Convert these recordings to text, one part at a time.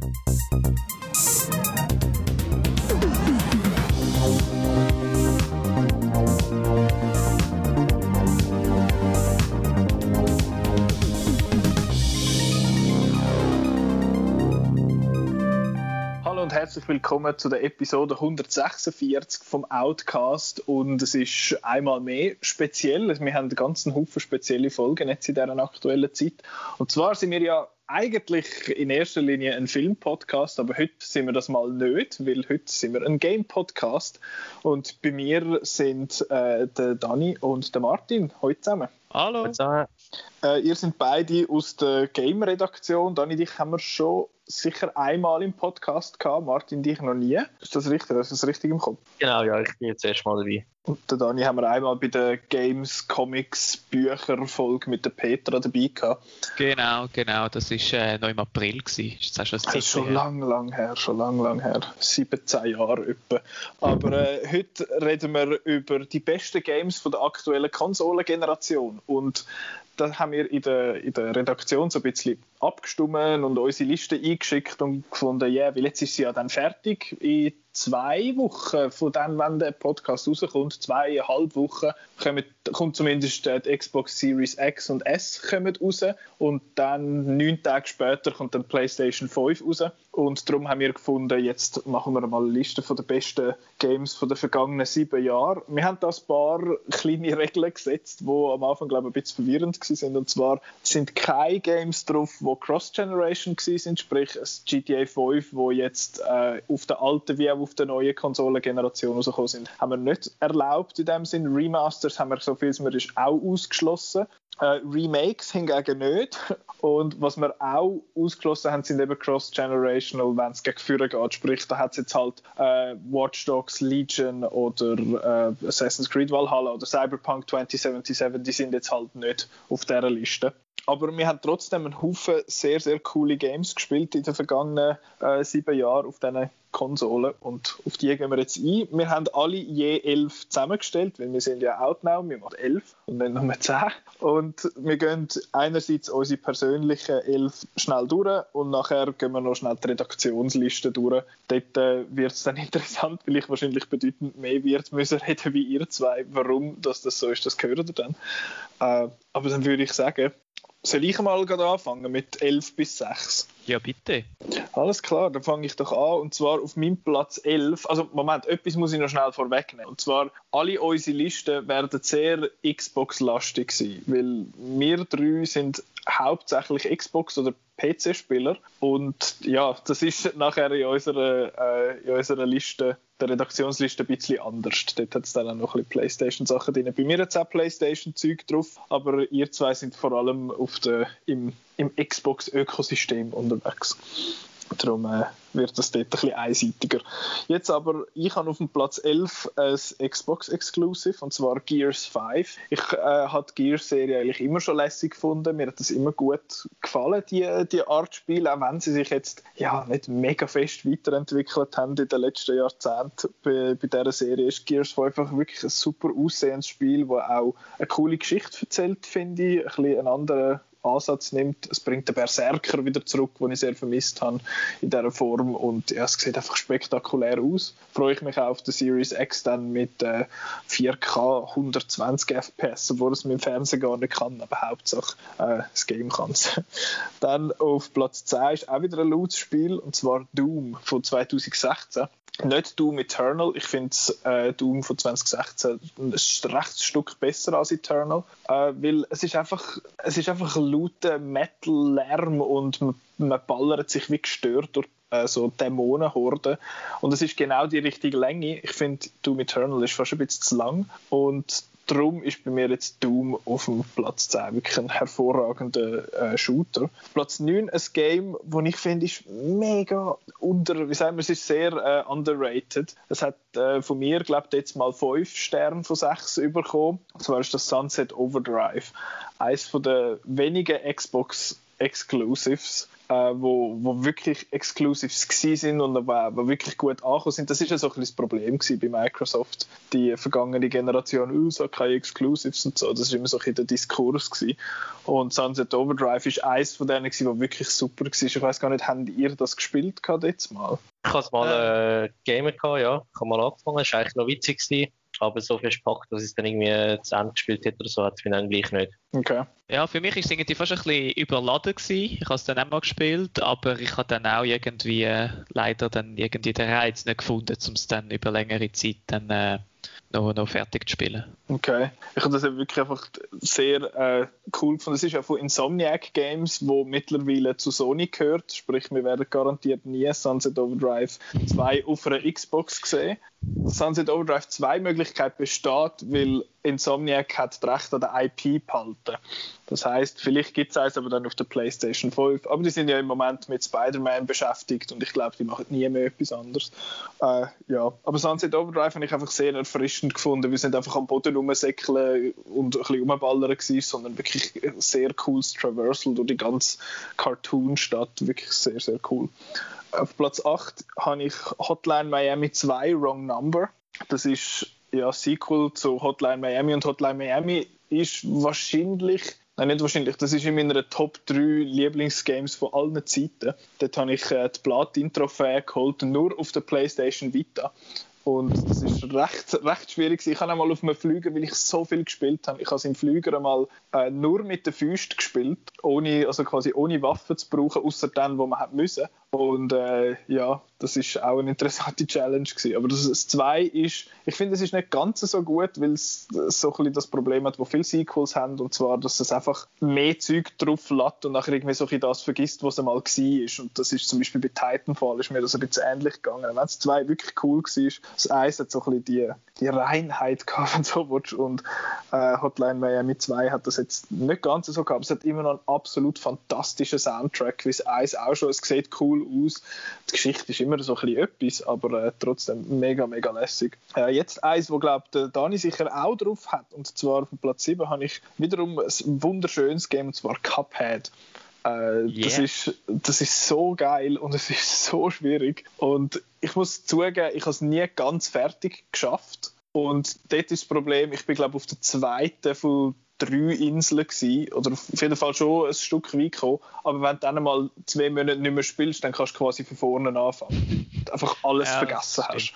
Música herzlich willkommen zu der Episode 146 vom Outcast und es ist einmal mehr speziell. Wir haben einen ganzen Haufen spezielle Folgen jetzt in dieser aktuellen Zeit. Und zwar sind wir ja eigentlich in erster Linie ein Film-Podcast, aber heute sind wir das mal nicht, weil heute sind wir ein Game-Podcast. Und bei mir sind äh, der Dani und der Martin heute zusammen. Hallo. Äh, ihr seid beide aus der Game-Redaktion. Dani, dich haben wir schon sicher einmal im Podcast gehabt, Martin dich noch nie. Ist das richtig? Ist das richtig im Kopf? Genau, ja, ich bin jetzt erstmal dabei. Und den Dani haben wir einmal bei der Games, Comics, Bücher Folge mit der Petra dabei gehabt. Genau, genau. Das war äh, noch im April gewesen. Ist das, schon das ist schon lang, lang her, schon lang, lang her. 17 Jahre etwa. Aber äh, heute reden wir über die besten Games von der aktuellen Konsolengeneration. Und da haben wir in der, in der Redaktion so ein bisschen abgestimmt und unsere Liste eingeschickt und gefunden, ja, yeah, weil jetzt ist sie ja dann fertig in zwei Wochen von dann, wenn der Podcast rauskommt, zweieinhalb Wochen, kommen, kommt zumindest die Xbox Series X und S kommen raus und dann neun Tage später kommt dann PlayStation 5 raus und darum haben wir gefunden, jetzt machen wir mal eine Liste von den besten Games von den vergangenen sieben Jahren. Wir haben da ein paar kleine Regeln gesetzt, die am Anfang glaube ich ein bisschen verwirrend sind und zwar sind keine Games drauf, die Cross-Generation sind, sprich das GTA 5, wo jetzt äh, auf der alten wie auch auf der neuen Konsolengeneration rausgekommen sind, haben wir nicht erlaubt in dem Sinn. Remasters haben wir so viel mir ist auch ausgeschlossen. Äh, Remakes hingegen nicht. Und was wir auch ausgeschlossen haben, sind eben cross-generational, wenn es gegen Führer geht. Sprich, da hat es jetzt halt äh, Watch Dogs Legion oder äh, Assassin's Creed Valhalla oder Cyberpunk 2077, die sind jetzt halt nicht auf dieser Liste. Aber wir haben trotzdem einen Haufen sehr, sehr coole Games gespielt in den vergangenen äh, sieben Jahren auf diesen Konsolen und auf die gehen wir jetzt ein. Wir haben alle je elf zusammengestellt, weil wir sind ja Outnow, wir machen elf und dann nur zehn. Und wir gehen einerseits unsere persönlichen elf schnell durch und nachher gehen wir noch schnell die Redaktionsliste durch. Dort äh, wird es dann interessant, weil ich wahrscheinlich bedeutend mehr wird müssen reden wie ihr zwei. Warum dass das so ist, das gehört ihr dann. Äh, aber dann würde ich sagen, soll ich mal anfangen mit 11 bis 6? Ja, bitte. Alles klar, dann fange ich doch an. Und zwar auf meinem Platz 11. Also, Moment, etwas muss ich noch schnell vorwegnehmen. Und zwar, alle unsere Listen werden sehr Xbox-lastig sein. Weil wir drei sind hauptsächlich Xbox- oder PC-Spieler. Und ja, das ist nachher in unserer, äh, in unserer Liste der Redaktionsliste ein bisschen anders. Dort hat es dann auch noch ein bisschen Playstation-Sachen drin. Bei mir hat es auch Playstation-Zeug drauf, aber ihr zwei sind vor allem auf der, im, im Xbox-Ökosystem unterwegs. Darum äh, wird das dort ein bisschen einseitiger. Jetzt aber, ich habe auf dem Platz 11 ein Xbox Exclusive und zwar Gears 5. Ich äh, habe die Gears-Serie eigentlich immer schon lässig gefunden. Mir hat das immer gut gefallen, die, die Art Spiel, auch wenn sie sich jetzt ja, nicht mega fest weiterentwickelt haben in den letzten Jahrzehnten. Bei, bei dieser Serie ist Gears 5 einfach wirklich ein super aussehendes Spiel, das auch eine coole Geschichte erzählt, finde ich. Ein bisschen einen anderen Ansatz nimmt. Es bringt den Berserker wieder zurück, den ich sehr vermisst habe in dieser Form und ja, es sieht einfach spektakulär aus. Freue ich mich auch auf die Series X dann mit äh, 4K 120 FPS, obwohl es mit dem Fernsehen gar nicht kann, aber Hauptsache äh, das Game kann es. dann auf Platz 10 ist auch wieder ein Loots-Spiel und zwar Doom von 2016 nicht Doom Eternal. Ich finde äh, Doom von 2016 ein recht Stück besser als Eternal, äh, weil es ist einfach, es ist einfach lauter Metal-Lärm und man, man ballert sich wie gestört durch äh, so Dämonenhorden und es ist genau die richtige Länge. Ich finde Doom Eternal ist fast ein bisschen zu lang und darum ist bei mir jetzt Doom auf dem Platz 10 wirklich ein hervorragender äh, Shooter. Platz 9 ein Game, das ich finde, ist mega unter, wie sagen wir, es ist sehr äh, underrated. Es hat äh, von mir, glaube ich, jetzt mal 5 Sterne von 6 bekommen. Und zwar ist das Sunset Overdrive. Eines der wenigen Xbox Exclusives äh, wo, wo wirklich Exclusives sind und wo, wo wirklich gut angekommen sind. Das ist ja so ein bisschen das Problem bei Microsoft, die vergangene Generation, oh, so keine Exclusives und so. Das war immer so ein bisschen der Diskurs. Gewesen. Und Sunset Overdrive ist eins von denen, gewesen, wo wirklich super war. Ich weiß gar nicht, habt ihr das gespielt jetzt mal? Ich habe es mal äh, Gamer gehabt, ja. Ich habe mal angefangen, es war eigentlich noch witzig. Gewesen aber so viel gepackt, dass ich es dann irgendwie zu Ende gespielt hätte oder so, hat es mir dann gleich nicht. Okay. Ja, für mich war es irgendwie fast ein bisschen überladen gewesen. Ich habe es dann auch mal gespielt, aber ich habe dann auch irgendwie äh, leider dann irgendwie den Reiz nicht gefunden, um es dann über längere Zeit dann äh, noch, noch fertig zu spielen. Okay. Ich habe das wirklich einfach sehr äh, cool gefunden. Es ist ja von Insomniac Games, wo mittlerweile zu Sony gehört. Sprich, wir werden garantiert nie Sunset Overdrive 2 auf einer Xbox sehen. Sunset Overdrive 2 Möglichkeit besteht, weil Insomniac hat das Recht an der IP behalten. Das heißt, vielleicht gibt es eins aber dann auf der PlayStation 5. Aber die sind ja im Moment mit Spider-Man beschäftigt und ich glaube, die machen nie mehr etwas anderes. Äh, ja, aber Sunset Overdrive habe ich einfach sehr erfrischend gefunden. Wir sind einfach am Boden rumsäckeln und ein bisschen rumballern gewesen, sondern wirklich sehr cooles Traversal durch die ganze Cartoon-Stadt. Wirklich sehr, sehr cool. Auf Platz 8 habe ich Hotline Miami 2 Wrong Number. Das ist ja Sequel zu Hotline Miami und Hotline Miami ist wahrscheinlich Nein, nicht wahrscheinlich. Das ist in meiner Top 3 Lieblingsgames von allen Zeiten. Dort habe ich äh, die Platin-Trophäe geholt, nur auf der PlayStation Vita. Und das ist recht, recht schwierig. Ich habe einmal auf einem Flüger, weil ich so viel gespielt habe, ich habe es im Flüger einmal äh, nur mit den Füßen gespielt, ohne, also quasi ohne Waffen zu brauchen, außer dann, wo man hat müssen. Und äh, ja, das ist auch eine interessante Challenge gewesen. Aber das, das zwei ist, ich finde, es ist nicht ganz so gut, weil es so ein bisschen das Problem hat, wo viele Sequels haben, und zwar, dass es einfach mehr Zeug drauf lädt und nachher irgendwie so ein das vergisst, was einmal war. Und das ist zum Beispiel bei Titanfall ist mir das ein bisschen ähnlich gegangen. Wenn es zwei wirklich cool war, das eins hat so ein bisschen die, die Reinheit gehabt, wenn so willst. und äh, Hotline Miami 2 hat das jetzt nicht ganz so gehabt. Es hat immer noch einen absolut fantastischen Soundtrack, wie es eins auch schon, es sieht cool aus. Die Geschichte ist immer so ein bisschen etwas, aber äh, trotzdem mega, mega lässig. Äh, jetzt eins, wo glaube der Dani sicher auch drauf hat, und zwar auf Platz 7 habe ich wiederum ein wunderschönes Game, und zwar Cuphead. Äh, yeah. das, ist, das ist so geil und es ist so schwierig. Und ich muss zugeben, ich habe es nie ganz fertig geschafft. Und dort ist das Problem, ich bin glaube auf der zweiten von drei Inseln gewesen, oder auf jeden Fall schon ein Stück weit gekommen. Aber wenn du dann mal zwei Monate nicht mehr spielst, dann kannst du quasi von vorne anfangen. Und einfach alles ja, vergessen das hast.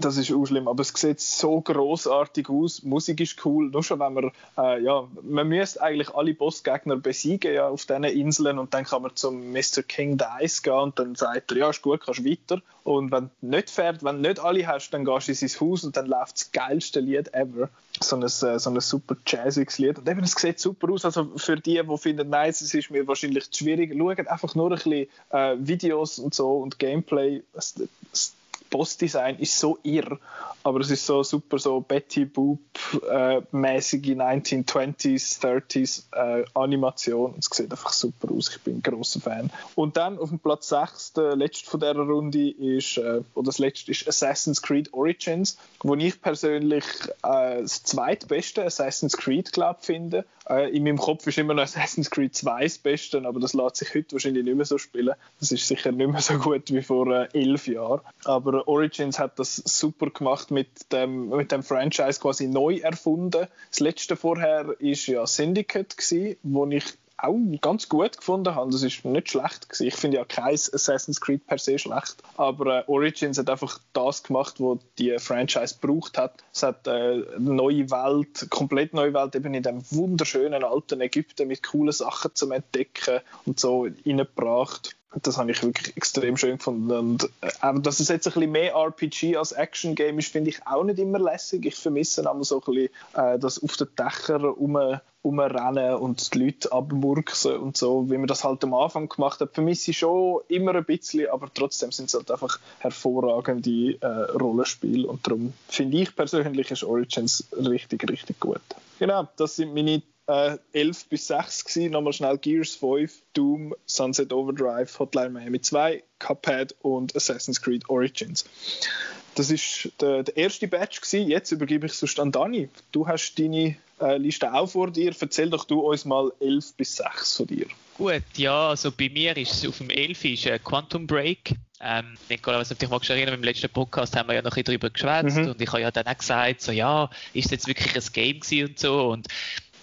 Das ist auch schlimm. Aber es sieht so großartig aus. Musik ist cool. Nur schon, wenn man, äh, ja, man müsste eigentlich alle Bossgegner besiegen ja, auf diesen Inseln und dann kann man zum Mr. King Dice gehen und dann sagt er, ja, ist gut, kannst weiter. Und wenn du nicht fährt, wenn du nicht alle hast, dann gehst du in sein Haus und dann läuft das geilste Lied ever. So ein, äh, so ein super jazziges Lied. Und eben, es sieht super aus. Also für die, die finden, nein, es ist mir wahrscheinlich zu schwierig, schaut einfach nur ein bisschen äh, Videos und so und Gameplay. Das, das Bossdesign ist so irr, aber es ist so super so Betty Boop äh, mäßige 1920s, 30s äh, Animation. Es sieht einfach super aus. Ich bin ein großer Fan. Und dann auf dem Platz 6, der letzte von dieser Runde ist, äh, oder das letzte ist Assassin's Creed Origins, wo ich persönlich äh, das zweitbeste Assassin's Creed glaube finde. Äh, in meinem Kopf ist immer noch Assassin's Creed 2 das Beste, aber das lässt sich heute wahrscheinlich nicht mehr so spielen. Das ist sicher nicht mehr so gut wie vor äh, elf Jahren. Aber Origins hat das super gemacht mit dem, mit dem Franchise quasi neu erfunden. Das letzte vorher ist ja Syndicate gewesen, wo ich auch ganz gut gefunden habe. Das ist nicht schlecht gewesen. Ich finde ja kein Assassin's Creed per se schlecht, aber äh, Origins hat einfach das gemacht, was die Franchise braucht hat. Es hat äh, eine neue Welt, komplett neue Welt, eben in dem wunderschönen alten Ägypten mit coolen Sachen zum Entdecken und so reingebracht. Das habe ich wirklich extrem schön gefunden. Und äh, dass es jetzt ein bisschen mehr RPG als Action-Game ist, finde ich auch nicht immer lässig. Ich vermisse aber so ein bisschen äh, das auf den Dächern rum, rumrennen und die Leute abmurksen und so, wie man das halt am Anfang gemacht hat. Vermisse ich schon immer ein bisschen, aber trotzdem sind es halt einfach hervorragende äh, Rollenspiele. Und darum finde ich persönlich ist Origins richtig, richtig gut. Genau, das sind meine äh, 11 bis 6 gewesen. Nochmal schnell Gears 5, Doom, Sunset Overdrive, Hotline Miami 2, Cuphead und Assassin's Creed Origins. das ist der, der erste Batch gewesen. Jetzt übergebe ich es an Dani. Du hast deine äh, Liste auch vor dir. Erzähl doch du uns mal 11 bis 6 von dir. Gut, ja, also bei mir ist es auf dem 11 ist äh, Quantum Break. Ähm, Nicola, was ich dich magst erinnern, im letzten Podcast haben wir ja noch ein bisschen darüber geschwätzt mhm. und ich habe ja dann auch gesagt, so ja, ist es jetzt wirklich ein Game gewesen und so und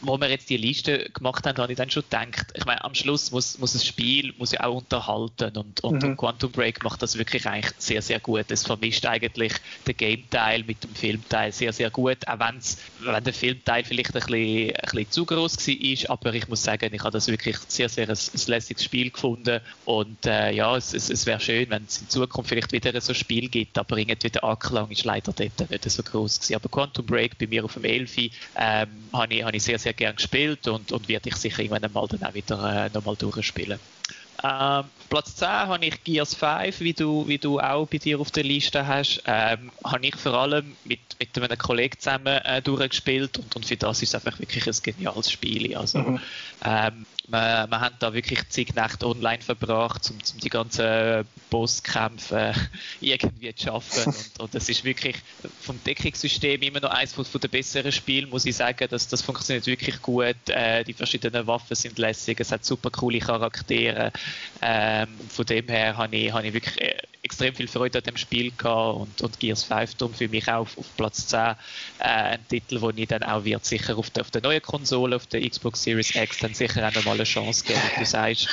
wo wir jetzt die Liste gemacht haben, habe ich dann schon gedacht, ich meine, am Schluss muss, muss das Spiel muss ja auch unterhalten und, und, mhm. Quantum Break macht das wirklich eigentlich sehr, sehr gut. Es vermischt eigentlich den Game-Teil mit dem Filmteil sehr, sehr gut, auch wenn's, wenn der Filmteil vielleicht ein bisschen, ein bisschen zu groß war, aber ich muss sagen, ich habe das wirklich sehr, sehr ein, ein lässiges Spiel gefunden und äh, ja, es, es, es wäre schön, wenn es in Zukunft vielleicht wieder so ein Spiel gibt, aber irgendwie der Anklang ist leider dort nicht so groß gewesen. Aber Quantum Break bei mir auf dem Elfi ähm, habe ich, hab ich sehr, sehr gerne gespielt und, und werde ich sicher irgendwann mal dann auch wieder äh, nochmal durchspielen. Ähm, Platz 10 habe ich Gears 5, wie du, wie du auch bei dir auf der Liste hast. Ähm, habe ich vor allem mit, mit einem Kollegen zusammen äh, durchgespielt und, und für das ist es einfach wirklich ein geniales Spiel. Also, mhm. ähm, wir, wir haben da wirklich zig Nächte online verbracht, um, um die ganzen Bosskämpfe irgendwie zu schaffen. Und, und das ist wirklich vom Deckungssystem immer noch eines der besseren Spiele, muss ich sagen. Das, das funktioniert wirklich gut. Äh, die verschiedenen Waffen sind lässig, es hat super coole Charaktere. Ähm, von dem her habe ich, habe ich wirklich äh, extrem viel Freude an dem Spiel gehabt und, und Gears 5 darum für mich auch auf, auf Platz 10 äh, ein Titel, wo ich dann auch wird sicher auf der, auf der neuen Konsole, auf der Xbox Series X dann sicher auch nochmal eine Chance geben, wie du sagst,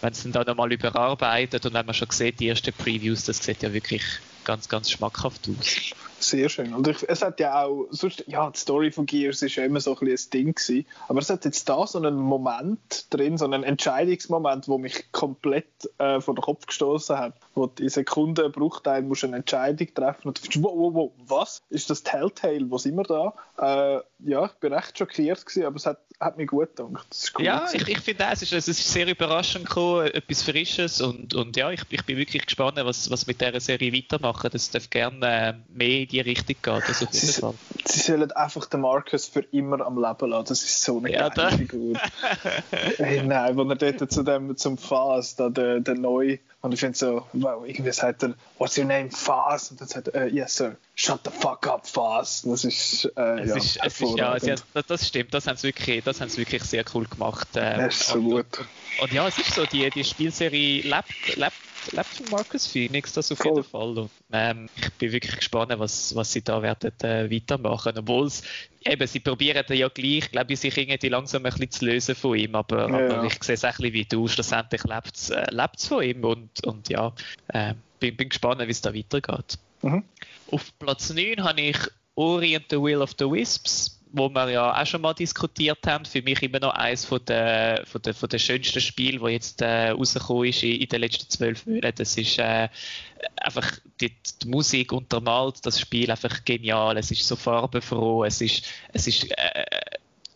wenn es dann da nochmal überarbeitet und wenn man schon sieht, die ersten Previews, das sieht ja wirklich ganz, ganz schmackhaft aus. Sehr schön. Und ich, es hat ja auch, sonst, ja, die Story von Gears ist ja immer so ein, ein Ding gewesen, aber es hat jetzt da so einen Moment drin, so einen Entscheidungsmoment, wo mich komplett äh, vor den Kopf gestoßen hat, wo du in Sekunden Bruchteil musst eine Entscheidung treffen und du denkst, wow, wow, wow, was? Ist das Telltale? Wo sind wir da? Äh, ja, ich bin recht schockiert gewesen, aber es hat, hat mir gut gedacht. Cool ja, gewesen. ich, ich finde es ist, es ist sehr überraschend gekommen, etwas Frisches und, und ja, ich, ich bin wirklich gespannt, was, was mit dieser Serie weitermachen. Das darf gerne äh, mehr in die Richtung geht. Jeden sie, sie sollen einfach den Marcus für immer am Leben lassen. Das ist so eine ja, geile Figur. hey, nein, wenn er dort zu dem, zum Fass, da der, der Neu, und ich finde so, wow, irgendwie sagt er, what's your name, Fass? Und dann sagt er, uh, yes sir, shut the fuck up, Fass. Das ist, äh, es ja, ist, es ist, ja, sie, das, stimmt, das haben sie wirklich, das haben sie wirklich sehr cool gemacht. Äh, das ist so und, gut. Und, und, ja, es ist so, die, die Spielserie lebt, lebt lebt von Marcus Phoenix das auf jeden Fall. Und, ähm, ich bin wirklich gespannt, was, was sie da werden äh, weitermachen. Obwohl eben, sie probieren ja gleich, glaube ich, sich irgendwie langsam ein bisschen zu lösen von ihm. Aber, ja, aber ich sehe es ein bisschen wie du. Schlussendlich lebt es äh, von ihm. Und, und ja, äh, bin, bin gespannt, wie es da weitergeht. Mhm. Auf Platz 9 habe ich Ori and the Will of the Wisps wo wir ja auch schon mal diskutiert haben, für mich immer noch eines von der, von der, von der schönsten Spiele, wo jetzt äh, rausgekommen ist in, in den letzten zwölf Monaten. Das ist äh, einfach die, die, Musik untermalt das Spiel einfach genial. Es ist so farbenfroh, es ist, es ist äh,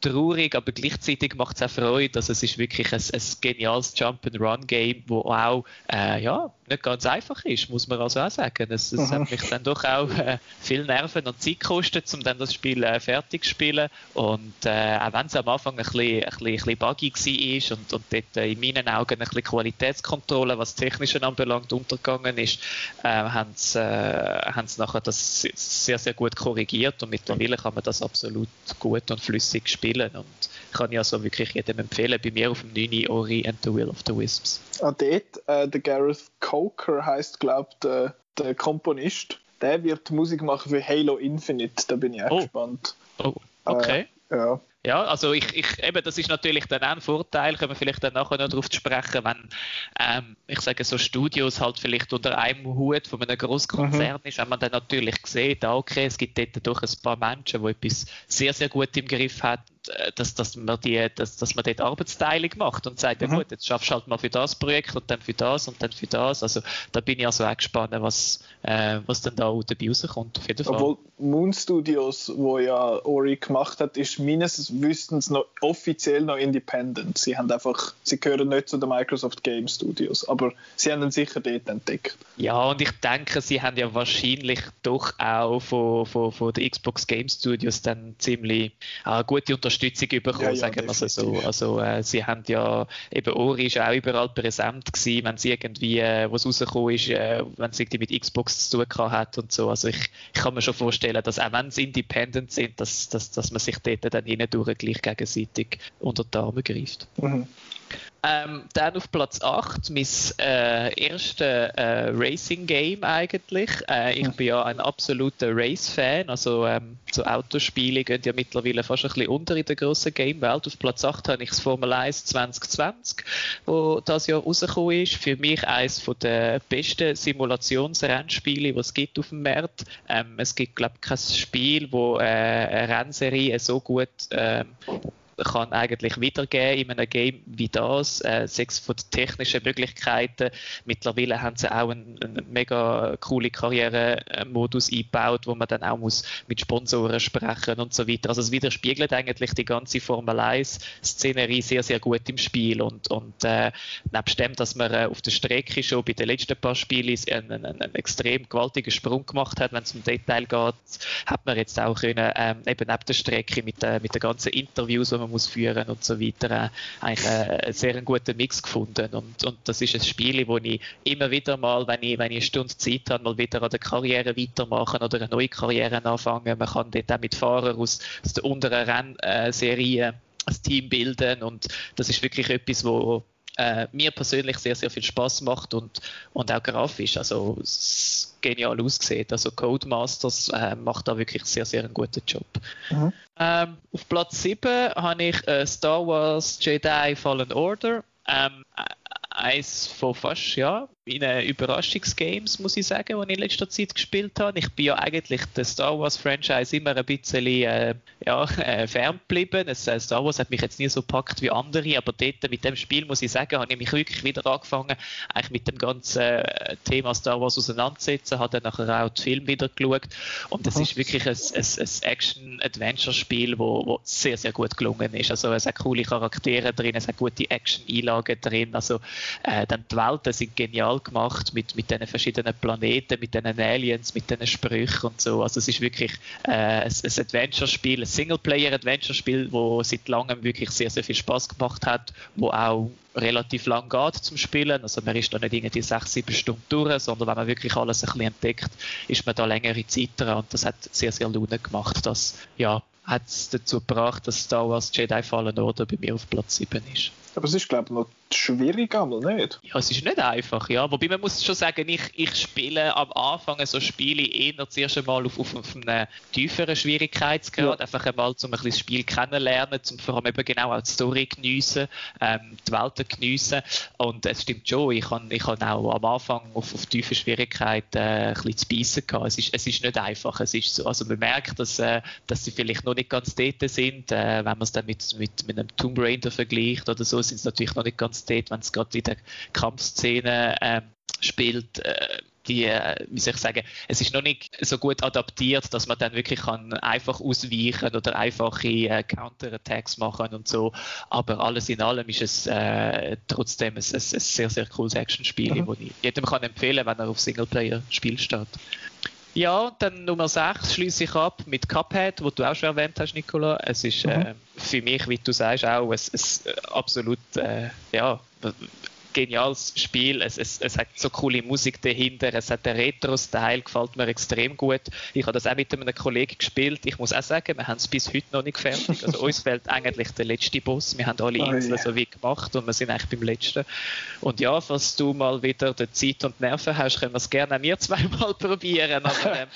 traurig, aber gleichzeitig macht es auch Freude. Also es ist wirklich ein, ein geniales Jump-and-Run-Game, wo auch äh, ja, nicht ganz einfach ist, muss man also auch sagen. Es, es hat mich dann doch auch äh, viel Nerven und Zeit gekostet, um dann das Spiel äh, fertig zu spielen. Und äh, auch wenn es am Anfang ein bisschen, ein bisschen, ein bisschen buggy war und, und dort äh, in meinen Augen ein bisschen Qualitätskontrolle, was Technische anbelangt, untergegangen ist, äh, haben sie nachher das sehr, sehr gut korrigiert und mittlerweile kann man das absolut gut und flüssig spielen. Und kann ich also wirklich jedem empfehlen. Bei mir auf dem 9 Ori and the Will of the Wisps. Ah, dort, äh, der Gareth Coker heißt, glaube ich, der, der Komponist. Der wird Musik machen für Halo Infinite. Da bin ich auch oh. gespannt. Oh, okay. Äh, ja. Ja, also ich, ich, eben, das ist natürlich dann auch ein Vorteil, können wir vielleicht dann nachher noch darauf sprechen, wenn, ähm, ich sage so Studios halt vielleicht unter einem Hut von einem Großkonzern mhm. ist, wenn man dann natürlich sieht, ah, okay, es gibt dort durch ein paar Menschen, die etwas sehr, sehr gut im Griff haben, dass, dass, man die, dass, dass man dort Arbeitsteilung macht und sagt, mhm. ja gut, jetzt schaffst du halt mal für das Projekt und dann für das und dann für das. Also da bin ich also auch gespannt, was, äh, was dann da dabei rauskommt. Auf jeden Fall. Obwohl Moon Studios, wo ja Ori gemacht hat, ist meines Wissens noch offiziell noch independent. Sie haben einfach, sie gehören nicht zu den Microsoft Game Studios, aber sie haben ihn sicher dort entdeckt. Ja, und ich denke, sie haben ja wahrscheinlich doch auch von, von, von den Xbox Game Studios dann ziemlich äh, gute Unterstützung Unterstützung bekommen, ja, ja, sagen wir so. Also äh, sie haben ja, eben Ori ist auch überall präsent gewesen, wenn sie irgendwie, äh, was rausgekommen ist, äh, wenn sie irgendwie mit Xbox zu tun hat und so. Also ich, ich kann mir schon vorstellen, dass auch wenn sie independent sind, dass, dass, dass man sich dort dann hindurch gleich gegenseitig unter die Arme greift. Mhm. Ähm, dann auf Platz 8 mein äh, erstes äh, Racing-Game eigentlich. Äh, ich bin ja ein absoluter Race-Fan, also ähm, so Autospiele gehen ja mittlerweile fast ein bisschen unter in der grossen Game-Welt. Auf Platz 8 habe ich das Formel 1 2020, wo das Jahr rausgekommen ist. Für mich eines der besten Simulationsrennspiele, die es gibt auf dem Markt. Ähm, es gibt, glaube ich, kein Spiel, wo äh, eine Rennserie so gut ähm, kann eigentlich wiedergeben in einem Game wie das, äh, sechs von den technischen Möglichkeiten. Mittlerweile haben sie auch einen, einen mega coole Karrieremodus eingebaut, wo man dann auch muss mit Sponsoren sprechen und so weiter. Also es widerspiegelt eigentlich die ganze Formel 1 Szenerie sehr, sehr gut im Spiel und, und äh, nebst dem, dass man äh, auf der Strecke schon bei den letzten paar Spielen einen, einen, einen extrem gewaltigen Sprung gemacht hat, wenn es um Detail geht, hat man jetzt auch können, ähm, eben neben der Strecke mit, äh, mit den ganzen Interviews, die man muss führen und so weiter, äh, eigentlich äh, einen sehr guten Mix gefunden. Und, und das ist ein Spiel, wo ich immer wieder mal, wenn ich, wenn ich eine Stunde Zeit habe, mal wieder an der Karriere weitermachen oder eine neue Karriere anfangen. Man kann dort auch mit Fahrern aus, aus der unteren Rennserie ein Team bilden und das ist wirklich etwas, wo äh, mir persönlich sehr, sehr viel Spaß macht und, und auch grafisch. Also genial aussieht. Also Codemasters äh, macht da wirklich sehr, sehr einen guten Job. Mhm. Ähm, auf Platz 7 habe ich äh, Star Wars Jedi Fallen Order. Ähm, eins von fast, ja, meinen Überraschungsgames, muss ich sagen, die ich in letzter Zeit gespielt habe. Ich bin ja eigentlich der Star Wars Franchise immer ein bisschen äh, ja, äh, fern geblieben. Äh, Star Wars hat mich jetzt nie so gepackt wie andere, aber dort mit dem Spiel, muss ich sagen, habe ich mich wirklich wieder angefangen, eigentlich mit dem ganzen äh, Thema Star Wars auseinanderzusetzen, habe dann nachher auch den Film wieder geschaut und es ist wirklich ein, ein, ein Action-Adventure-Spiel, wo, wo sehr, sehr gut gelungen ist. Also es hat coole Charaktere drin, es hat gute Action-Einlagen drin, also äh, dann die Welten sind genial genial gemacht mit, mit diesen verschiedenen Planeten, mit diesen Aliens, mit diesen Sprüchen und so. Also es ist wirklich äh, ein, ein Adventure-Spiel, ein Singleplayer-Adventure-Spiel, wo seit langem wirklich sehr, sehr viel Spaß gemacht hat, wo auch relativ lang geht zum Spielen. Also man ist da nicht irgendwie sechs, sieben Stunden durch, sondern wenn man wirklich alles ein bisschen entdeckt, ist man da längere Zeit dran und das hat sehr, sehr Laune gemacht. Das ja, hat es dazu gebracht, dass Star Wars Jedi Fallen Order bei mir auf Platz 7 ist. Aber es ist, glaube ich, noch schwierig, aber nicht? Ja, es ist nicht einfach, ja. Wobei man muss schon sagen, ich, ich spiele am Anfang so Spiele eher zuerst einmal auf, auf, auf einem tieferen Schwierigkeitsgrad, ja. einfach einmal, um ein bisschen das Spiel kennenlernen, um vor allem eben genau auch die Story geniessen, ähm, die Welten geniessen. Und es stimmt schon, ich habe ich hab auch am Anfang auf, auf tiefe Schwierigkeiten äh, ein bisschen zu beißen gehabt. Es ist, es ist nicht einfach, es ist so, also man merkt, dass, äh, dass sie vielleicht noch nicht ganz dort sind, äh, wenn man es dann mit, mit, mit einem Tomb Raider vergleicht oder so, sind es natürlich noch nicht ganz dort, wenn es gerade in der Kampfszene ähm, spielt. Äh, die, äh, wie soll ich sagen, es ist noch nicht so gut adaptiert, dass man dann wirklich kann einfach ausweichen oder einfache äh, Counterattacks machen und so. Aber alles in allem ist es äh, trotzdem ein, ein, ein, sehr, sehr cooles Actionspiel, mhm. das ich jedem kann empfehlen, wenn er auf Singleplayer-Spiel steht. Ja, dann Nummer 6 schließe ich ab mit Cuphead, wo du auch schon erwähnt hast, Nicola. Es ist mhm. äh, für mich, wie du sagst, auch ein, ein absolut äh, ja, geniales Spiel. Es, es, es hat so coole Musik dahinter. Es hat den Retro-Style, gefällt mir extrem gut. Ich habe das auch mit einem Kollegen gespielt. Ich muss auch sagen, wir haben es bis heute noch nicht fertig. Also uns fehlt eigentlich der letzte Boss. Wir haben alle oh, Inseln yeah. so wie gemacht und wir sind eigentlich beim letzten. Und ja, falls du mal wieder die Zeit und die Nerven hast, können wir es gerne auch wir zweimal probieren. Aber ähm,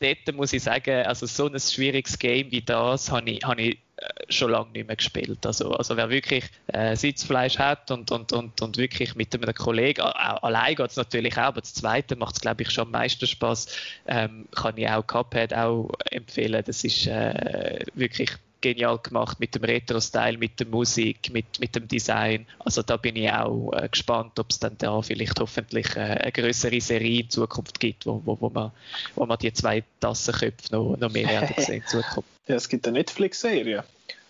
dort muss ich sagen, also so ein schwieriges Game wie das habe ich, habe ich schon lange nicht mehr gespielt. Also, also wer wirklich äh, Sitzfleisch hat und, und, und, und wirklich mit einem Kollegen, allein geht es natürlich auch, aber das zweite macht es glaube ich schon am meisten Spaß, ähm, kann ich auch Cuphead auch empfehlen. Das ist äh, wirklich genial gemacht mit dem Retro-Style, mit der Musik, mit, mit dem Design. Also da bin ich auch äh, gespannt, ob es dann da vielleicht hoffentlich äh, eine größere Serie in Zukunft gibt, wo, wo, wo, man, wo man die zwei Tassenköpfe noch, noch mehr werden sehen in Zukunft. Ja, es gibt eine Netflix-Serie.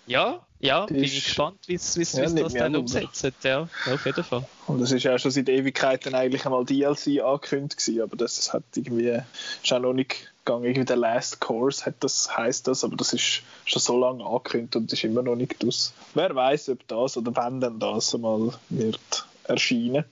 Ja, Ja, bin ich gespannt, wie sie ja, das dann umsetzen. Ja, auf jeden Fall. Und es ist ja schon seit Ewigkeiten eigentlich einmal DLC angekündigt gewesen, aber das hat irgendwie, ist auch noch nicht gegangen. Irgendwie der Last Course hat das, heisst das, aber das ist schon so lange angekündigt und ist immer noch nicht aus. Wer weiß, ob das oder wenn dann das einmal wird erscheinen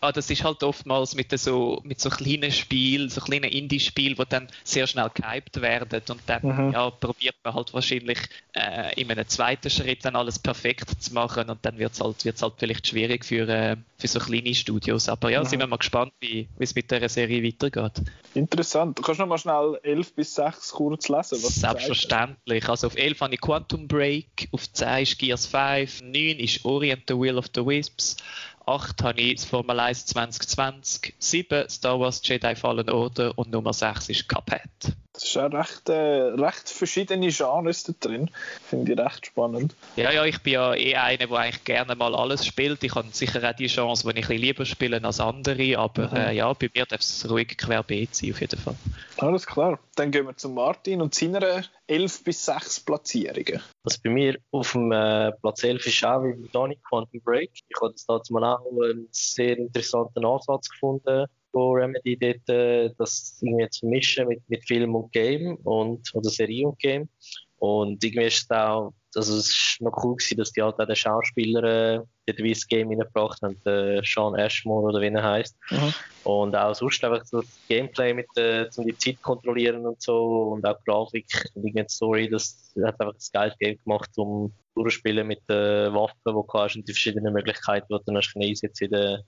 ah, das ist halt oftmals mit so, mit so kleinen Spielen, so kleinen Indie-Spielen, die dann sehr schnell gehypt werden und dann mhm. ja, probiert man halt wahrscheinlich äh, in einem zweiten Schritt dann alles perfekt zu machen und dann wird es halt, wird's halt vielleicht schwierig für, äh, für so kleine Studios. Aber ja, mhm. sind wir mal gespannt, wie es mit der Serie weitergeht. Interessant. Du kannst noch mal schnell 11 bis 6 kurz lesen. Was Selbstverständlich. Also auf 11 habe ich Quantum Break, auf 10 ist Gears 5, 9 ist Orient the Will of the Wisps, 8 habe ich das Formel 1 2020, 7 Star Wars Jedi Fallen Order und Nummer 6 ist Cuphead. Das ist auch recht, äh, recht verschiedene Genres da drin. Finde ich recht spannend. Ja, ja, ich bin ja eh einer, der eigentlich gerne mal alles spielt. Ich habe sicher auch die Chance, die ich ein lieber spiele als andere, aber mhm. äh, ja, bei mir darf es ruhig querbeet sein, auf jeden Fall. Alles klar. Dann gehen wir zu Martin und seiner 11 bis 6 Platzierungen. Was bei mir auf dem äh, Platz 11 ist auch wie Donny Quantum Break. Ich habe das dazu mal auch einen sehr interessanten Ansatz gefunden von Remedy dort, äh, das irgendwie zu mischen mit, mit Film und Game und, oder Serie und Game. Und irgendwie ist es auch, also es ist noch cool gewesen, dass die halt auch den Schauspieler äh, das Game reingebracht haben, der Sean Ashmore oder wie er heißt. Mhm. Und auch sonst einfach so das Gameplay mit äh, um die Zeit kontrollieren und so und auch Grafik und die Story, das hat einfach das geile Game gemacht, um durchspielen mit den Waffen, die du hast und die verschiedenen Möglichkeiten, die du dann einsetzen in der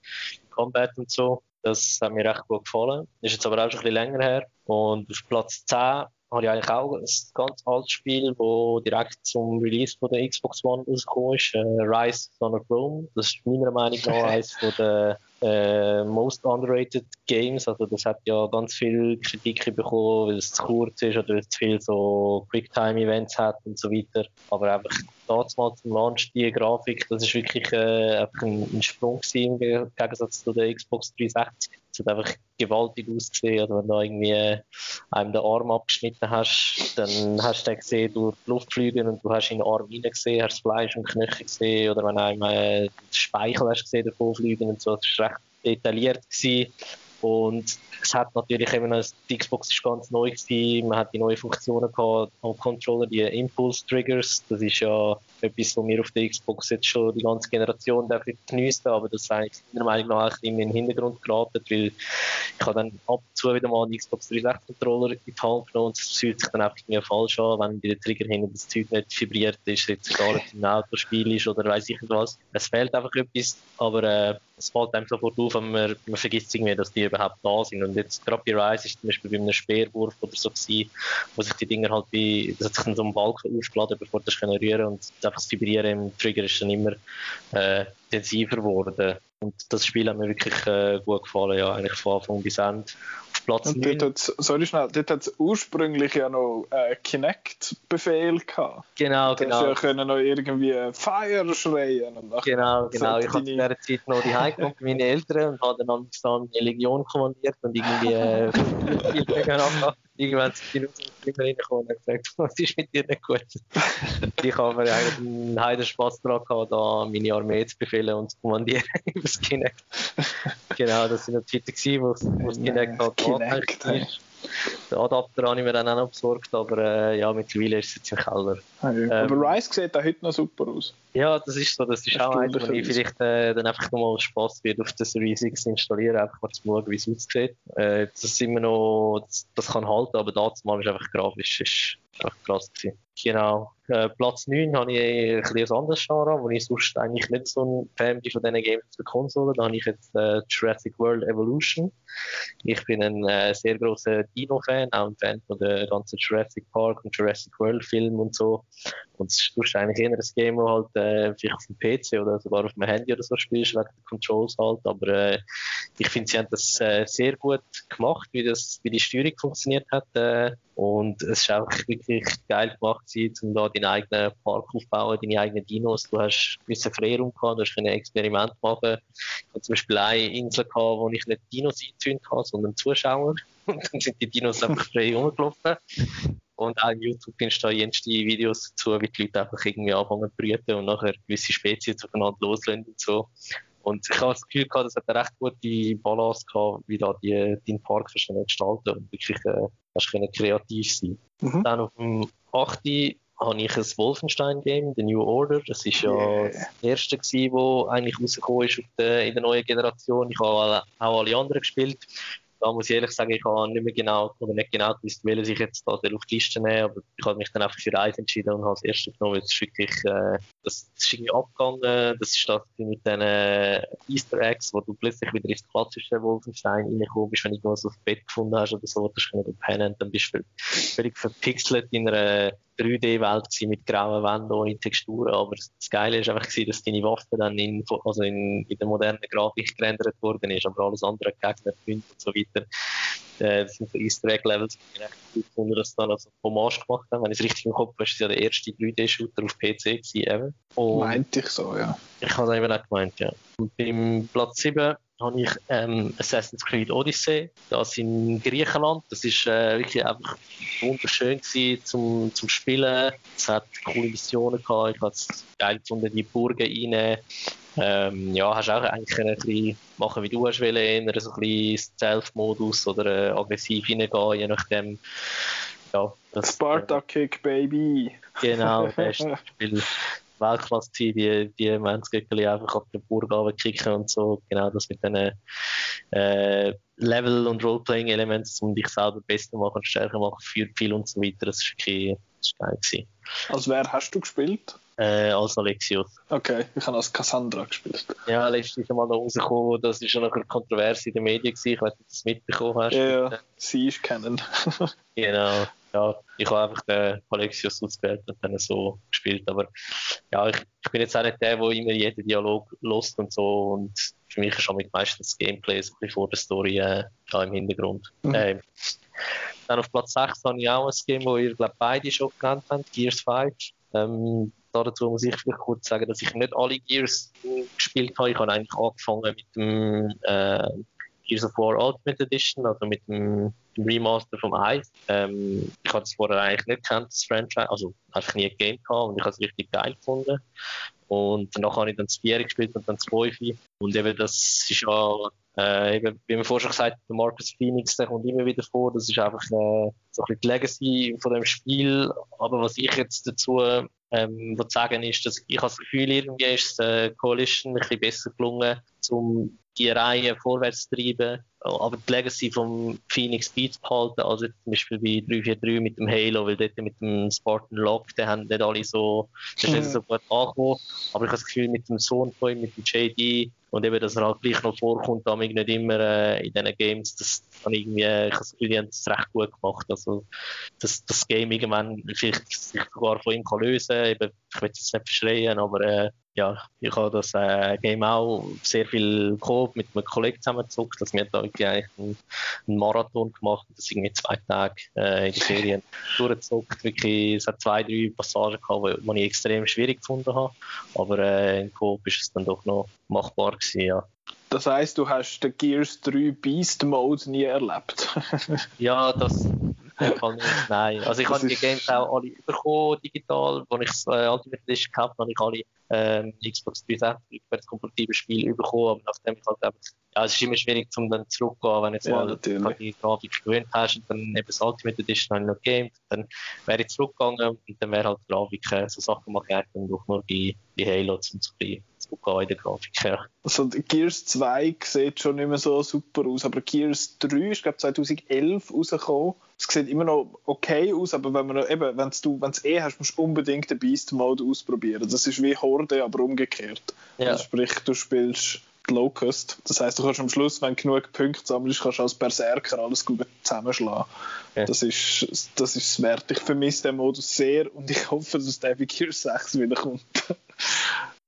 Combat und so. Das hat mir recht gut gefallen. Ist jetzt aber auch schon ein bisschen länger her. Und auf Platz 10 habe ich eigentlich auch ein ganz altes Spiel, das direkt zum Release von der Xbox One rausgekommen ist. Äh, Rise Son of Rome. Das ist meiner Meinung nach eines der äh, most underrated Games. Also das hat ja ganz viel Kritik bekommen, weil es zu kurz ist oder weil es zu viel so Quicktime-Events hat und so weiter. Aber einfach damals zum Launch die Grafik, das ist wirklich äh, einfach ein, ein Sprung im Gegensatz zu der Xbox 360. Es hat einfach gewaltig ausgesehen. Also wenn du irgendwie äh, einem den Arm abgeschnitten hast, dann hast du den gesehen durch die Luft fliegen und du hast in den Arm gesehen, hast Fleisch und Knöchel gesehen oder wenn einem äh, den Speichel hast gesehen davon fliegen und so. Das war recht detailliert gewesen. Und es hat natürlich eben die Xbox ist ganz neu gewesen, man hat die neuen Funktionen gehabt am Controller, die Impulse Triggers, das ist ja etwas, was wir auf der Xbox jetzt schon die ganze Generation geniessen aber das ist eigentlich meiner Meinung nach in den Hintergrund geraten, weil ich habe dann ab und zu wieder mal einen Xbox 360 Controller in die Hand genommen und es fühlt sich dann einfach mir falsch an, wenn bei den Trigger hinten das Zeug nicht vibriert ist, jetzt nicht im Autospiel ist oder weiß ich was. Es fehlt einfach etwas, aber äh, es fällt einem sofort auf, wenn man, man vergisst irgendwie, dass die überhaupt da sind. Und jetzt gerade bei Rise ist zum Beispiel bei einem Speerwurf oder so gewesen, wo sich die Dinger halt bei, das hat sich dann so einen Balken aufgeladen, bevor das rühren und einfach das Vibrieren im Trigger ist dann immer äh, intensiver geworden. Und das Spiel hat mir wirklich äh, gut gefallen, ja, eigentlich von Anfang bis Ende. Platz und dort hat sorry schnell, dort hat es ursprünglich ja noch äh, Kinect-Befehl gehabt. Genau, du genau. ja können noch irgendwie Fire schreien. Und genau, genau. Ich habe in dieser Zeit noch die Heim mit meinen Eltern und habe dann dann eine Legion kommandiert und irgendwie äh, irgendwann sind die Leute reingekommen und gesagt, was ist mit dir nicht gut? ich habe mir eigentlich einen heiden Spass daran gehabt, da meine Armee zu befehlen und zu kommandieren über das Kinect. genau, das sind die Zeiten, wo das Kinect halt Ist. Den Adapter habe ich mir dann auch noch besorgt, aber äh, ja, mittlerweile ist es jetzt im Keller. Ähm, aber Rise sieht auch heute noch super aus. Ja, das ist so. Das ist auch eins, wo ich vielleicht äh, dann einfach nochmal Spaß wird, auf das Riesiges installieren, einfach mal zu schauen, wie es aussieht. Äh, das ist immer noch, das, das kann halten, aber das mal ist einfach grafisch, ist krass gewesen. Genau. Äh, Platz 9 habe ich ein bisschen anderes Genre, wo ich sonst eigentlich nicht so ein Fan bin von diesen Games für Konsolen. Da habe ich jetzt äh, Jurassic World Evolution. Ich bin ein äh, sehr großer Dino-Fan, auch ein Fan von der ganzen Jurassic Park und Jurassic World Film und so. Und es ist eigentlich eher ein Game, das halt äh, vielleicht auf dem PC oder sogar auf dem Handy oder so spielst, wegen der Controls halt. Aber äh, ich finde, sie haben das äh, sehr gut gemacht, wie, das, wie die Steuerung funktioniert hat. Äh, und es ist auch wirklich geil gemacht, um da deinen eigenen Park aufzubauen, deine eigenen Dinos. Du hast bisschen Freiraum gehabt, du hast ein Experiment machen. Ich hatte zum Beispiel eine Insel gehabt, wo ich nicht Dinos einzünden kann, sondern Zuschauer. und dann sind die Dinos einfach frei rumgelaufen. Und auch im YouTube findest du jenste Videos dazu, wie die Leute einfach irgendwie anfangen zu brüten und nachher gewisse Spezies aufeinander loslösen und so. Und ich habe das Gefühl gehabt, das hat eine recht gute Balance gehabt, wie da die, deinen Park gestalten und wirklich äh, hast kreativ sein. Mhm. Dann auf dem 8 habe ich ein Wolfenstein-Game, The New Order. Das war ja yeah. das erste, das eigentlich rausgekommen ist in der neuen Generation. Ich habe auch alle anderen gespielt da muss ich ehrlich sagen, ich habe nicht mehr genau, oder nicht genau gewusst, welches ich jetzt da auf die Liste nehme, aber ich habe mich dann einfach für eins entschieden und habe das erste genommen, das ist wirklich, äh, das, ist irgendwie abgegangen, das ist das mit den äh, Easter Eggs, wo du plötzlich wieder ins klassische Wolfenstein reinkommst, wenn du irgendwas auf Bett gefunden hast oder so, das kannst du pennen, dann bist du völlig verpixelt in einer 3D-Welt mit grauen Wänden ohne Texturen, aber das Geile ist einfach gewesen, dass deine Waffe dann in, also in, in der modernen Grafik gerendert worden ist, aber alles andere Gegner, Hunde und so weiter. Äh, das sind so Easter Egg Levels, die ich recht gut gefunden, dass dann also Hommage gemacht haben. Wenn ich es richtig im Kopf habe, ist es ja der erste 3D-Shooter auf PC gewesen, eben. Meinte ich so, ja. Ich habe es eben auch gemeint, ja. Und beim Platz 7 habe ich ähm, Assassin's Creed Odyssey, das in Griechenland. Das ist äh, wirklich einfach wunderschön gewesen zum, zum Spielen. Es hat coole Missionen gehabt. Ich habe es geil gefunden, die Burgen rein. Ähm, ja, hast auch eigentlich ein bisschen machen, wie du hast wollen, eher so ein bisschen Stealth-Modus oder äh, aggressiv hineingehen, je nachdem. Ja, das, Sparta-Kick, Baby! Genau, das Spiel. Weltklasse sein, die, die Menzgöckeli einfach auf der Burg runterkicken und so. Genau das mit diesen äh, Level- und Roleplaying-Elementen, um dich selber besser machen, stärker machen, für viel und so weiter. Das das ist geil gewesen. Als wer hast du gespielt? Äh, als Alexios. Okay, ich habe als Cassandra gespielt. Ja, letztens mal noch rausgekommen, das ist schon eine Kontroverse in den Medien gewesen, ich weiß nicht, ob du es mitbekommen hast. Ja, ja. sie ist kennen. genau ja, ich habe einfach den Alexios ausgewählt und dann so gespielt. Aber ja, ich, ich bin jetzt auch nicht der, der immer jeden Dialog lost und so. Und für mich ist auch meistens das Gameplay so vor der Story äh, im Hintergrund. Mhm. Ähm, dann auf Platz 6 habe ich auch ein Game, wo ihr glaube beide schon genannt habt, Gears 5. Ähm, dazu muss ich vielleicht kurz sagen, dass ich nicht alle Gears gespielt habe. Ich habe eigentlich angefangen mit dem äh, Gears of War Ultimate Edition, also mit dem, Remaster vom 1. Ähm, ich hatte es vorher eigentlich nicht kennt, das Franchise, also einfach nie ein Game und ich habe es richtig geil gefunden. Und danach habe ich dann das 4 gespielt und dann das 5. Und eben das ist ja, äh, eben, wie wir vorher schon gesagt haben, der Marcus Phoenix, der kommt immer wieder vor. Das ist einfach äh, so ein bisschen die Legacy von dem Spiel. Aber was ich jetzt dazu ähm, sagen ist, dass ich das Gefühl, irgendwie ist äh, Coalition ein bisschen besser gelungen, um die Reihe vorwärts zu treiben, aber die Legacy vom Phoenix Beats behalten, also zum Beispiel bei 343 mit dem Halo, weil dort mit dem Spartan Lock, die haben nicht alle so, das ist so gut angekommen, aber ich habe das Gefühl, mit dem Sohn von ihm, mit dem JD, und eben, dass er halt gleich noch vorkommt, damit nicht immer äh, in diesen Games, das kann irgendwie, ich habe das Gefühl, die haben das recht gut gemacht. Also, dass das Game irgendwann vielleicht sich sogar von ihm kann lösen kann. Ich will es jetzt nicht verschreien, aber äh, ja, ich habe das äh, Game auch sehr viel Coop mit einem Kollegen zusammengezockt. Also wir da eigentlich einen, einen, Marathon gemacht, das irgendwie zwei Tage äh, in den Ferien durchgezockt. Wirklich, es hat zwei, drei Passagen gehabt, die ich extrem schwierig gefunden habe. Aber äh, im Coop ist es dann doch noch machbar gewesen, ja. Das heisst, du hast den Gears 3 Beast Mode nie erlebt? ja, das, Nein, also ich habe die Games auch alle bekommen, digital. Als ich äh, Ultimate Edition gehabt habe, habe ich alle ähm, Xbox 360 kompatibel Spiel bekommen, aber nachdem ich halt eben, ja, es ist immer schwierig, um dann zurückzugehen, wenn du jetzt ja, mal die Grafik gewöhnt hast und dann eben das Ultimate Edition habe ich noch gegamed, dann wäre ich zurückgegangen und dann wäre halt die Grafik, äh, so Sachen eigentlich dann doch nur bei, bei Halo zum zu zurückgehen in der Grafik. Ja. Also Gears 2 sieht schon nicht mehr so super aus, aber Gears 3 ist glaube 2011 rausgekommen es sieht immer noch okay aus, aber wenn man eben, wenn du es eh hast, musst du unbedingt den Beast Mode ausprobieren. Das ist wie Horde, aber umgekehrt. Ja. Also sprich, du spielst Locust. Das heißt, du kannst am Schluss, wenn du genug Punkte sammelst, kannst du als Berserker alles gut zusammenschlagen. Ja. Das ist das ist wert. Ich vermisse den Modus sehr und ich hoffe, dass der bei Gears 6 wiederkommt.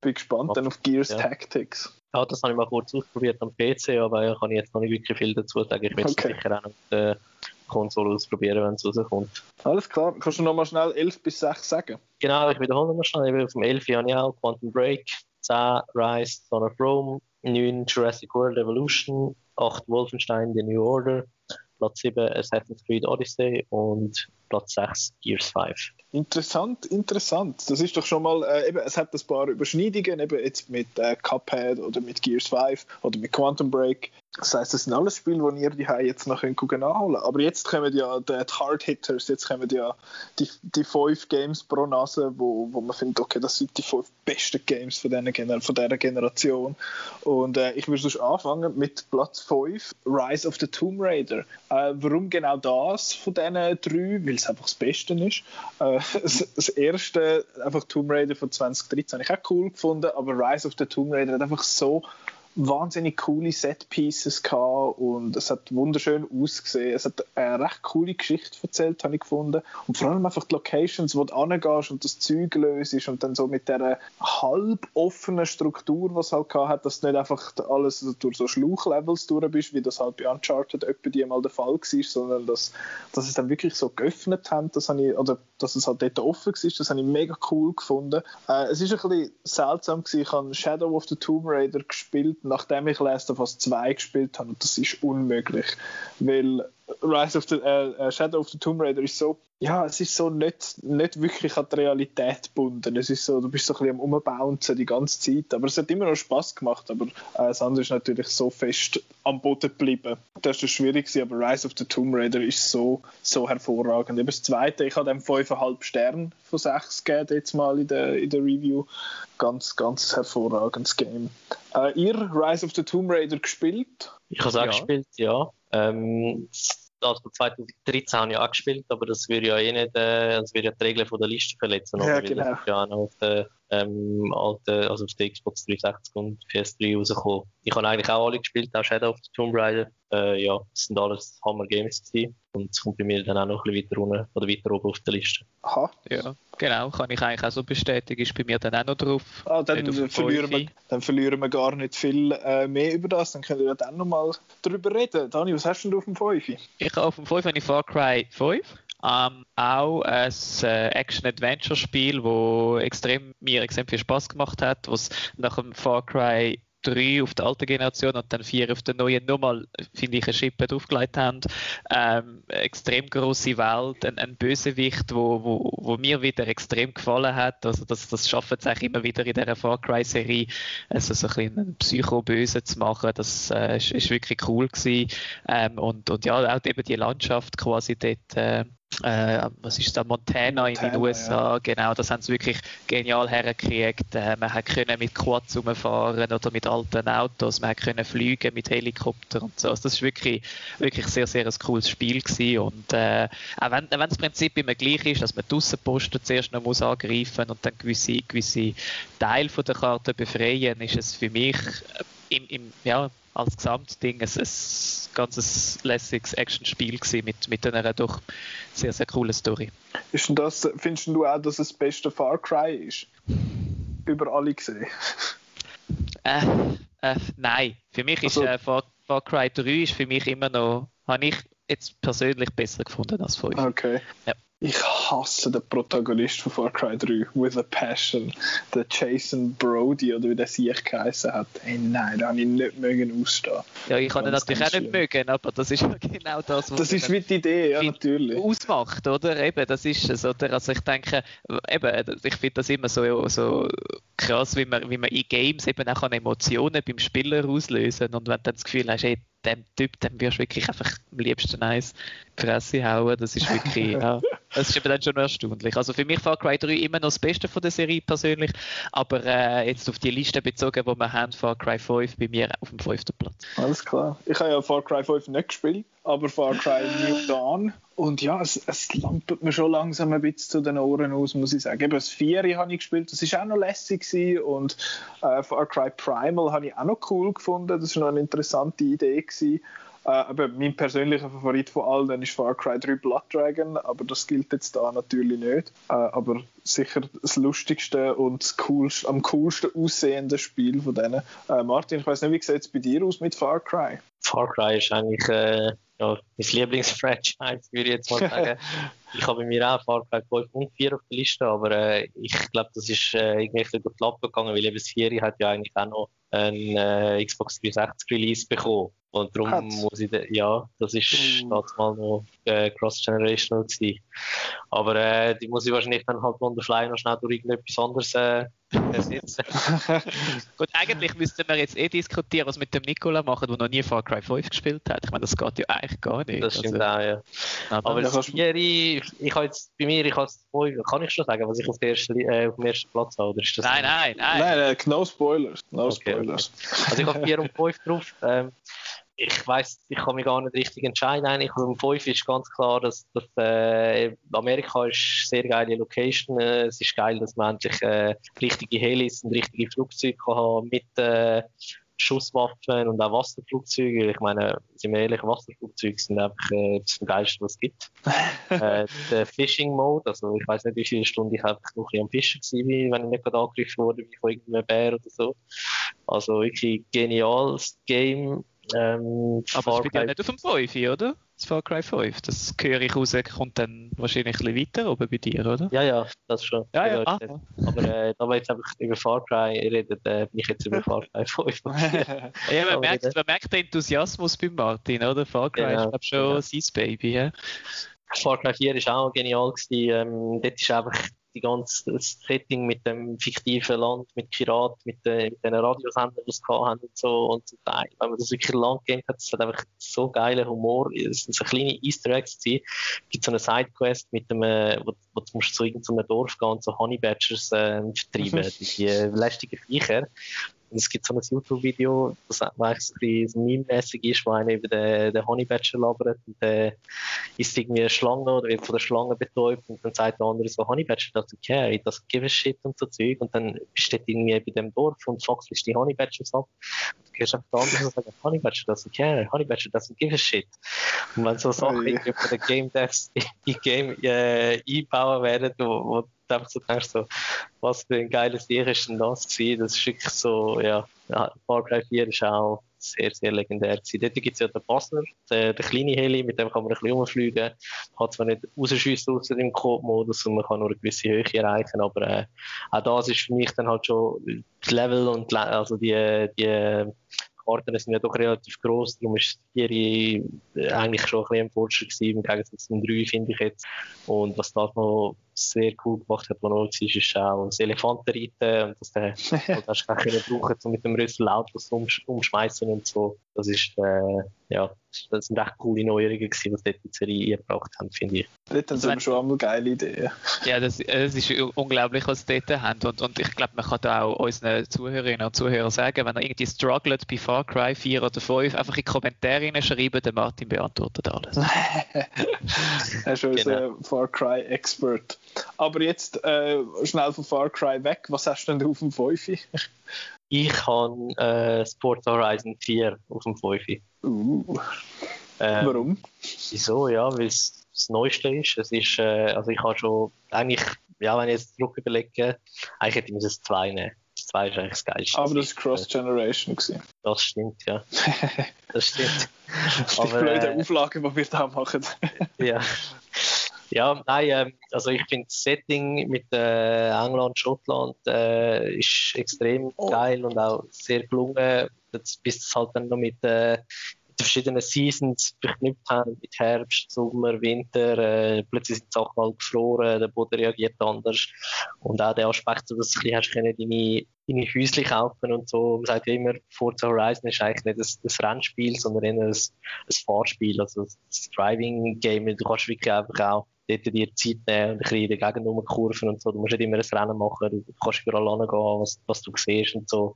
Bin gespannt dann auf Gears ja. Tactics. Ja, das habe ich mal kurz ausprobiert am PC, aber ich kann jetzt noch nicht wirklich viel dazu sagen. Ich will es okay. sicher auch noch äh, Konsole ausprobieren, wenn es rauskommt. Alles klar. Kannst du nochmal schnell 11 bis 6 sagen? Genau, ich wiederhole nochmal schnell. Ich auf dem 11 habe ich auch Quantum Break, 10 Rise, Son of Rome, 9 Jurassic World Evolution, 8 Wolfenstein The New Order, Platz 7 Assassin's Creed Odyssey und Platz 6 Gears 5. Interessant, interessant. Das ist doch schon mal, äh, eben, es hat ein paar Überschneidungen, eben jetzt mit äh, Cuphead oder mit Gears 5 oder mit Quantum Break. Das heißt, das sind alles Spiele, die ihr die jetzt noch könnt nachholen Aber jetzt kommen ja die Hard Hitters, jetzt kommen ja die, die fünf Games pro Nase, wo, wo man findet, okay, das sind die fünf besten Games von, Gener von dieser Generation. Und äh, ich würde sonst anfangen mit Platz 5, Rise of the Tomb Raider. Äh, warum genau das von diesen drei? Weil es einfach das Beste ist. Äh, das, erste, einfach Tomb Raider von 2013, habe ich auch cool gefunden, aber Rise of the Tomb Raider hat einfach so wahnsinnig coole Set-Pieces gehabt und es hat wunderschön ausgesehen. Es hat eine recht coole Geschichte erzählt, habe ich gefunden. Und vor allem einfach die Locations, wo du hingehst und das Zeug löst und dann so mit dieser halb offenen Struktur, was halt gehabt hat, dass du nicht einfach alles durch so Schluchlevels durch bist, wie das halt bei Uncharted etwa die mal der Fall war, sondern dass, dass es dann wirklich so geöffnet haben, das habe ich, oder dass es halt dort offen war, das habe ich mega cool gefunden. Äh, es ist ein bisschen seltsam gewesen, ich habe Shadow of the Tomb Raider gespielt nachdem ich Last of Us 2 gespielt habe. Und das ist unmöglich, weil Rise of the äh, äh, Shadow of the Tomb Raider ist so, ja, es ist so nicht, nicht wirklich an die Realität gebunden. Es ist so, du bist so ein bisschen am Umbouncen die ganze Zeit. Aber es hat immer noch Spaß gemacht. Aber äh, das andere ist natürlich so fest am Boden geblieben. Das ist schwierig gewesen, aber Rise of the Tomb Raider ist so, so hervorragend. Eben das zweite, ich habe dem 5,5 Sterne von 6 gegeben, jetzt mal in der, in der Review. Ganz, ganz hervorragendes Game. Äh, ihr Rise of the Tomb Raider gespielt? Ich habe es auch ja. gespielt, ja. Ähm, das von 2013 habe ich auch gespielt, aber das würde ja eh nicht, äh, das würde ja die Regeln von der Liste verletzen. Ja, oder? genau. Das ist ja auch noch auf der, ähm, alten, also auf der Xbox 360 und PS3 rausgekommen. Ich habe eigentlich auch alle gespielt, auch Shadow of the Tomb Raider. Äh, ja, das sind alles Hammer Games gewesen. Und es kommt bei mir dann auch noch ein bisschen weiter unten oder weiter oben auf der Liste. Aha. Ja, genau, kann ich eigentlich auch so bestätigen, ist bei mir dann auch noch drauf. Ah, dann, verlieren wir, dann verlieren wir gar nicht viel äh, mehr über das, dann können wir dann nochmal darüber reden. Dani, was hast du denn auf dem 5? Ich habe auf dem 5 habe ich Far Cry 5. Ähm, auch ein äh, Action-Adventure-Spiel, das extrem, mir extrem viel Spaß gemacht hat, was nach dem Far Cry 3 auf der alten Generation und dann 4 auf der neuen nochmal, finde ich, eine Schippe draufgelegt haben. Ähm, extrem große Welt, ein, ein Bösewicht, wo, wo, wo mir wieder extrem gefallen hat. Also das, das schaffen sie auch immer wieder in dieser Far Cry-Serie, also so ein einen Psycho-Böse zu machen. Das äh, ist, ist, wirklich cool gewesen. Ähm, und, und ja, auch eben die Landschaft quasi dort äh, äh, was ist da, Montana, Montana in den USA, ja. genau, das haben sie wirklich genial hergekriegt. Äh, man hat können mit Quads rumfahren oder mit alten Autos, man hat können fliegen mit Helikoptern und so. Also das ist wirklich, wirklich sehr, sehr ein cooles Spiel gewesen. und äh, auch wenn, wenn das Prinzip immer gleich ist, dass man die Aussenposten zuerst noch muss angreifen und dann gewisse, gewisse Teile von der Karte befreien, ist es für mich im, im ja, als Gesamtding ein, ein ganz lässiges Actionspiel mit, mit einer doch sehr, sehr coolen Story. Ist denn das, findest du auch, dass es das beste Far Cry ist? Über alle gesehen? Äh, äh, nein, für mich also, ist äh, Far, Far Cry 3 ist für mich immer noch, habe ich jetzt persönlich besser gefunden als 5. Okay. Ja. Ich hasse den Protagonist von Far Cry 3 with a passion. Der Jason Brody oder wie der sich geheißen hat. Hey, nein, da habe ich nicht mögen ausstehen. Ja, ich kann ihn natürlich auch nicht mögen, aber das ist ja genau das, was Das ist wie die Idee, ja, natürlich. Ausmacht, oder? Eben, das ist es, oder? Also ich denke, eben, ich finde das immer so, so krass, wie man, wie man in Games eben auch Emotionen beim Spieler auslösen und wenn du dann das Gefühl hast, hey, dem Typ, dem wirst du wirklich einfach am liebsten eins Fresse hauen. Das ist wirklich, ja, das ist eben dann schon erstaunlich. Also für mich Far Cry 3 immer noch das Beste von der Serie persönlich, aber äh, jetzt auf die Liste bezogen, wo wir haben, Far Cry 5 bei mir auf dem fünften Platz. Alles klar. Ich habe ja Far Cry 5 nicht gespielt, aber Far Cry New Dawn. Und ja, es, es lampert mir schon langsam ein bisschen zu den Ohren aus, muss ich sagen. Eben das 4 habe ich gespielt, das war auch noch lässig. Gewesen. Und äh, Far Cry Primal habe ich auch noch cool gefunden. Das war noch eine interessante Idee. Gewesen. Äh, aber mein persönlicher Favorit von allen ist Far Cry 3 Blood Dragon, aber das gilt jetzt da natürlich nicht. Äh, aber sicher das lustigste und das coolste, am coolsten aussehende Spiel von denen. Äh, Martin, ich weiß nicht, wie sieht es bei dir aus mit Far Cry? Far Cry ist eigentlich äh, ja, mein Lieblingsfranchise, würde ich jetzt mal sagen. ich habe bei mir auch Far Cry 5 und 4 auf der Liste, aber äh, ich glaube, das ist äh, irgendwie durch die Lappe gegangen, weil eben das 4 hat ja eigentlich auch noch ein äh, Xbox 360 Release bekommen. Und darum Hat's? muss ich, da- ja, das ist damals mal noch äh, cross-generational gewesen. Aber äh, die muss ich wahrscheinlich dann halt on the fly noch schnell durch irgendetwas anderes äh, ersetzen. Gut, eigentlich müssten wir jetzt eh diskutieren, was mit dem Nikola machen, der noch nie Far Cry 5 gespielt hat. Ich meine, das geht ja eigentlich gar nicht. Das stimmt Also, auch, ja. aber, das Vieri, ich habe jetzt, bei mir, ich habe kann ich schon sagen, was ich auf, ersten, äh, auf dem ersten Platz habe? Oder ist das nein, nein, nein. Nein, nein, no Spoilers. No Okay, Spoilers. Also ich habe 4 und 5 drauf. Ähm, ich weiß, ich kann mich gar nicht richtig entscheiden. Eigentlich. Um 5 ist ganz klar, dass, dass äh, Amerika ist eine sehr geile Location. Äh, es ist geil, dass man endlich äh, richtige Helis und richtige Flugzeuge kann haben mit äh, Schusswaffen und auch Wasserflugzeuge. Ich meine, sind wir ehrlich, Wasserflugzeuge sind einfach äh, das Geilste, was es gibt. äh, der Fishing Mode, also ich weiß nicht, wie viele Stunden ich einfach noch ein bisschen am Fischen war, wenn ich nicht gerade angegriffen wurde wie von irgendeinem Bär oder so. Also wirklich geniales Game. Ähm, Aber Far es spielt ja nicht auf dem 5, oder? Das Far Cry 5. Das höre ich raus, kommt dann wahrscheinlich ein bisschen weiter oben bei dir, oder? ja, ja, das schon. Ja, ja. Ah, Aber äh, da wir jetzt einfach über Far Cry reden, äh, bin ich jetzt über Far Cry 5. ja man, merkt, man merkt den Enthusiasmus bei Martin, oder? Far Cry Genau, ist, glaube schon genau. sein Baby. Ja? Far Cry 4 ist auch genial gewesen. Ähm, dort ist einfach die ganze Setting mit dem fiktiven Land, mit Pirat, mit, äh, mit den Radiosendern, die es haben und so. Und zum Teil, wenn man das wirklich lang gegeben hat, es hat einfach so geiler Humor. Es sind so kleine Easter Eggs. Es gibt so eine Sidequest mit dem, äh, wo, wo du musst zu irgendeinem Dorf gehen und so Honey Badgers äh, vertreiben, die äh, lästigen Viecher. Und es gibt so ein YouTube-Video, das eigentlich so ein bisschen meme-mäßig ist, wo einer über den, den Honey Badger labert und der ist irgendwie eine Schlange oder wird von der Schlange betäubt und dann sagt der andere so, Honey Badger doesn't care, it doesn't give a shit und so Zeug. Und dann steht irgendwie bei dem Dorf und fuckst die Honey Badgers ab und du gehst einfach da andere und sagst, Honey Badger doesn't care, Honey Badger doesn't give a shit. Und wenn so Sachen Oh je. irgendwie von den Game Devs in Game äh, einbauen werden, wo, wo einfach so denkst, so, was für ein geiles Tier ist denn das gewesen, das ist wirklich so, ja, ja Far Cry 4 ist auch sehr, sehr legendär gewesen. Dort gibt es ja den Passner, den, den kleinen Heli, mit dem kann man ein bisschen rumfliegen. Hat zwar nicht rausschiessen außer im Code-Modus und man kann nur eine gewisse Höhe erreichen, aber äh, auch das ist für mich dann halt schon das Level und also die, die Karten sind ja doch relativ groß, darum ist die Serie eigentlich schon ein bisschen ein Fortschritt gewesen, im Gegensatz zum 3, finde ich jetzt. Und was das noch sehr cool gemacht hat, was noch war, ist auch das Elefantenreiten und dass der halt hast du können brauchen, um mit dem Rüssel Autos umsch umschmeißen und so. Das ist, äh, ja, das sind echt coole Neuerungen gewesen, was dort die Serie eingebracht haben, finde ich. Dort haben sie aber schon einmal geile Ideen. Ja, das, äh, das ist unglaublich, was sie dort haben. Und, und ich glaube, man kann da auch unseren Zuhörerinnen und Zuhörern sagen, wenn ihr irgendwie struggelt bei Far Cry 4 oder 5, einfach in die Kommentare schreiben, der Martin beantwortet alles. Er ist unser Genau. Far Cry Expert. Aber jetzt äh, schnell von Far Cry weg. Was hast du denn auf dem 5? Ich habe äh, Sport Horizon 4 auf dem 5. Uh, Ähm, warum? Wieso? Ja, weil es das Neueste ist. Es ist, äh, also ich habe schon, eigentlich, ja, wenn ich jetzt zurück überlege, eigentlich hätte ich mir das 2 nehmen. Das 2 ist eigentlich das Geilste. Aber das war Cross-Generation. Das stimmt, ja. Das stimmt. Die Aber, blöden äh, Auflagen, die wir da machen. ja. Ja, nein, ähm, also ich finde das Setting mit äh, England, Schottland äh, ist extrem Oh. geil und auch sehr gelungen, das, bis es halt dann noch mit, äh, den verschiedenen Seasons verknüpft haben, mit Herbst, Sommer, Winter, äh, plötzlich sind Sachen mal gefroren, der Boden reagiert anders. Und auch der Aspekt, dass du ein hast deine, deine Häuschen kaufen und so, man sagt ja immer, Forza Horizon ist eigentlich nicht ein, Rennspiel, sondern eher ein, ein Fahrspiel, also das Driving-Game, du kannst wirklich einfach auch dort dir Zeit nehmen und ein bisschen in der Gegend rumkurven und so. Du musst nicht immer ein Rennen machen, du kannst überall hingehen, was, was du siehst und so.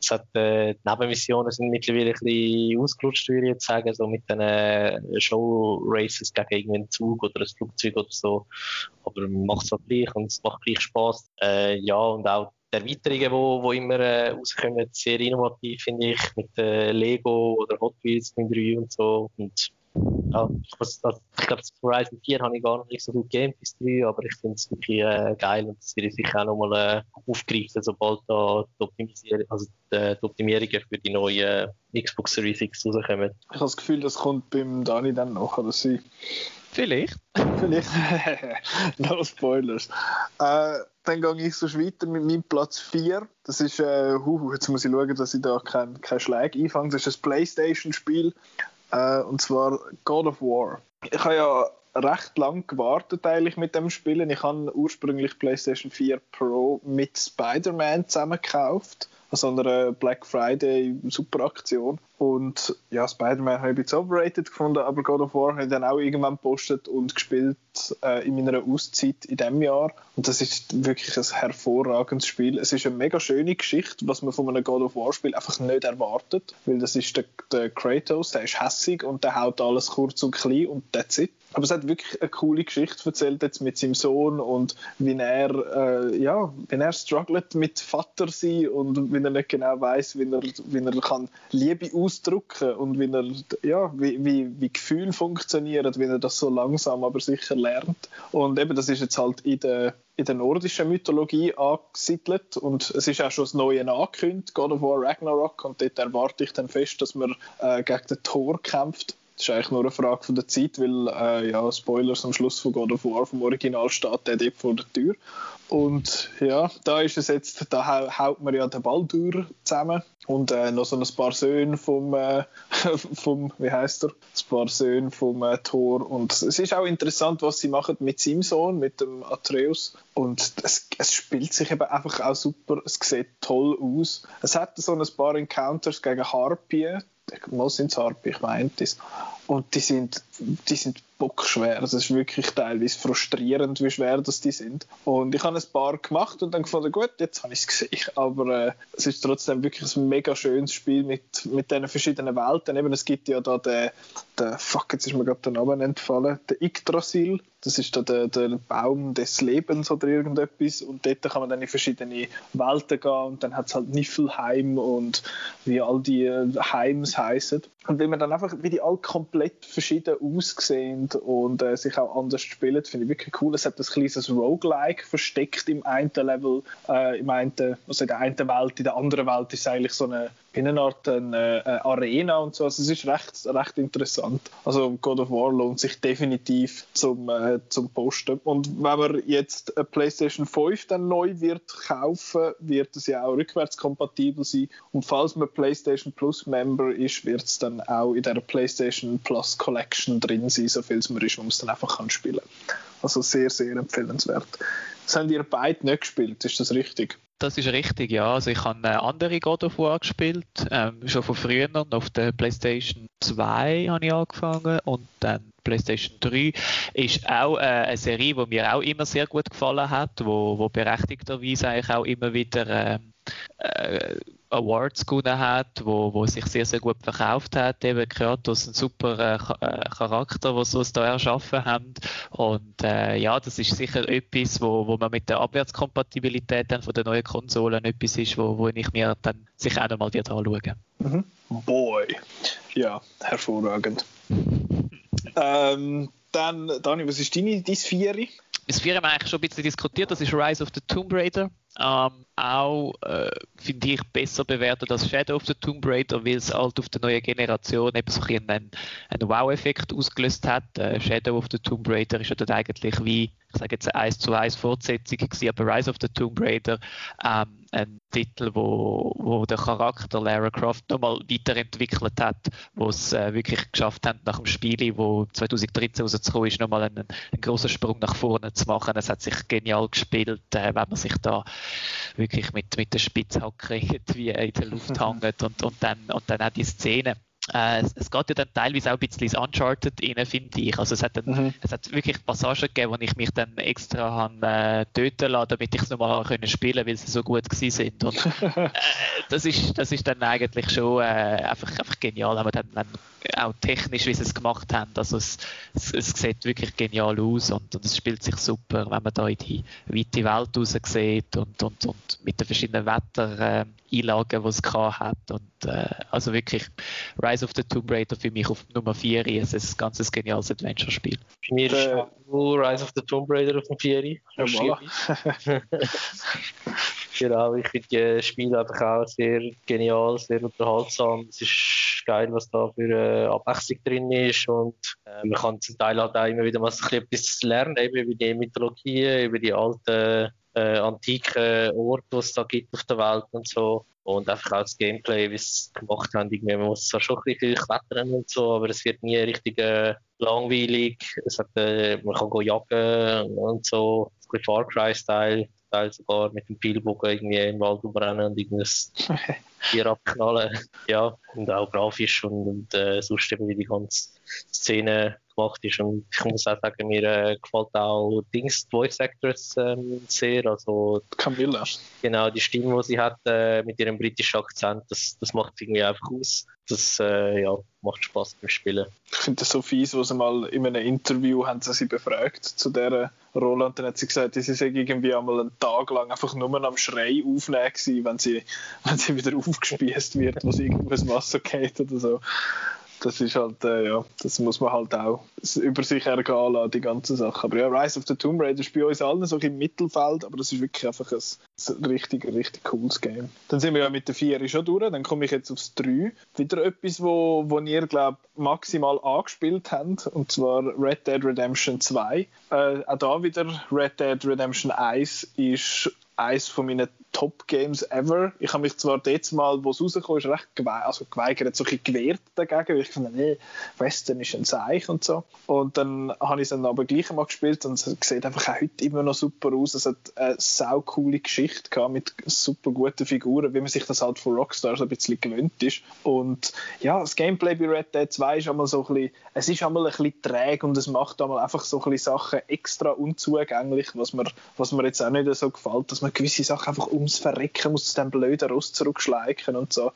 Es hat, äh, die Nebenmissionen sind mittlerweile ein bisschen ausgerutscht, würde ich jetzt sagen, so mit den Show-Races gegen irgendeinen Zug oder ein Flugzeug oder so. Aber macht es halt gleich und es macht gleich Spaß. Äh, ja, und auch die Erweiterungen, wo, wo immer äh, rauskommen, sehr innovativ, finde ich, mit äh, Lego oder Hot Wheels mit 3 und so. Und ja, ich, muss- also, ich glaube, Horizon 4 habe ich gar noch nicht so gut gegeben bis 3, aber ich finde es wirklich äh, geil und das werde ich sicher auch nochmal äh, aufgreifen, sobald da die, Optimisierung, also die, die Optimierungen für die neue Xbox Series X rauskommen. Ich habe das Gefühl, das kommt beim Dani dann noch. Oder sie. Vielleicht. Vielleicht. no Spoilers. Äh, dann gehe ich so weiter mit meinem Platz 4. Das ist, äh, hu, jetzt muss ich schauen, dass ich da keinen kein Schlag einfange. Das ist ein Playstation-Spiel. Äh, und zwar God of War. Ich habe ja recht lang gewartet eigentlich mit dem Spielen. Ich habe ursprünglich PlayStation 4 Pro mit Spider-Man zusammen gekauft an so einer Black Friday Superaktion. Und ja, Spider-Man habe ich bisschen overrated gefunden, aber God of War habe ich dann auch irgendwann gepostet und gespielt äh, in meiner Auszeit in diesem Jahr. Und das ist wirklich ein hervorragendes Spiel. Es ist eine mega schöne Geschichte, was man von einem God of War Spiel einfach nicht erwartet. Weil das ist der, der Kratos, der ist hässig und der haut alles kurz und klein und that's it. Aber es hat wirklich eine coole Geschichte erzählt jetzt mit seinem Sohn und wie er, äh, ja, wie er struggelt mit Vater sein und wie er nicht genau weiß, wie er, wie er kann Liebe ausdrücken und wie er, ja, wie, wie, wie Gefühle funktionieren, wie er das so langsam aber sicher lernt. Und eben, das ist jetzt halt in der in der nordischen Mythologie angesiedelt und es ist auch schon das Neue angekündigt, God of War Ragnarok und dort erwarte ich dann fest, dass man äh, gegen den Thor kämpft das ist eigentlich nur eine Frage von der Zeit, weil, äh, ja, Spoilers am Schluss von God of War vom Original steht der dort vor der Tür. Und ja, da ist es jetzt, da haut man ja den Baldur zusammen und äh, noch so ein paar Söhne vom, äh, vom wie heißt er? Ein paar Söhne vom äh, Thor. Und es ist auch interessant, was sie machen mit seinem Sohn, mit dem Atreus. Und es, es spielt sich eben einfach auch super, es sieht toll aus. Es hat so ein paar Encounters gegen Harpien, mal sind es Harpy, ich meinte es. Und die sind, die sind bockschwer. Es ist wirklich teilweise frustrierend, wie schwer das die sind. Und ich habe ein paar gemacht und dann gefunden, gut, jetzt habe ich es gesehen. Aber äh, es ist trotzdem wirklich ein mega schönes Spiel mit, mit diesen verschiedenen Welten. Eben, es gibt ja da den, den fuck, jetzt ist mir gerade der Name entfallen, der Yggdrasil. Das ist da der, der Baum des Lebens oder irgendetwas. Und dort kann man dann in verschiedene Welten gehen und dann hat es halt Niflheim und wie all die Heims heißen. Und wenn man dann einfach, wie die alle komplett verschieden aussehen und äh, sich auch anders spielen, finde ich wirklich cool. Es hat ein kleines Roguelike versteckt im einen Level, äh, im einen, also in der einen Welt, in der anderen Welt ist es eigentlich so eine in einer Art eine, eine Arena und so. Also es ist recht, recht interessant. Also God of War lohnt sich definitiv zum, äh, zum Posten. Und wenn man jetzt eine PlayStation 5 dann neu wird kaufen, wird es ja auch rückwärtskompatibel sein. Und falls man PlayStation Plus Member ist, wird es dann auch in der PlayStation Plus Collection drin sein, so viel es man ist, wo man es dann einfach kann spielen kann. Also sehr, sehr empfehlenswert. Das haben ihr beide nicht gespielt, ist das richtig? Das ist richtig, ja. Also ich habe andere God of War gespielt, ähm, schon von früher. Auf der PlayStation 2 habe ich angefangen und dann PlayStation 3 ist auch äh, eine Serie, die mir auch immer sehr gut gefallen hat, wo, wo berechtigterweise eigentlich auch immer wieder äh, äh, Awards gewonnen hat, wo, wo sich sehr, sehr gut verkauft hat. Eben Kratos, ein super äh, äh Charakter, was sie da erschaffen haben. Und äh, ja, das ist sicher etwas, wo, wo man mit der Abwärtskompatibilität dann von der neuen Konsolen etwas ist, wo, wo ich mir dann sicher auch nochmal anschauen mhm. Boy. Ja, hervorragend. ähm, dann, Dani, was ist deine, dein Vieri? Das Vieri haben wir eigentlich schon ein bisschen diskutiert, das ist Rise of the Tomb Raider. Ähm, auch, äh, finde ich, besser bewertet als Shadow of the Tomb Raider, weil es halt auf der neuen Generation eben so ein einen, einen Wow-Effekt ausgelöst hat. Äh, Shadow of the Tomb Raider ist ja dann eigentlich wie, ich sage jetzt, eine 1 zu 1 Fortsetzung gewesen, aber Rise of the Tomb Raider ähm, ein Titel, wo, wo der Charakter Lara Croft nochmal weiterentwickelt hat, wo es äh, wirklich geschafft hat, nach dem Spiel, wo 2013 rausgekommen ist, nochmal einen, einen großen Sprung nach vorne zu machen. Es hat sich genial gespielt, äh, wenn man sich da wirklich mit, mit der Spitzhacke irgendwie in der Luft hängt und, und, dann, und dann auch die Szene äh, es, es, geht ja dann teilweise auch ein bisschen ins Uncharted rein, finde ich. Also es hat, dann, mhm. es hat wirklich Passagen gegeben, wo ich mich dann extra han, äh, töten lassen damit ich es nochmal können spielen weil sie so gut gewesen sind. Und, äh, das, ist, das ist dann eigentlich schon äh, einfach, einfach genial, wenn man dann, wenn, auch technisch, wie sie es gemacht haben. Also es, es, es sieht wirklich genial aus und, und, es spielt sich super, wenn man da in die weite Welt raus sieht und, und, und mit den verschiedenen Wettereinlagen, die es hat. Und, äh, also wirklich Rise of the Tomb Raider für mich auf Nummer 4 ist ein ganz geniales Adventure-Spiel. Für mich ist äh, Rise of the Tomb Raider auf dem 4. Ja, Genau, ich finde die Spiele einfach auch sehr genial, sehr unterhaltsam. Es ist geil, was da für äh, Abwechslung drin ist und äh, man kann zum Teil halt auch immer wieder mal so etwas lernen, eben über die Mythologie, über die alten äh, antiken Orte, die es da gibt auf der Welt und so. Und einfach auch das Gameplay, wie sie es gemacht haben. Irgendwie, man muss zwar schon ein bisschen klettern und so, aber es wird nie richtig äh, langweilig. Es hat, äh, man kann go jagen und so. Ein bisschen Far Cry-Style. Teil sogar mit dem Pfeilbogen irgendwie im Wald rumrennen und irgendwas Tier abknallen. Ja, und auch grafisch und, und äh, sonst eben wie die ganze Szene gemacht ist. Und ich muss auch sagen, mir äh, gefällt auch Dings, die Voice Actress ähm, sehr. Also, Camilla. Genau, die Stimme, die sie hat äh, mit ihrem britischen Akzent, das, das macht irgendwie einfach aus. Das äh, ja, macht Spaß beim Spielen. Ich finde das so fies, wo sie mal in einem Interview haben sie, sie befragt zu dieser Rolle und dann hat sie gesagt, sie sei irgendwie einmal einen Tag lang einfach nur am Schrei aufnehmen gewesen, wenn sie, wenn sie wieder aufgespießt wird, wo sie irgendwas Wasser geht oder so das ist halt, äh, ja, das muss man halt auch über sich ergehen lassen, die ganze Sache. Aber ja, Rise of the Tomb Raider ist bei uns allen so im Mittelfeld, aber das ist wirklich einfach ein, ein richtig, richtig cooles Game. Dann sind wir ja mit der 4 schon durch, dann komme ich jetzt aufs 3. Wieder etwas, wo, wo ihr, glaube maximal angespielt habt, und zwar Red Dead Redemption 2. Äh, auch da wieder Red Dead Redemption 1 ist eines von meinen Top-Games ever. Ich habe mich zwar jetzt mal, wo es rauskam, ist recht gewe also geweigert, so ein gewehrt dagegen, weil ich fand, nee, Western ist ein Zeichen und so. Und dann habe ich es dann aber gleich mal gespielt und es sieht einfach auch heute immer noch super aus. Es hat eine sau coole Geschichte gehabt mit super guten Figuren, wie man sich das halt von Rockstar so ein bisschen gewöhnt ist. Und ja, das Gameplay bei Red Dead 2 ist einmal so ein bisschen, es ist einmal ein bisschen träge und es macht einmal einfach so ein bisschen Sachen extra unzugänglich, was mir, was mir jetzt auch nicht so gefällt, dass man gewisse Sachen einfach ums Verrecken muss zu dem blöden Ross zurückschleichen und so.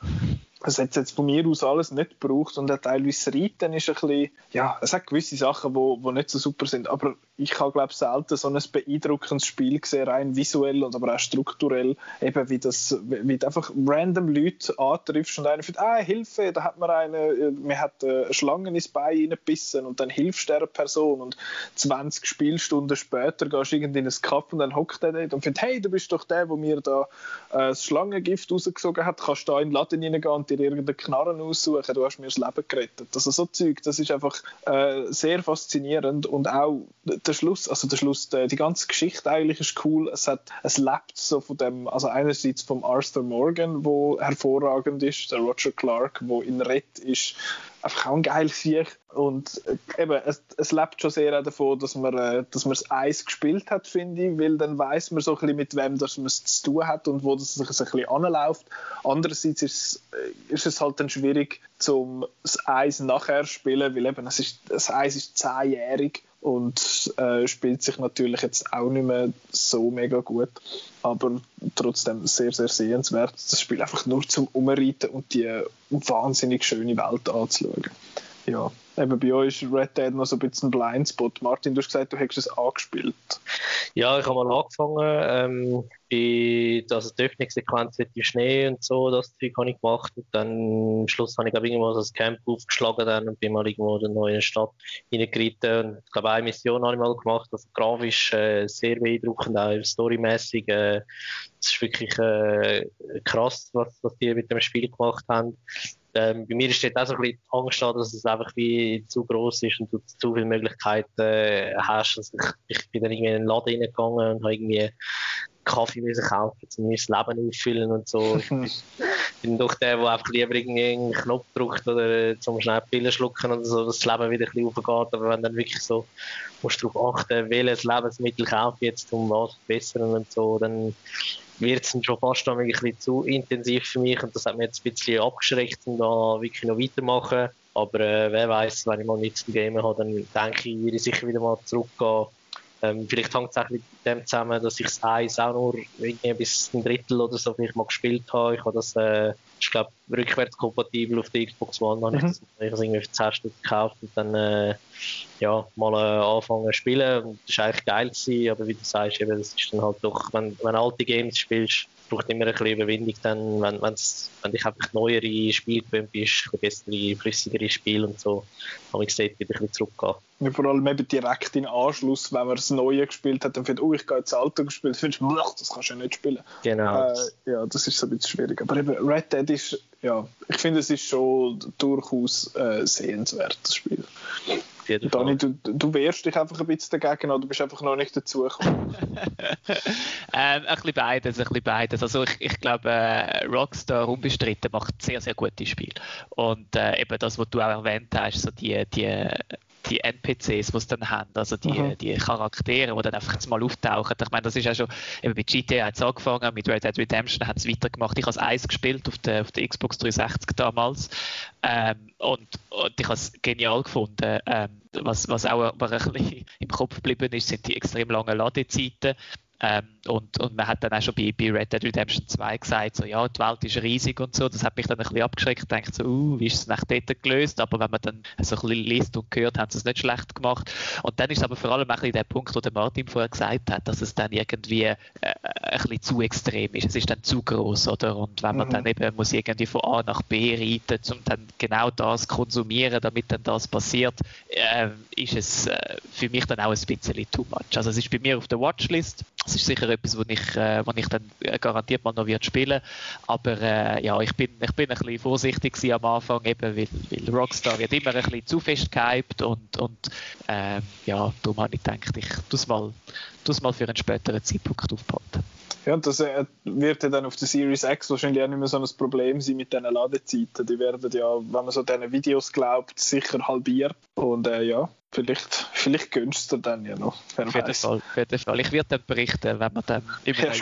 Das hat jetzt von mir aus alles nicht gebraucht und auch teilweise Reiten ist ein bisschen, ja, es hat gewisse Sachen, wo, wo nicht so super sind, aber ich habe glaube selten so ein beeindruckendes Spiel gesehen, rein visuell und aber auch strukturell, eben wie das, wie du einfach random Leute antriffst und einer findet, ah, Hilfe, da hat man eine, mir hat eine Schlange ins Bein reingebissen und dann hilfst der Person und 20 Spielstunden später gehst du irgendwie in ein Cup und dann hockt er dort und findet, hey, du bist doch der, wo mir da äh, das Schlangengift rausgesogen hat, kannst da in den Laden reingehen dir irgendeinen Knarren aussuchen, du hast mir das Leben gerettet. Also so Zeug, das ist einfach äh, sehr faszinierend und auch der Schluss, also der Schluss, die, die ganze Geschichte eigentlich ist cool. Es hat, es lebt so von dem, also einerseits vom Arthur Morgan, wo hervorragend ist, der Roger Clark, wo in Red ist, einfach auch ein geiles Sieg. Und äh, eben, es, es lebt schon sehr davon, dass man, äh, dass man das Eis gespielt hat, finde ich, weil dann weiß man so ein bisschen, mit wem das man es zu tun hat und wo das sich ein bisschen anläuft. Andererseits ist es, äh, ist es halt dann schwierig, zum das Eis nachher zu spielen, weil eben, es ist, das Eis ist zehnjährig und äh, spielt sich natürlich jetzt auch nicht mehr so mega gut, aber trotzdem sehr, sehr sehenswert. Das Spiel einfach nur zum Umreiten und die wahnsinnig schöne Welt anzuschauen. Ja, eben bei euch ist Red Dead noch so ein bisschen ein Blindspot. Martin, du hast gesagt, du hättest es angespielt. Ja, ich habe mal angefangen. Ähm, bei also die Öffnungssequenz mit dem Schnee und so, das Zeug habe ich gemacht. Und dann am Schluss habe ich glaube irgendwo das Camp aufgeschlagen dann und bin mal irgendwo in eine neue Stadt reingeritten. Und ich glaube, eine Mission habe ich mal gemacht. Also grafisch äh, sehr beeindruckend, auch storymäßig. Äh, es ist wirklich äh, krass, was, was die mit dem Spiel gemacht haben. Ähm, bei mir steht auch so ein bisschen Angst da, dass es einfach wie zu groß ist und du zu viele Möglichkeiten äh, hast. Also ich, ich bin dann irgendwie in einen Laden reingegangen und habe irgendwie Kaffee müssen kaufen, um mein Leben auffüllen und so. ich bin, bin doch der, der einfach lieber irgendwie einen Knopf drückt oder zum schnell Pillen schlucken und so, dass das Leben wieder ein bisschen aufgeht. Aber wenn dann wirklich so, musst du darauf achten, welches Lebensmittel kaufe ich jetzt, um was zu verbessern und so, dann wird es schon fast ein bisschen zu intensiv für mich und das hat mich jetzt ein bisschen abgeschreckt, um da wirklich noch weitermachen. Aber äh, wer weiß, wenn ich mal nichts zum Gamen habe, dann denke ich, würde ich sicher wieder mal zurückgehen. Ähm, vielleicht hängt es auch mit dem zusammen, dass ich das Eis auch nur irgendwie bis ein Drittel oder so vielleicht mal gespielt habe. Ich habe das, äh, ich glaube, rückwärtskompatibel auf der Xbox One. Habe mhm. ich das irgendwie für 10 Stück gekauft und dann äh, ja, mal äh, anfangen zu spielen. Und das war eigentlich geil gewesen, aber wie du sagst, eben, das ist dann halt doch, wenn, wenn alte Games spielst, braucht immer ein bisschen Überwindung, dann, wenn, wenn's, wenn ich einfach neuere Spiele gewöhnt bist, ein bessere, flüssigere Spiele und so, habe ich gesehen, wieder ein bisschen zurückgehen. Ja, vor allem eben direkt in Anschluss, wenn man das Neue gespielt hat, dann findet oh, ich gehe jetzt das Alte gespielt, findest du, das kannst du ja nicht spielen. Genau. Äh, ja, das ist so ein bisschen schwierig. Aber eben, Red Dead ist, ja, ich finde, es ist schon durchaus äh, sehenswert, das Spiel. Dani, du, du wehrst dich einfach ein bisschen dagegen oder bist einfach noch nicht dazugekommen? ähm, ein bisschen beides, ein bisschen beides. Also ich, ich glaube, äh, Rockstar unbestritten macht sehr, sehr gute Spiele. Und äh, eben das, was du auch erwähnt hast, so die, die die NPCs, die sie dann haben, also die, mhm. die Charaktere, die dann einfach mal auftauchen. Ich meine, das ist ja schon, eben bei GTA hat es angefangen, mit Red Dead Redemption hat es weitergemacht. Ich habe es eins gespielt auf der, auf der Xbox 360 damals ähm, und, und ich habe es genial gefunden. Ähm, was, was auch aber ein bisschen im Kopf geblieben ist, sind die extrem langen Ladezeiten. Ähm, und, und man hat dann auch schon bei, bei, Red Dead Redemption 2 gesagt, so, ja, die Welt ist riesig und so. Das hat mich dann ein bisschen abgeschreckt. denkt so, uh, wie ist es nach dort gelöst? Aber wenn man dann so ein bisschen liest und hört, haben sie es nicht schlecht gemacht. Und dann ist aber vor allem auch ein der Punkt, wo der Martin vorher gesagt hat, dass es dann irgendwie äh, ein bisschen zu extrem ist. Es ist dann zu groß, oder? Und wenn man mhm. dann eben muss irgendwie von A nach B reiten, um dann genau das konsumieren, damit dann das passiert, äh, ist es äh, für mich dann auch ein bisschen too much. Also es ist bei mir auf der Watchlist das ist sicher etwas, wo ich, äh, ich dann garantiert mal noch wird spielen Aber äh, ja, ich bin, ich bin ein bisschen vorsichtig am Anfang, eben, weil, weil Rockstar wird immer ein bisschen zu fest gehypt und, und äh, ja, darum habe ich gedacht, ich tue mal, mal für einen späteren Zeitpunkt aufbehalten. Ja, das äh, wird ja dann auf der Series X wahrscheinlich auch nicht mehr so ein Problem sein mit diesen Ladezeiten. Die werden ja, wenn man so diesen Videos glaubt, sicher halbiert. Und äh, ja, Vielleicht, vielleicht gönnst du dann ja noch. Auf jeden, Fall, auf jeden Fall. Ich werde dann berichten, wenn wir dann über ja,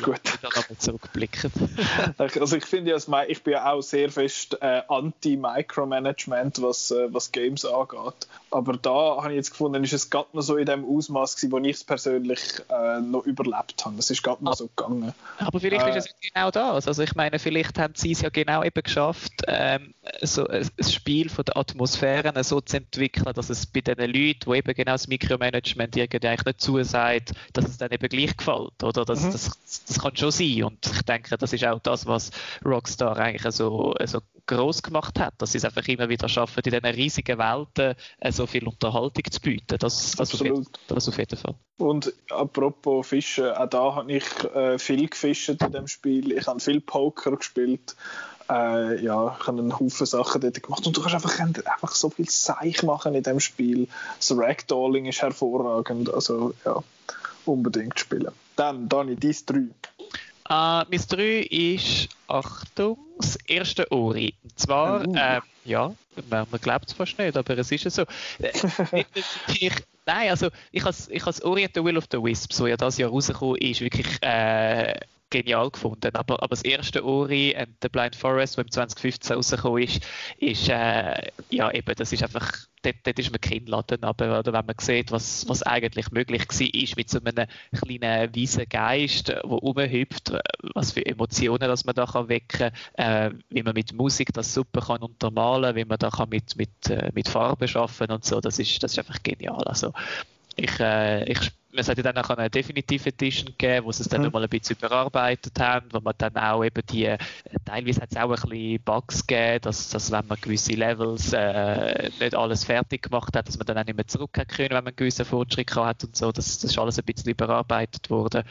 nochmal zurückblicken. also ich finde ja, ich bin ja auch sehr fest äh, anti-Micromanagement, was, äh, was Games angeht. Aber da habe ich jetzt gefunden, ist es gerade noch so in dem Ausmaß gewesen, wo ich es persönlich äh, noch überlebt habe. Es ist gerade noch so gegangen. Aber vielleicht äh, ist es genau das. Also ich meine, vielleicht haben sie es ja genau eben geschafft, ähm, so ein Spiel von der Atmosphäre so zu entwickeln, dass es bei den Leuten Leute, die eben genau das Mikromanagement irgendwie eigentlich nicht zusagt, dass es dann eben gleich gefällt. Oder? Das, mhm. das, das kann schon sein. Und ich denke, das ist auch das, was Rockstar eigentlich so, so groß gemacht hat, dass sie es einfach immer wieder schaffen, in diesen riesigen Welten äh, so viel Unterhaltung zu bieten. Das, das, Absolut. Auf, jeden, das auf jeden Fall. Und apropos Fischen, auch da habe ich äh, viel gefischt in dem Spiel. Ich habe viel Poker gespielt äh, ja, ich habe einen Haufen Sachen dort gemacht und du kannst einfach, einfach so viel Seich machen in dem Spiel. Das Ragdolling ist hervorragend, also ja, unbedingt spielen. Dann, Dani, dies 3. Uh, mein 3 ist, Achtung, das erste Ori. Und zwar, uh. äh, ja, man, man glaubt es fast nicht, aber es ist ja so. Äh, ich, nein, also ich habe ich has Ori at the Will of the Wisps, so ja das Jahr rausgekommen ist, wirklich äh, genial gefunden. Aber, aber das erste Ori and the Blind Forest, das im 2015 rausgekommen ist, ist äh, ja eben, das ist einfach, dort, dort ist man Kinnladen aber oder wenn man sieht, was, was eigentlich möglich war, ist mit so einem kleinen weisen Geist, der rumhüpft, was für Emotionen dass man da kann wecken kann, äh, wie man mit Musik das super kann untermalen, wie man da kann mit, mit, äh, mit Farben schaffen und so, das ist, das ist einfach genial. Also ich, äh, ich es hat ja dann auch eine Definitive Edition gegeben, wo sie es dann mhm. nochmal ein bisschen überarbeitet haben, wo man dann auch eben die, äh, teilweise hat es auch ein bisschen Bugs gegeben, dass, dass wenn man gewisse Levels äh, nicht alles fertig gemacht hat, dass man dann auch nicht mehr zurückkehren können, wenn man einen gewissen Fortschritt hat und so, das, das ist alles ein bisschen überarbeitet worden.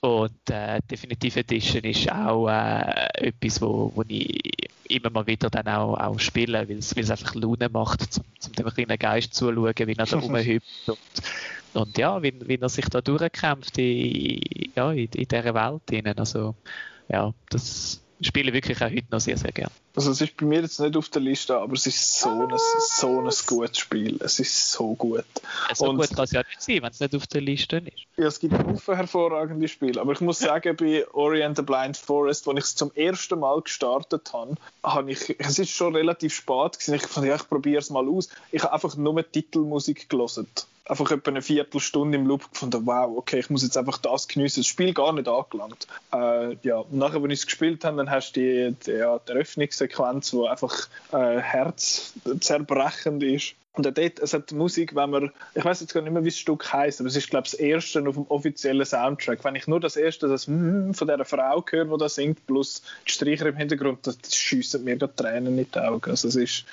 Und äh, Definitive Edition ist auch äh, etwas, wo, wo ich immer mal wieder dann auch, auch spiele, weil es einfach Laune macht, um, um dem kleinen Geist zuzuschauen, wie er da rumhüpft und und ja, wie, wie er sich da durchkämpft in, ja, in, in dieser Welt. Also, ja, das spiele ich wirklich auch heute noch sehr, sehr gerne. Also es ist bei mir jetzt nicht auf der Liste, aber es ist so ein, so ein gutes Spiel. Es ist so gut. So und, gut kann es ja nicht sein, wenn es nicht auf der Liste ist. Ja, es gibt viele hervorragende Spiele, aber ich muss sagen, bei Orient the Blind Forest, als ich es zum ersten Mal gestartet habe, habe ich, es ist schon relativ spät gewesen, ich fand, ja, ich probiere es mal aus. Ich habe einfach nur Titelmusik gelesen einfach etwa eine Viertelstunde im Loop gefunden, wow, okay, ich muss jetzt einfach das geniessen. Das Spiel gar nicht angelangt. Äh, ja, nachher, als ich es gespielt habe, dann hast du die, die, ja, die Eröffnungssequenz, die einfach äh, herzzerbrechend ist. Und dort, es hat Musik, wenn man, ich weiß jetzt gar nicht mehr, wie das Stück heißt, aber es ist, glaube ich, das erste auf dem offiziellen Soundtrack. Wenn ich nur das erste, das mm von dieser Frau höre, die da singt, plus die Streicher im Hintergrund, das, das schiessen mir gerade Tränen in die Augen. Also es ist,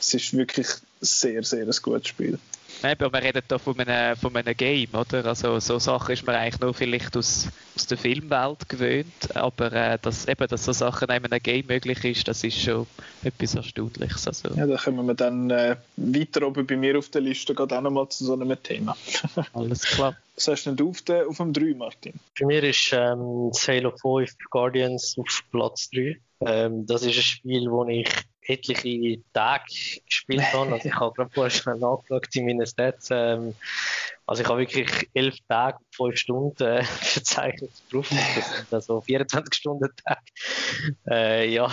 es ist wirklich sehr, sehr ein gutes Spiel. Eben, wir reden hier von einem, von einem Game, oder? Also so Sachen ist man eigentlich nur vielleicht aus, aus der Filmwelt gewöhnt, aber äh, dass, eben, dass so Sachen in einem Game möglich ist, das ist schon etwas Erstaunliches. Also. Ja, da kommen wir dann äh, weiter oben bei mir auf der Liste gerade auch nochmal zu so einem Thema. Alles klar. Was hast du denn auf, der, auf dem 3, Martin? Für mich ist ähm, Halo 5 Guardians auf Platz 3. Ähm, das ist ein Spiel, das ich etliche Tage gespielt habe. Also ich habe gerade vorher schnell nachgeschaut in meinen Stats. Ähm, also ich habe wirklich elf Tage und fünf Stunden äh, verzeichnet drauf. Das sind also 24 Stunden Tag. Äh, ja,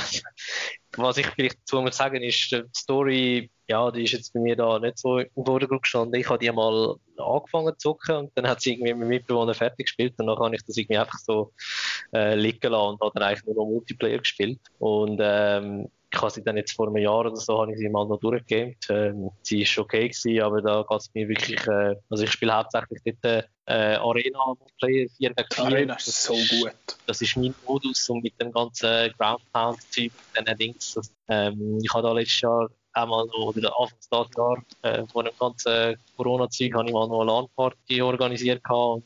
was ich vielleicht dazu muss sagen ist, die Story, ja, die ist jetzt bei mir da nicht so im Vordergrund gestanden. Ich habe die mal angefangen zu zocken und dann hat sie irgendwie mit Mitbewohner fertig gespielt und dann habe ich das irgendwie einfach so äh, liegen lassen und habe dann eigentlich nur noch Multiplayer gespielt. Und ähm, ich habe sie dann jetzt vor einem Jahr oder so habe ich sie mal noch durchgegamed. Ähm, sie ist okay gewesen, aber da geht es mir wirklich, äh, also ich spiele hauptsächlich dort äh, Arena Multiplayer 4 gegen 4. Arena ist so gut. Das ist mein Modus und mit dem ganzen Ground Pound Zeug, diesen Dings. Das, ähm, ich habe da letztes Jahr einmal noch, oder Anfangs des Jahres, äh, vor dem ganzen Corona-Zeug, habe ich mal noch eine LAN-Party organisiert gehabt.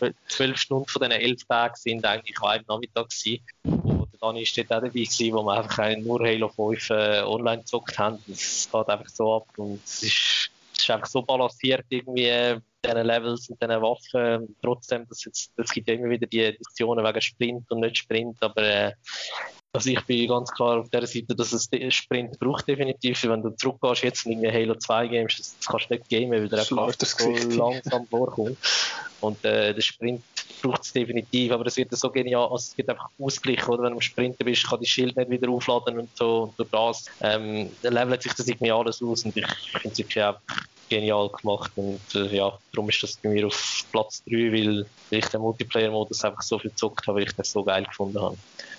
Und zwölf Stunden von diesen elf Tagen sind eigentlich an einem Nachmittag gewesen. Und Dani ist dort auch dabei gewesen, wo wir einfach nur Halo 5 äh, online gezockt haben. Es geht einfach so ab und es ist, es ist einfach so balanciert irgendwie äh, diesen Levels und diesen Waffen. Trotzdem, dass jetzt, es gibt immer wieder die Diskussionen wegen Sprint und nicht Sprint, aber äh, also ich bin ganz klar auf der Seite, dass es Sprint braucht definitiv. Wenn du zurückgehst jetzt in Halo 2 Games, das, das kannst du nicht gamen, weil der einfach so langsam vorkommt. Und äh, der Sprint braucht es definitiv, aber es wird so genial, also es gibt einfach Ausgleich, oder? Wenn du am Sprinten bist, kann die Schild nicht wieder aufladen und so und durch das ähm, levelt sich das irgendwie alles aus und ich finde es wirklich auch genial gemacht und äh, ja, darum ist das bei mir auf Platz 3, weil ich den Multiplayer-Modus einfach so viel gezockt habe, weil ich das so geil gefunden habe.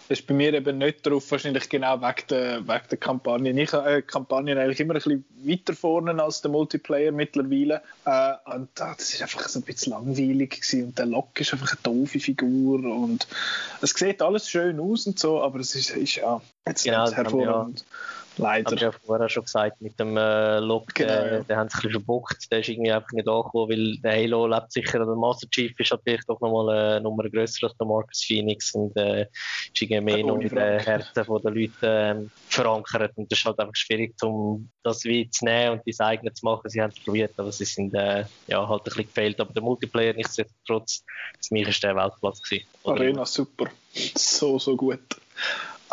Das ist bei mir eben nicht drauf, wahrscheinlich genau wegen der, wegen der Kampagne. Ich habe äh, Kampagnen eigentlich immer ein bisschen weiter vorne als der Multiplayer mittlerweile. Äh, und äh, das ist einfach so ein bisschen langweilig gewesen. Und der Lock ist einfach eine doofe Figur und es sieht alles schön aus und so, aber es ist, ist ja jetzt genau, hervorragend. Ja Leider. Habe ich ja vorher schon gesagt, mit dem äh, Lock, genau, äh, den haben sie ein bisschen verbockt. Der ist irgendwie einfach nicht angekommen, weil der Halo lebt sicher, der Master Chief ist natürlich doch nochmal eine Nummer grösser als der Marcus Phoenix und äh, ist irgendwie mehr noch in den Herzen der Leute äh, verankert. Und das ist halt einfach schwierig, um das wie zu nehmen und das eigene zu machen. Sie haben es probiert, aber sie sind äh, ja, halt ein bisschen gefehlt. Aber der Multiplayer, nichtsdestotrotz, für mich ist der Weltplatz gewesen. Arena super. So, so gut.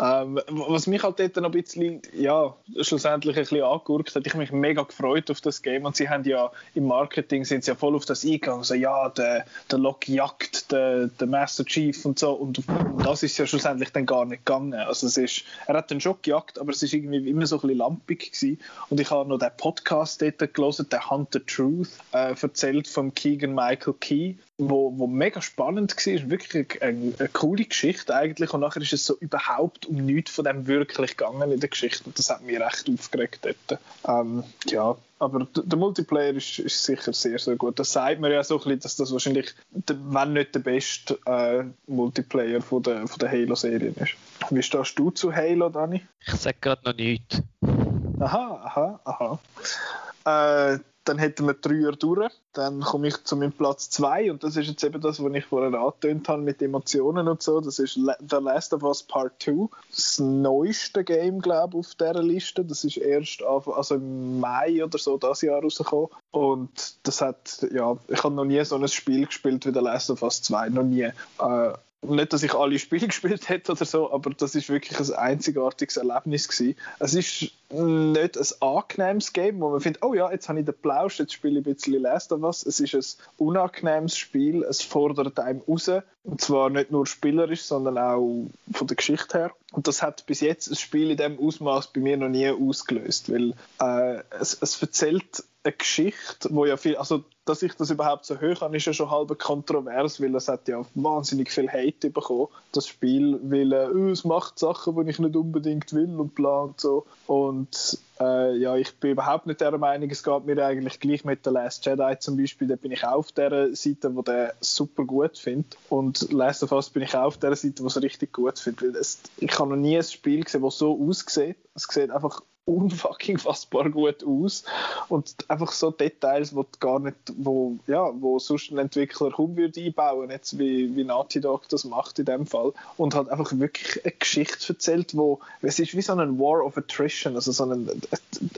Ähm, was mich halt dort noch ein bisschen, ja, schlussendlich ein bisschen angeguckt hat, ich mich mega gefreut auf das Game und sie haben ja im Marketing sind sie ja voll auf das eingegangen, so ja, der, der Lock jagt der, der Master Chief und so und das ist ja schlussendlich dann gar nicht gegangen. Also es ist, er hat den schon gejagt, aber es ist irgendwie immer so ein bisschen lampig gewesen und ich habe noch den Podcast dort gelesen, der Hunter Truth, äh, erzählt von Keegan Michael Key wo, wo mega spannend war, wirklich eine, eine, coole Geschichte eigentlich und nachher ist es so überhaupt um nichts von dem wirklich gegangen in der Geschichte und das hat mich recht aufgeregt dort. Ähm, ja, aber der Multiplayer ist, ist, sicher sehr, sehr gut. Das sagt mir ja so ein bisschen, dass das wahrscheinlich, der, wenn nicht der beste äh, Multiplayer von der, von der Halo-Serie ist. Wie stehst du zu Halo, Dani? Ich sage gerade noch nichts. Aha, aha, aha. Äh, dann hätten wir drei Jahre durch. Dann komme ich zu meinem Platz zwei und das ist jetzt eben das, was ich vorher angetönt habe mit Emotionen und so. Das ist The Last of Us Part 2. Das neueste Game, glaube ich, auf dieser Liste. Das ist erst also im Mai oder so das Jahr rausgekommen. Und das hat, ja, ich habe noch nie so ein Spiel gespielt wie The Last of Us 2. Noch nie. Äh, nicht, dass ich alle Spiele gespielt hätte oder so, aber das ist wirklich ein einzigartiges Erlebnis gewesen. Es ist nicht ein angenehmes Game, wo man findet, oh ja, jetzt habe ich den Plausch, jetzt spiele ich ein bisschen Last of Us. Es ist ein unangenehmes Spiel, es fordert einem raus, und zwar nicht nur spielerisch, sondern auch von der Geschichte her. Und das hat bis jetzt ein Spiel in diesem Ausmaß bei mir noch nie ausgelöst, weil äh, es, es erzählt eine Geschichte, wo ja viel, also dass ich das überhaupt so habe, ist ja schon halb kontrovers, weil es hat ja wahnsinnig viel Hate bekommen, das Spiel, weil äh, oh, es macht Sachen, die ich nicht unbedingt will und bla und so. Und Äh, ja, ich bin überhaupt nicht der Meinung, es geht mir eigentlich gleich mit The Last Jedi zum Beispiel. Da bin ich auch auf der Seite, wo der super gut findet. Und Last of Us bin ich auch auf der Seite, wo es richtig gut findet. Ich habe noch nie ein Spiel gesehen, das so aussieht. Es sieht einfach unfucking fassbar gut aus. Und einfach so Details, wo gar nicht, wo ja, wo sonst ein Entwickler kaum würde einbauen, jetzt wie, wie Naughty Dog das macht in dem Fall. Und hat einfach wirklich eine Geschichte erzählt, wo es ist wie so ein War of Attrition, also so ein,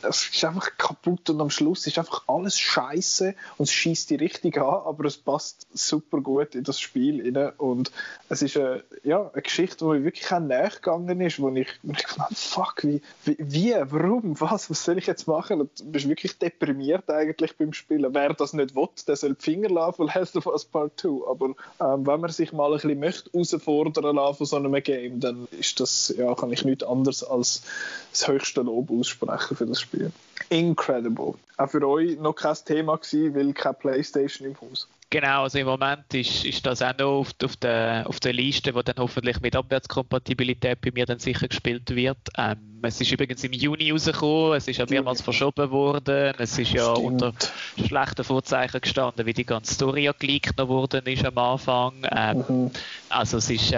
es ist einfach kaputt und am Schluss ist einfach alles Scheiße und es schießt die richtig an, aber es passt super gut in das Spiel rein. Und es ist eine, ja, eine Geschichte, wo mir wirklich auch nachgegangen ist, wo ich, ich gedacht fuck, wie, wie, wie warum, was, was soll ich jetzt machen? Und du bist wirklich deprimiert eigentlich beim Spielen. Wer das nicht will, der soll die Finger lassen von Last of Us Part 2. Aber ähm, wenn man sich mal ein bisschen möchte herausfordern lassen von so einem Game, dann ist das, ja, kann ich nichts anderes als das höchste Lob aussprechen für das Spiel. Incredible. Auch für euch noch kein Thema gewesen, weil keine Playstation im Haus. Genau, also im Moment ist, ist das auch noch auf, auf, der, auf der Liste, wo dann hoffentlich mit Abwärtskompatibilität bei mir dann sicher gespielt wird. Ähm, es ist übrigens im Juni rausgekommen, es ist ja mehrmals verschoben worden, es ist ja Stimmt. unter schlechten Vorzeichen gestanden, wie die ganze Story ja geleakt worden ist am Anfang. Ähm, mhm. Also es ist äh,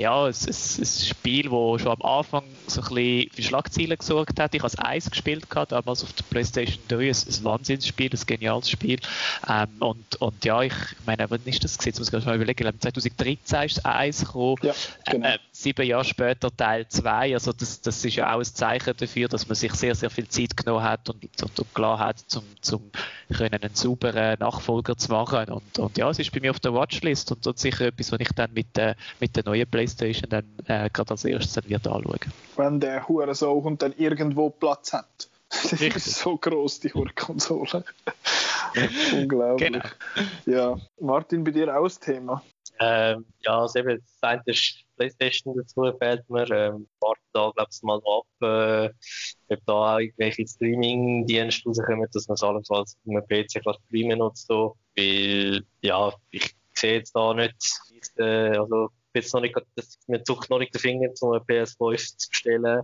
ja, ein, ein, Spiel, das schon am Anfang so ein bisschen für Schlagzeilen gesorgt hat. Ich habe es eins gespielt, gehabt, damals auf der Playstation 3, ein, ein Wahnsinnsspiel, ein geniales Spiel. Ähm, und, und ja, ich meine, wann ist das Jetzt muss ich mal überlegen, 2013 ist eins gekommen. Ja, genau. äh, sieben Jahre später Teil 2. Also das, das ist ja auch ein Zeichen dafür, dass man sich sehr, sehr viel Zeit genommen hat und, und, und klar hat, um zum können einen sauberen Nachfolger zu machen. Und, und ja, es ist bei mir auf der Watchlist und, und sicher etwas, was ich dann mit, äh, mit der neuen Playstation dann äh, gerade als erstes dann wird anschauen. Wenn der Hurensohn dann irgendwo Platz hat. Das ist so groß, die Konsole. Unglaublich. Genau. Ja, Martin, bei dir auch das Thema? Ähm, ja, also eben, das eine ist Playstation dazu, fehlt mir. Ähm, warte da, glaube ich, mal ab, äh, ob da auch irgendwelche Streaming-Dienste rauskommen, dass man es alles als einem PC kann streamen und so. Weil, ja, ich sehe jetzt da nicht, äh, also, jetzt noch nicht, das, mir zuckt noch nicht den Finger, um eine PS5 zu bestellen.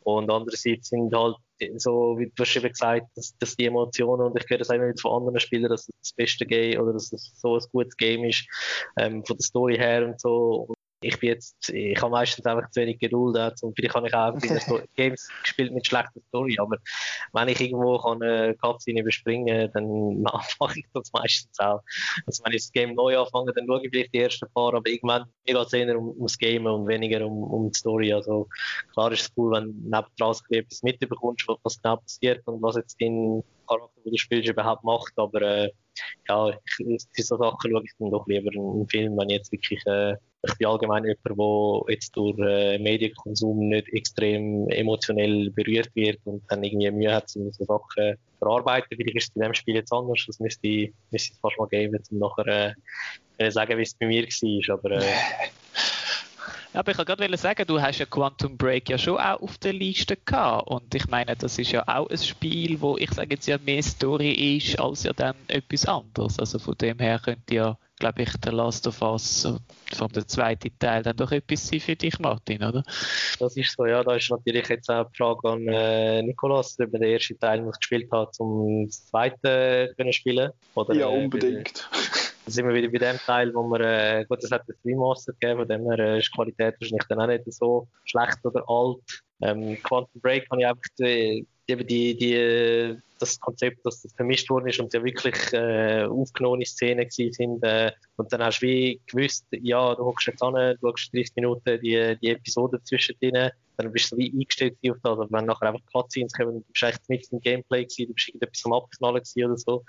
Und andererseits sind halt so, wie du schon gesagt dass, dass die Emotionen, und ich höre das auch nicht von anderen Spielern, dass das das beste Game oder dass das so ein gutes Game ist, ähm, von der Story her und so ich bin jetzt, ich habe meistens einfach zu wenig Geduld und vielleicht habe ich auch viele Games gespielt mit schlechter Story, aber wenn ich irgendwo kann eine Cutscene überspringen dann mache ich das meistens auch. Also wenn ich das Game neu anfange, dann schaue ich vielleicht die ersten paar, aber irgendwann geht es eher um, ums Game und weniger um, um die Story. Also klar ist es cool, wenn du nebendran etwas mitbekommst, was genau passiert und was jetzt dein Charakter, den du spielst, überhaupt macht, aber äh, ja, ich, für so Sachen schaue ich dann doch lieber einen Film, wenn ich jetzt wirklich äh, ich bin allgemein jemand, der jetzt durch äh, Medienkonsum nicht extrem emotionell berührt wird und dann irgendwie Mühe hat, um so Sachen zu verarbeiten. Vielleicht ist es in dem Spiel jetzt anders. Das müsste müsste ich fast mal geben, um nachher äh, sagen, wie es bei mir war. Aber, äh, aber ich wollte gerade sagen, du hast ja Quantum Break ja schon auch auf der Liste gehabt. Und ich meine, das ist ja auch ein Spiel, wo ich sage jetzt ja mehr Story ist, als ja dann etwas anderes. Also von dem her könnte ja glaube ich, der Last of Us vom der zweiten Teil dann doch etwas sein für dich, Martin, oder? Das ist so, ja. Da ist natürlich jetzt auch die Frage an äh, Nikolas, ob er den ersten Teil noch gespielt hat, um das zweite können spielen oder, Ja, äh, unbedingt. Sind wir wieder bei dem Teil, wo wir, äh, gut, es hat ein Remaster gegeben, von dem her äh, ist die Qualität wahrscheinlich dann auch nicht so schlecht oder alt. Ähm, Quantum Break kann ich einfach die, die, die, die das Konzept, dass das vermischt worden ist und ja wirklich äh, aufgenommene Szenen sind. Äh, und dann hast du wie gewusst, ja, du hockst jetzt an, du schaust 30 Minuten die, die Episode zwischen denen, dann bist du wie eingestellt auf das. Aber wenn nachher einfach Cutscenes kommen, du bist echt mit im Gameplay gewesen, du bist irgendetwas am Abknallen gewesen oder so,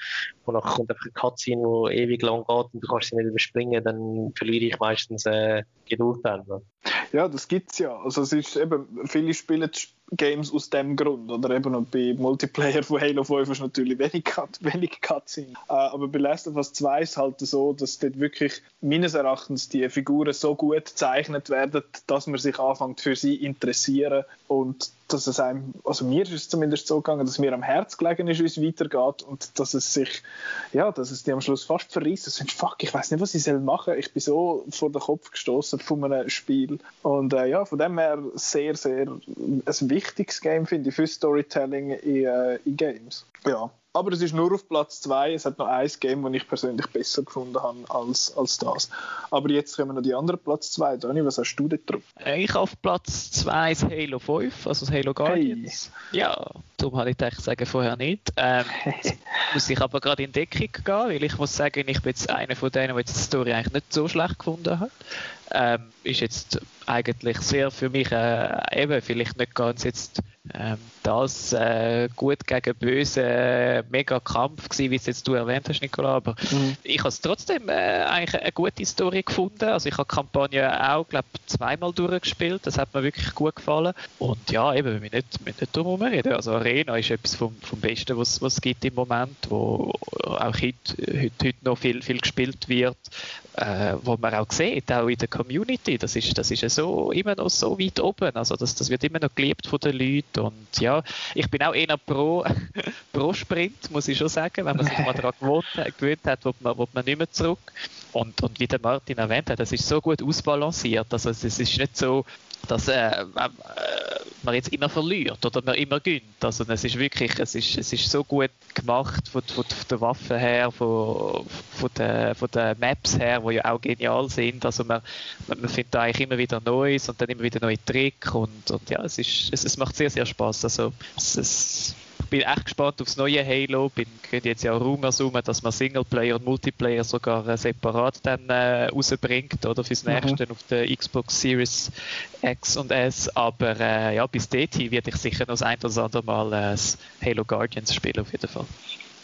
und dann kommt einfach eine Cutscene, die ewig lang geht und du kannst sie nicht überspringen, dann verliere ich meistens äh, Geduld dann. Ja, das gibt's ja. Also es ist eben, viele spielen Games aus dem Grund. Oder eben bei Multiplayer von Halo 5 ist natürlich wenig, wenig Cutscene. Äh, aber bei Last of Us 2 ist es halt so, dass dort wirklich meines Erachtens die Figuren so gut gezeichnet werden, dass man sich anfängt für sie interessieren und dass es einem, also mir ist es zumindest so gegangen, dass mir am Herz gelegen ist, wie es weitergeht und dass es sich, ja, dass es die am Schluss fast verrissen. So, fuck, ich weiß nicht, was ich soll machen. Ich bin so vor den Kopf gestoßen von einem Spiel. Und äh, ja, von dem her sehr, sehr ein wichtiges Game, finde ich, für Storytelling in, äh, in Games. games. Ja, aber es ist nur auf Platz 2. Es hat noch ein Game, das ich persönlich besser gefunden habe als, als das. Aber jetzt kommen noch die anderen Platz 2. Dani, was hast du da drauf? Ich auf Platz 2 ist Halo 5, also das Halo Guardians. Hey. Ja, darum habe ich gedacht, sagen vorher nicht. Ähm, muss ich aber gerade in Deckung gehen, weil ich muss sagen, ich bin jetzt einer von denen, der die Story eigentlich nicht so schlecht gefunden hat. Ähm, ist jetzt eigentlich sehr für mich äh, eben vielleicht nicht ganz jetzt ähm, das äh, gut gegen böse äh, mega Kampf gewesen, wie es jetzt du erwähnt hast, Nicola. Aber mhm. ich habe es trotzdem äh, eigentlich eine gute Story gefunden. Also ich habe die Kampagne auch, glaube zweimal durchgespielt. Das hat mir wirklich gut gefallen. Und ja, eben, wir müssen nicht, nicht drum reden. Also Arena ist etwas vom, vom Besten, was es gibt im Moment, wo auch heute, heute, heute noch viel, viel gespielt wird äh, wo man auch sieht, auch in der Community, das ist, das ist ja so, immer noch so weit oben, also das, das wird immer noch geliebt von den Leuten und ja, ich bin auch eher pro, pro Sprint, muss ich schon sagen, wenn man sich mal daran gewohnt, gewöhnt hat, wo man, man nicht mehr zurück und, und wie der Martin erwähnt hat, das ist so gut ausbalanciert, also es ist nicht so, dass äh, äh, man jetzt immer verliert oder man immer gönnt. Also es ist wirklich, es ist, es ist so gut gemacht von, von, von der Waffe her, von, von, der, von den Maps her, die ja auch genial sind. Also man, man, findet da eigentlich immer wieder Neues und dann immer wieder neue Tricks und, und ja, es, ist, es, es macht sehr, sehr Spaß. Also es, es ich bin echt gespannt aufs neue Halo. Bin könnte jetzt ja auch Rumors rum, dass man Singleplayer und Multiplayer sogar äh, separat dann äh, rausbringt oder fürs mhm. nächste auf der Xbox Series X und S. Aber äh, ja, bis dahin werde ich sicher noch das ein oder andere Mal äh, Halo Guardians spielen auf jeden Fall.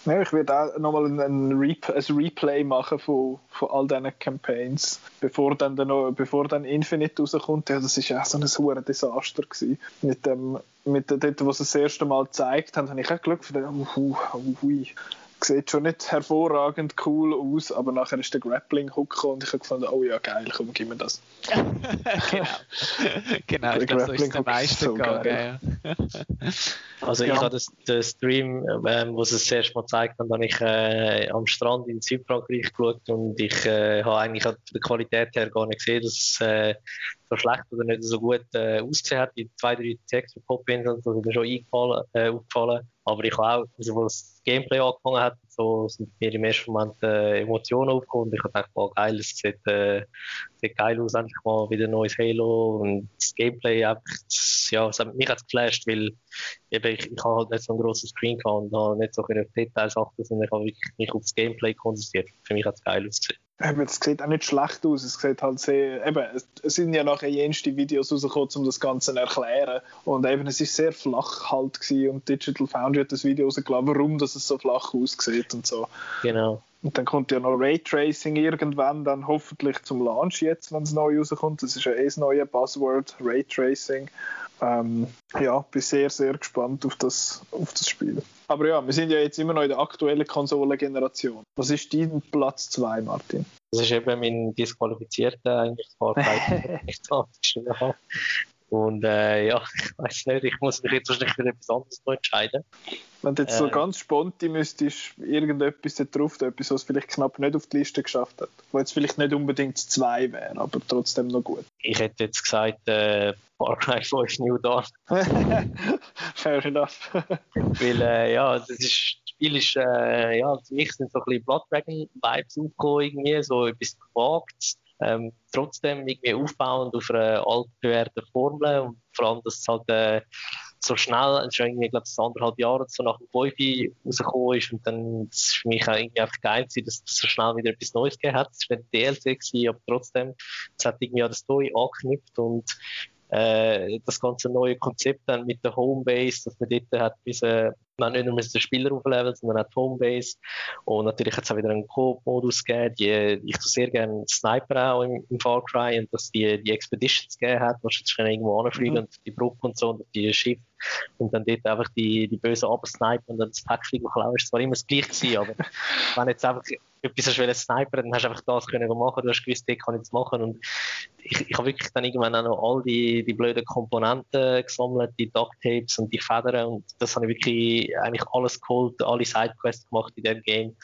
Ja, ich werde auch nochmal ein, ein, Re ein Replay machen von, von all diesen Campaigns, bevor dann, dann, bevor dann Infinite rauskommt. Ja, das war auch so ein hohes Desaster gewesen. Mit dem, mit dem, wo sie das erste Mal gezeigt haben, habe ich auch geschaut, uh, uh, uh, uh, sieht schon nicht hervorragend cool aus, aber nachher ist der Grappling-Hook und ich habe gefunden, oh ja, geil, komm, gib mir das. genau, genau ich glaube, so ist es am meisten so gegangen. Ja. also ja. ich habe den Stream, ähm, wo sie es das erste Mal gezeigt haben, habe ich äh, am Strand in Südfrankreich geschaut und ich äh, habe eigentlich von der Qualität her gar nicht gesehen, dass es äh, so schlecht oder nicht so gut äh, ausgesehen hat. Die zwei, drei Texte Pop-Ins sind mir schon eingefallen, äh, aufgefallen. Aber ich habe auch, also, als das Gameplay angefangen hat, so sind mir im ersten Moment äh, Emotionen aufgekommen ich habe gedacht, oh, geil, es sieht, äh, sieht geil aus, endlich mal wieder ein neues Halo und das Gameplay einfach, ja, es hat mich hat geflasht, weil eben ich, ich habe halt nicht so einen grossen Screen gehabt und nicht so auf Details achten, sondern ich habe mich auf das Gameplay konzentriert. Für mich hat es geil ausgesehen. Eben, es sieht auch nicht schlecht aus. Es sieht halt sehr, eben, es sind ja nachher jenste Videos rausgekommen, um das Ganze zu erklären. Und eben, es ist sehr flach halt gewesen und Digital Foundry hat das Video rausgeladen, warum das es so flach aussieht und so. Genau. Und dann kommt ja noch Raytracing irgendwann, dann hoffentlich zum Launch jetzt, wenn es neu rauskommt. Das ist ja eh das neue Buzzword, Raytracing. Ähm, ja, bin sehr, sehr gespannt auf das, auf das Spiel. Aber ja, wir sind ja jetzt immer noch in der aktuellen Konsolengeneration. Was ist dein Platz 2, Martin? Das ist eben mein disqualifizierter eigentlich Fahrzeug, ich geschrieben habe. Und äh, ja, ich weiß nicht, ich muss mich jetzt wahrscheinlich für etwas anderes entscheiden. Wenn du jetzt so äh, ganz spontan müsstest, irgendetwas da drauf, etwas, was vielleicht knapp nicht auf die Liste geschafft hat, wo jetzt vielleicht nicht unbedingt zwei wäre, aber trotzdem noch gut. Ich hätte jetzt gesagt, äh, Far Cry 5 New Dawn. Fair enough. Weil, äh, ja, das ist, Spiel ist, äh, ja, für mich sind so ein bisschen Blood Dragon Vibes aufgekommen, irgendwie, so etwas gewagt. Ähm, trotzdem irgendwie aufbauend auf einer altbewährten Formel und vor allem, dass es halt äh, so schnell, schon irgendwie, glaube ich, anderthalb Jahre so nach dem 5 rausgekommen ist und dann ist für mich auch irgendwie einfach geil gewesen, dass es so schnell wieder etwas Neues gegeben hat. Es war ein DLC gewesen, aber trotzdem, es hat irgendwie an der Story angeknüpft und äh, das ganze neue Konzept dann mit der Homebase, dass man dort hat müssen, man nicht nur den Spieler aufleveln, sondern auch die Homebase. Und natürlich hat es auch wieder einen Coop-Modus gegeben. Die, ich tue sehr gerne Sniper auch im, im Far Cry und dass die, die Expeditions gegeben hat, wo du jetzt irgendwo anfliegen mhm. und die Brücke und so und die Schiffe und dann dort einfach die, die Bösen absnipen und dann das Päckchen klauen. Es war immer das Gleiche gewesen, aber wenn jetzt einfach etwas hast wollen snipern, dann hast du einfach das können machen, du hast gewusst, dort kann ich das machen und ich, ich habe wirklich dann irgendwann auch noch all die, die blöden Komponenten gesammelt, die Ducktapes und die Federn und das habe ich wirklich eigentlich alles geholt, alle Sidequests gemacht in dem Game.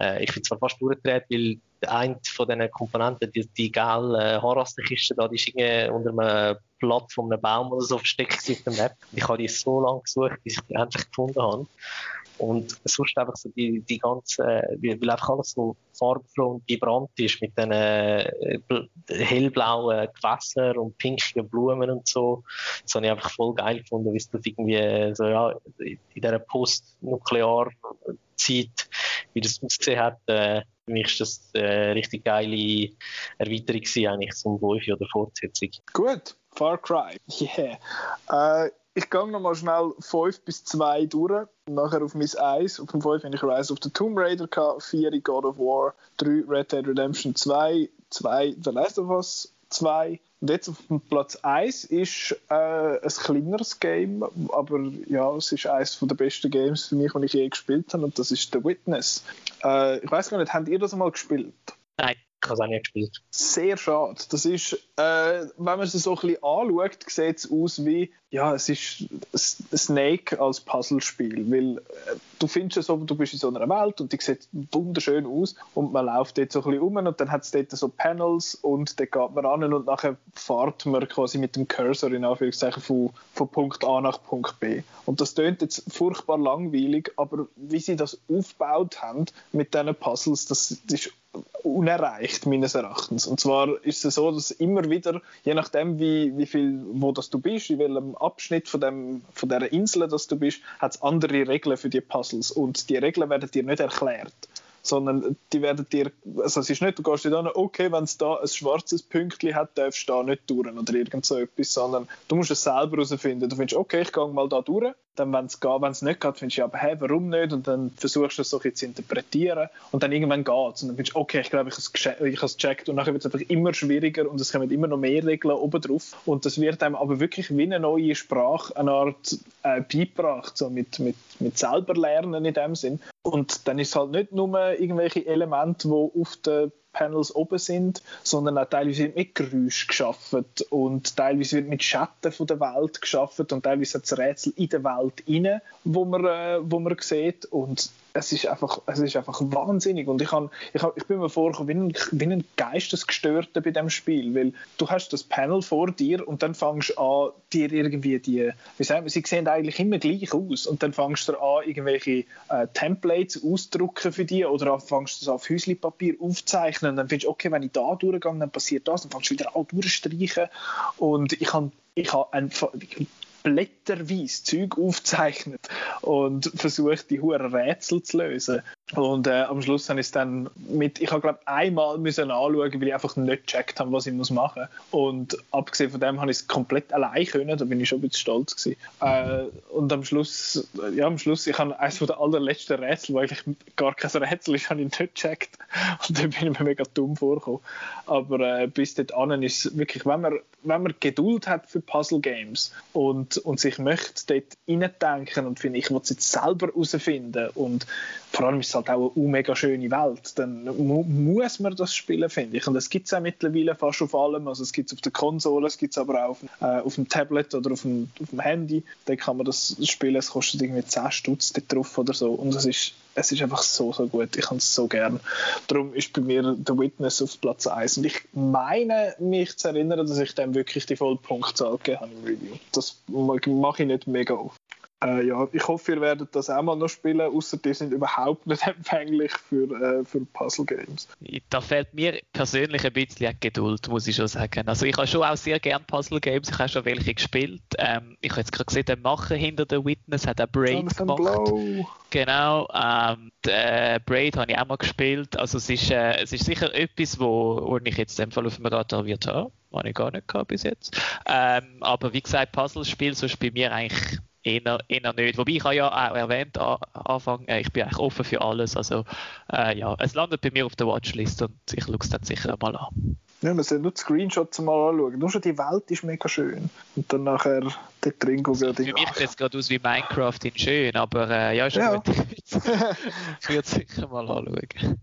Äh, ich bin zwar fast durchgedreht, weil eine von diesen Komponenten, die, die gelbe Haarrastenkiste da, die ist irgendwie unter einem Blatt von einem Baum oder so versteckt auf der Map. Ich habe die so lange gesucht, bis ich die endlich gefunden habe. Und sonst einfach so die, die ganze, weil einfach alles so farbfroh und vibrant ist mit diesen äh, hellblauen Gewässern und pinken Blumen und so. Das habe ich einfach voll geil gefunden, wie es das irgendwie so, ja, in dieser postnuklear Zeit, wie das ausgesehen hat. Äh, für mich ist das eine äh, richtig geile Erweiterung eigentlich zum Wolfi oder Fortsetzung. Gut, Far Cry. Yeah. Äh, ich gehe nochmal schnell 5 bis 2 durch. Nachher auf mein 1. Auf dem 5 habe ich Rise of the Tomb Raider, 4 God of War, 3 Red Dead Redemption 2, 2 The Last of Us 2. Und jetzt auf dem Platz 1 ist äh, ein kleineres Game, aber ja, es ist eines der besten Games für mich, die ich je gespielt habe, und das ist The Witness. Äh, ich weiß gar nicht, habt ihr das einmal gespielt? Nein nicht gespielt. Sehr schade. Das ist, äh, wenn man es so ein bisschen anschaut, sieht es aus wie, ja, es ist Snake als Puzzlespiel, weil äh, du findest es so, du bist in so einer Welt und die sieht wunderschön aus und man läuft dort so ein bisschen um und dann hat es dort so Panels und dann geht man an und nachher fährt man quasi mit dem Cursor in Anführungszeichen von, von Punkt A nach Punkt B. Und das klingt jetzt furchtbar langweilig, aber wie sie das aufgebaut haben mit diesen Puzzles, das, das ist unerreicht, meines Erachtens. Und zwar ist es so, dass immer wieder, je nachdem, wie, wie viel, wo das du bist, in welchem Abschnitt von, dem, von dieser Insel das du bist, hat es andere Regeln für die Puzzles. Und die Regeln werden dir nicht erklärt sondern die werden dir, also es ist nicht, du gehst nicht an, okay, wenn es da ein schwarzes Pünktchen hat, darfst du da nicht durch oder irgend so etwas, sondern du musst es selber herausfinden. Du findest, okay, ich gehe mal da durch, dann, wenn es geht, wenn es nicht geht, findest du, aber hey, warum nicht? Und dann versuchst du es so ein zu interpretieren und dann irgendwann geht es und dann findest du, okay, ich glaube, ich habe es gecheckt und dann wird es einfach immer schwieriger und es kommen immer noch mehr Regeln oben drauf und das wird einem aber wirklich wie eine neue Sprache, eine Art äh, beigebracht, so mit, mit, mit selber lernen in dem Sinn. Und dann ist es halt nicht nur irgendwelche Elemente, die auf der Panels oben sind, sondern auch teilweise wird mit Geräusch geschaffen und teilweise wird mit Schatten von der Welt geschaffen und teilweise hat es Rätsel in der Welt inne, wo man, äh, wo man sieht und es ist einfach, es ist einfach wahnsinnig. Und ich, kann, ich, ich bin mir vorgekommen wie ein, wie ein Geistesgestörter bei dem Spiel, weil du hast das Panel vor dir und dann fängst du an, dir irgendwie die, wie sagen wir, sie sehen eigentlich immer gleich aus. Und dann fängst du an, irgendwelche äh, Templates auszudrucken für die oder fängst du das auf Häuslipapier aufzeichnen und dann findest du, okay, wenn ich da durchgehe, dann passiert das, dann fängst du wieder an durchstreichen. Und ich habe ich habe blätterweise Zeug aufzeichnet und versucht, die hohen Rätsel zu lösen. Und äh, am Schluss habe ich es dann mit, ich habe glaube einmal müssen anschauen, weil ich einfach nicht gecheckt habe, was ich muss machen muss. Und abgesehen von dem habe ich es komplett allein können, da bin ich schon ein bisschen stolz gewesen. Äh, und am Schluss, ja am Schluss, ich habe eines der allerletzten Rätsel, wo eigentlich gar kein Rätsel ist, habe ich nicht gecheckt. Und dann bin ich mir mega dumm vorgekommen. Aber äh, bis dahin ist es wirklich, wenn man, wenn man Geduld hat für Puzzle Games und, und sich möchte dort reindenken und finde, ich will es jetzt selber herausfinden und vor allem ist es halt auch eine mega schöne Welt, dann mu muss man das spielen, finde ich. Und das gibt es auch mittlerweile fast auf allem. Also es gibt es auf der Konsole, es gibt es aber auch auf, äh, auf dem Tablet oder auf dem, auf dem Handy. Da kann man das spielen, es kostet irgendwie 10 Stutz drauf oder so. Und es ist, es ist einfach so, so gut. Ich habe es so gern. Darum ist bei mir The Witness auf Platz 1. Und ich meine, mich zu erinnern, dass ich dem wirklich die Vollpunktzahl gegeben habe im Review. Das mache ich nicht mega oft. Äh, ja, ich hoffe, ihr werdet das auch mal noch spielen, außer die sind überhaupt nicht empfänglich für, äh, für Puzzle-Games. Da fehlt mir persönlich ein bisschen Geduld, muss ich schon sagen. Also ich habe schon auch sehr gerne Puzzle-Games, ich habe schon welche gespielt. Ähm, ich habe jetzt gerade gesehen, der Macher hinter der Witness hat ein Braid gemacht. Blow. Genau, ähm, der Braid habe ich auch mal gespielt. Also es ist, äh, es ist sicher etwas, wo, wo ich jetzt in dem Fall auf dem Radar wird haben. Habe ich gar nicht gehabt bis jetzt. Ähm, aber wie gesagt, Puzzle-Spiel, sonst bei mir eigentlich eher, eher nicht. Wobei ich habe ja auch erwähnt, an Anfang, äh, ich bin eigentlich offen für alles. Also äh, ja, es landet bei mir auf der Watchlist und ich schaue es dann sicher mal an. Ja, man soll nur die Screenshots mal anschauen. Nur schon die Welt ist mega schön. Und dann nachher dort drin gucken. Für mich sieht es gerade aus wie Minecraft in schön, aber äh, ja, ist ja. gut. ich würde es sicher mal anschauen.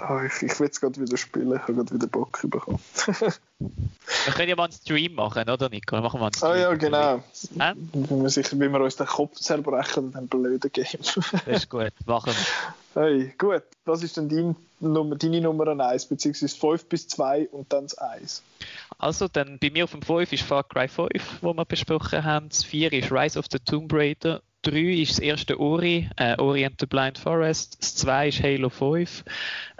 Oh, ich, ich will es gerade wieder spielen, ich habe gerade wieder Bock bekommen. wir können ja mal einen Stream machen, oder Nico? Dann machen wir einen Stream. Ah ja, genau. Äh? Wenn, wir sich, wenn wir uns den Kopf zerbrechen, dann blöden Game. das ist gut, machen wir. Hey, gut. Was ist denn dein Nummer, deine Nummer 1, beziehungsweise 5 bis 2 und dann das 1? Also, dann bei mir auf dem 5 ist Far Cry 5, wo wir besprochen haben. Das 4 ist Rise of the Tomb Raider 3 ist das erste Ori, äh, Ori the Blind Forest. Das 2 ist Halo 5.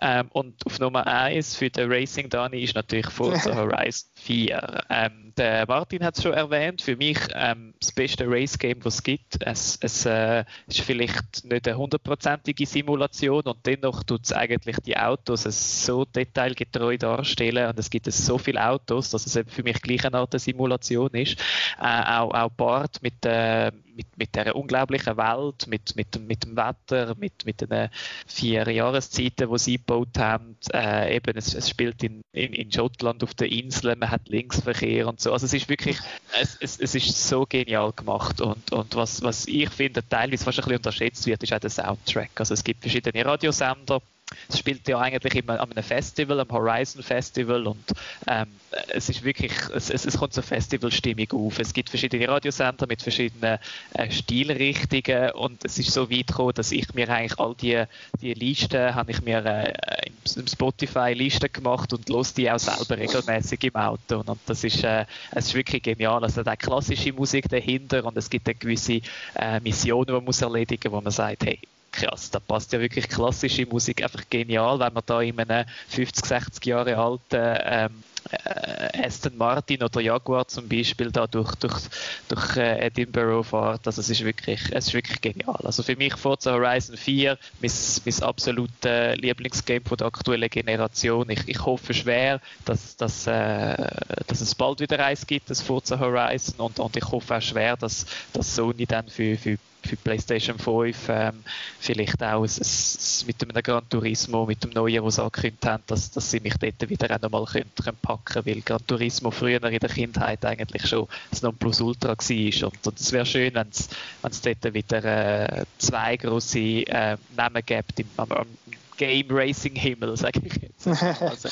Ähm, und auf Nummer 1 für den Racing Dani ist natürlich Forza Horizon 4. Ähm, der Martin hat es schon erwähnt, für mich ähm, das beste Race-Game, das es gibt. Es, es äh, ist vielleicht nicht eine hundertprozentige Simulation und dennoch tut es eigentlich die Autos so detailgetreu darstellen und es gibt so viele Autos, dass es für mich gleich eine Art Simulation ist. Äh, auch, auch Bart mit, äh, mit, mit dieser unglaublichen Welt, mit, mit, mit dem Wetter, mit, mit den vier Jahreszeiten, die sie gebaut haben. Äh, eben, es, es spielt in, in, in, Schottland auf den Inseln, man hat Linksverkehr und so. Also es ist wirklich, es, es, es ist so genial gemacht und, und was, was ich finde, teilweise fast ein bisschen unterschätzt wird, ist auch der Soundtrack. Also es gibt verschiedene Radiosender, es spielt ja eigentlich immer an einem Festival, am Horizon Festival und ähm, es ist wirklich, es, es, kommt so Festivalstimmung auf. Es gibt verschiedene Radiosender mit verschiedenen äh, Stilrichtungen und es ist so weit gekommen, dass ich mir eigentlich all die, die Listen, habe ich mir äh, im Spotify Listen gemacht und los die auch selber regelmäßig im Auto und, und das ist, äh, es ist wirklich genial. Also da klassische Musik dahinter und es gibt eine gewisse äh, Mission, die man muss erledigen, wo man sagt, hey, krass, da passt ja wirklich klassische Musik einfach genial, wenn man da in einem 50, 60 Jahre alten ähm, äh, Aston Martin oder Jaguar zum Beispiel da durch, durch, durch äh, Edinburgh fährt. Also es ist wirklich, es ist wirklich genial. Also für mich Forza Horizon 4 mein, mein absolutes Lieblingsgame von der aktuellen Generation. Ich, ich hoffe schwer, dass, dass, äh, dass es bald wieder eins gibt, das Forza Horizon und, und ich hoffe auch schwer, dass, dass Sony dann für, für für PlayStation 5 ähm, vielleicht auch ein, ein, mit einem Gran Turismo, mit dem neuen, was sie angekündigt haben, dass, dass sie mich dort wieder auch nochmal können, können packen weil Gran Turismo früher in der Kindheit eigentlich schon das Nonplusultra war und, und es wäre schön, wenn es dort wieder äh, zwei große äh, Namen gibt im, am, am Game Racing Himmel, sage ich jetzt. Also,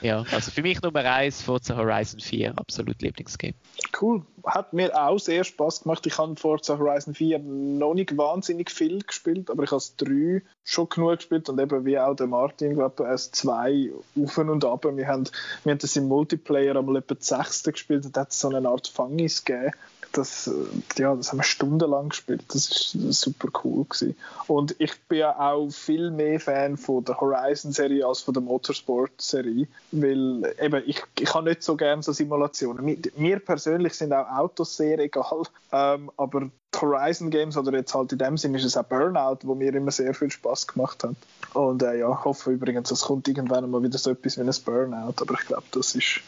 ja, also für mich Nummer 1 Forza Horizon 4, absolut Lieblingsgame. Cool, hat mir auch sehr Spaß gemacht. Ich habe Forza Horizon 4 noch nicht wahnsinnig viel gespielt, aber ich habe es 3 schon genug gespielt und eben wie auch der Martin, glaube ich, S2 auf und ab. Wir haben, wir haben das im Multiplayer einmal etwa 6. gespielt und hat so eine Art Fangis gegeben das, äh, ja, das haben wir stundenlang gespielt. Das ist super cool gewesen. Und ich bin ja auch viel mehr Fan von der Horizon-Serie als von der Motorsport-Serie, weil eben ich, ich habe nicht so gerne so Simulationen. Mir, mir persönlich sind auch Autos sehr egal, ähm, aber Horizon Games oder jetzt halt in dem Sinne ist es auch Burnout, wo mir immer sehr viel Spaß gemacht hat. Und äh, ja, hoffe übrigens, es kommt irgendwann mal wieder so etwas wie ein Burnout, aber ich glaube, das ist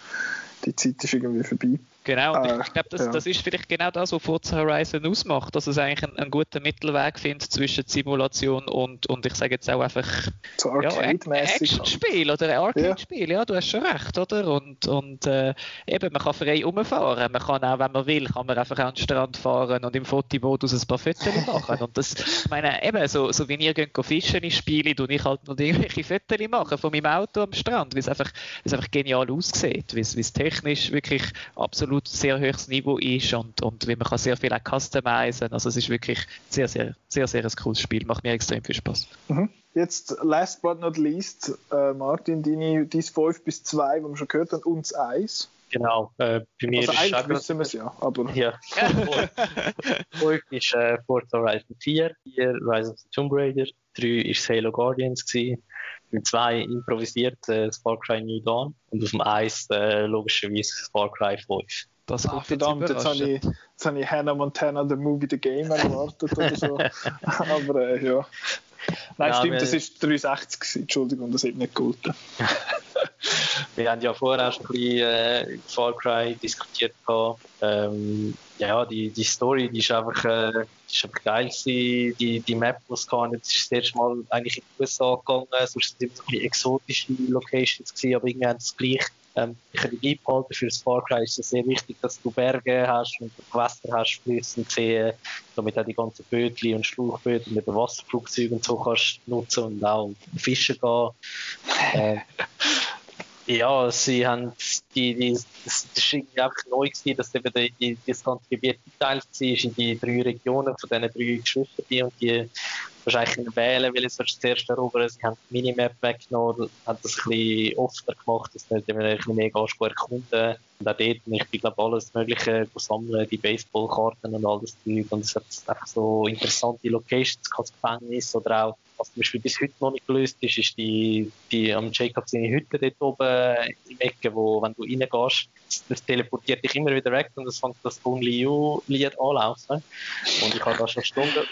die Zeit ist irgendwie vorbei. Genau, und ich glaube, das, ja. das ist vielleicht genau das, was Forza Horizon ausmacht, dass es eigentlich einen, einen guten Mittelweg findet zwischen Simulation und, und ich sage jetzt auch einfach so. Ja, Action-Spiel oder ein Arcade-Spiel, ja. ja. du hast schon recht, oder? Und, und äh, eben, man kann frei umfahren, man kann auch, wenn man will, kann man einfach an den Strand fahren und im Fotomodus ein paar Fotos machen. Und das, ich meine, eben, so, so wie ihr geht fischen in Spiele, tue ich halt noch irgendwelche Fotos machen von meinem Auto am Strand, weil es einfach, einfach genial aussieht, weil es technisch wirklich absolut absolut sehr hohes Niveau ist und, und wie man kann sehr viel auch customizen. Also es ist wirklich sehr, sehr, sehr, sehr ein cooles Spiel. Macht mir extrem viel Spaß. Mhm. Jetzt, last but not least, äh, Martin, deine, dein 5 bis 2, wo wir schon gehört haben, uns 1. Genau, äh, bei mir also ist eigentlich wissen wir es ja, aber... Ja, 5 ist äh, Forza Horizon 4, 4 Rise of the Tomb Raider, 3 ist Halo Guardians gewesen, mit 2 improvisiert äh, Far Cry New Dawn und auf dem 1 äh, logischerweise Far Cry 5. Das ah, verdammt, jetzt habe, ich, jetzt habe ich Hannah Montana, The Movie, The Game erwartet oder so. Aber äh, ja. Nein, ja, stimmt, das ist 360 gewesen. Entschuldigung, das hat nicht gehalten. wir haben ja vorher auch schon ein bisschen äh, Far Cry diskutiert. Ähm, ja, die, die Story, die ist einfach, äh, ist einfach geil gewesen. Die, die Map, die es kann, jetzt ist das erste Mal eigentlich in die USA gegangen, sonst sind es ein bisschen exotische Locations gewesen, aber irgendwie haben es gleich ähm, ich beibehalten. Für das Far Cry ist es sehr wichtig, dass du Berge hast und Gewässer hast, Flüsse und Seen, damit auch die ganzen Bötchen und Schlauchböden mit Wasserflugzeugen und so kannst nutzen und auch fischen gehen. Äh, ja, sie haben die, die, das, das ist einfach neu gewesen, dass eben die, das ganze Gebiet geteilt war in die drei Regionen von diesen drei Geschwistern und die wahrscheinlich wählen, weil es zuerst erobern. Sie haben die Minimap weggenommen, haben das ein bisschen offener gemacht, dass man ein bisschen mehr gut erkunden und auch dort, ich bin glaube alles Mögliche sammeln, die Baseballkarten und alles Zeug und es hat einfach so interessante Locations, das Gefängnis oder auch was zum Beispiel bis heute noch nicht gelöst ist, ist die, die am Jacob seine Hütte dort oben im Ecke, wo, wenn du reingehst, das teleportiert dich immer wieder weg und es fängt das Only You-Lied anlaufen. Und ich habe da schon Stunden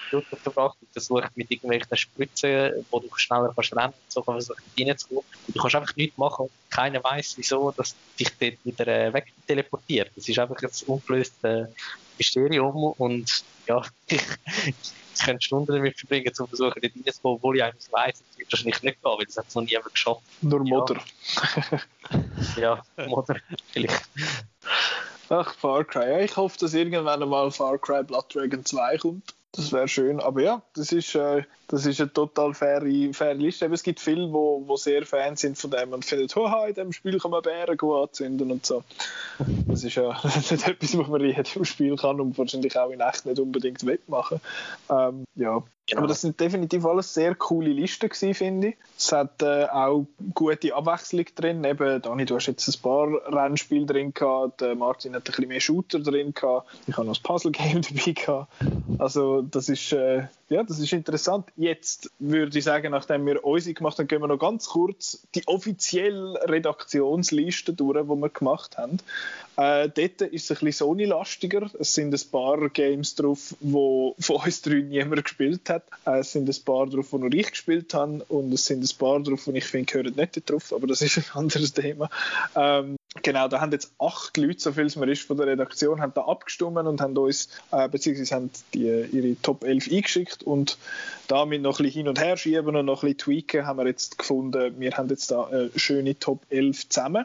verbracht und versucht mit irgendwelchen Spritzen, wo du schneller kannst rennen und so versucht reinzukommen. Und du kannst einfach nichts machen. Keiner weiß, wieso, dass dich dort wieder äh, weg teleportiert. Das ist einfach ein ungelöstes Mysterium und ja, ich, ich könnte Stunden damit verbringen, um versuchen, dort reinzukommen, obwohl ich eigentlich weiss, es wird wahrscheinlich nicht gehen, weil es hat noch nie jemand geschafft. Nur Mutter. Ja, ja Mutter, vielleicht. Ach, Far Cry. Ja, ich hoffe, dass irgendwann mal Far Cry Blood Dragon 2 kommt. Das wäre schön. Aber ja, das ist, äh, das ist eine total faire, faire Liste. Aber es gibt viele, wo, wo sehr Fans sind von dem und finden, haha, in dem Spiel kann man Bären anzünden und so. Das ist ja nicht etwas, was man in jedem Spiel kann und wahrscheinlich auch in echt nicht unbedingt wettmachen. Ähm, ja, Genau. Aber das sind definitiv alles sehr coole Listen finde ich. Es hat äh, auch gute Abwechslung drin. Eben, Dani, du hast jetzt ein paar Rennspiele drin gehabt, der Martin hat ein bisschen mehr Shooter drin gehabt, ich habe noch ein Puzzle-Game dabei gehabt. Also das ist, äh, ja, das ist interessant. Jetzt würde ich sagen, nachdem wir unsere gemacht haben, gehen wir noch ganz kurz die offizielle Redaktionsliste durch, die wir gemacht haben. Äh, dort ist es ein bisschen Sony-lastiger. Es sind ein paar Games drauf, die von uns drei niemand gespielt hat. Äh, es sind ein paar drauf, die nur ich gespielt habe. Und es sind ein paar drauf, die ich finde, gehören nicht drauf. Aber das ist ein anderes Thema. Ähm, Genau, da haben jetzt acht Leute, so viel es mir ist von der Redaktion, haben da abgestimmt und haben uns, äh, beziehungsweise haben die, ihre Top 11 eingeschickt und damit noch ein bisschen hin und her schieben und noch ein bisschen tweaken, haben wir jetzt gefunden, wir haben jetzt da eine schöne Top 11 zusammen.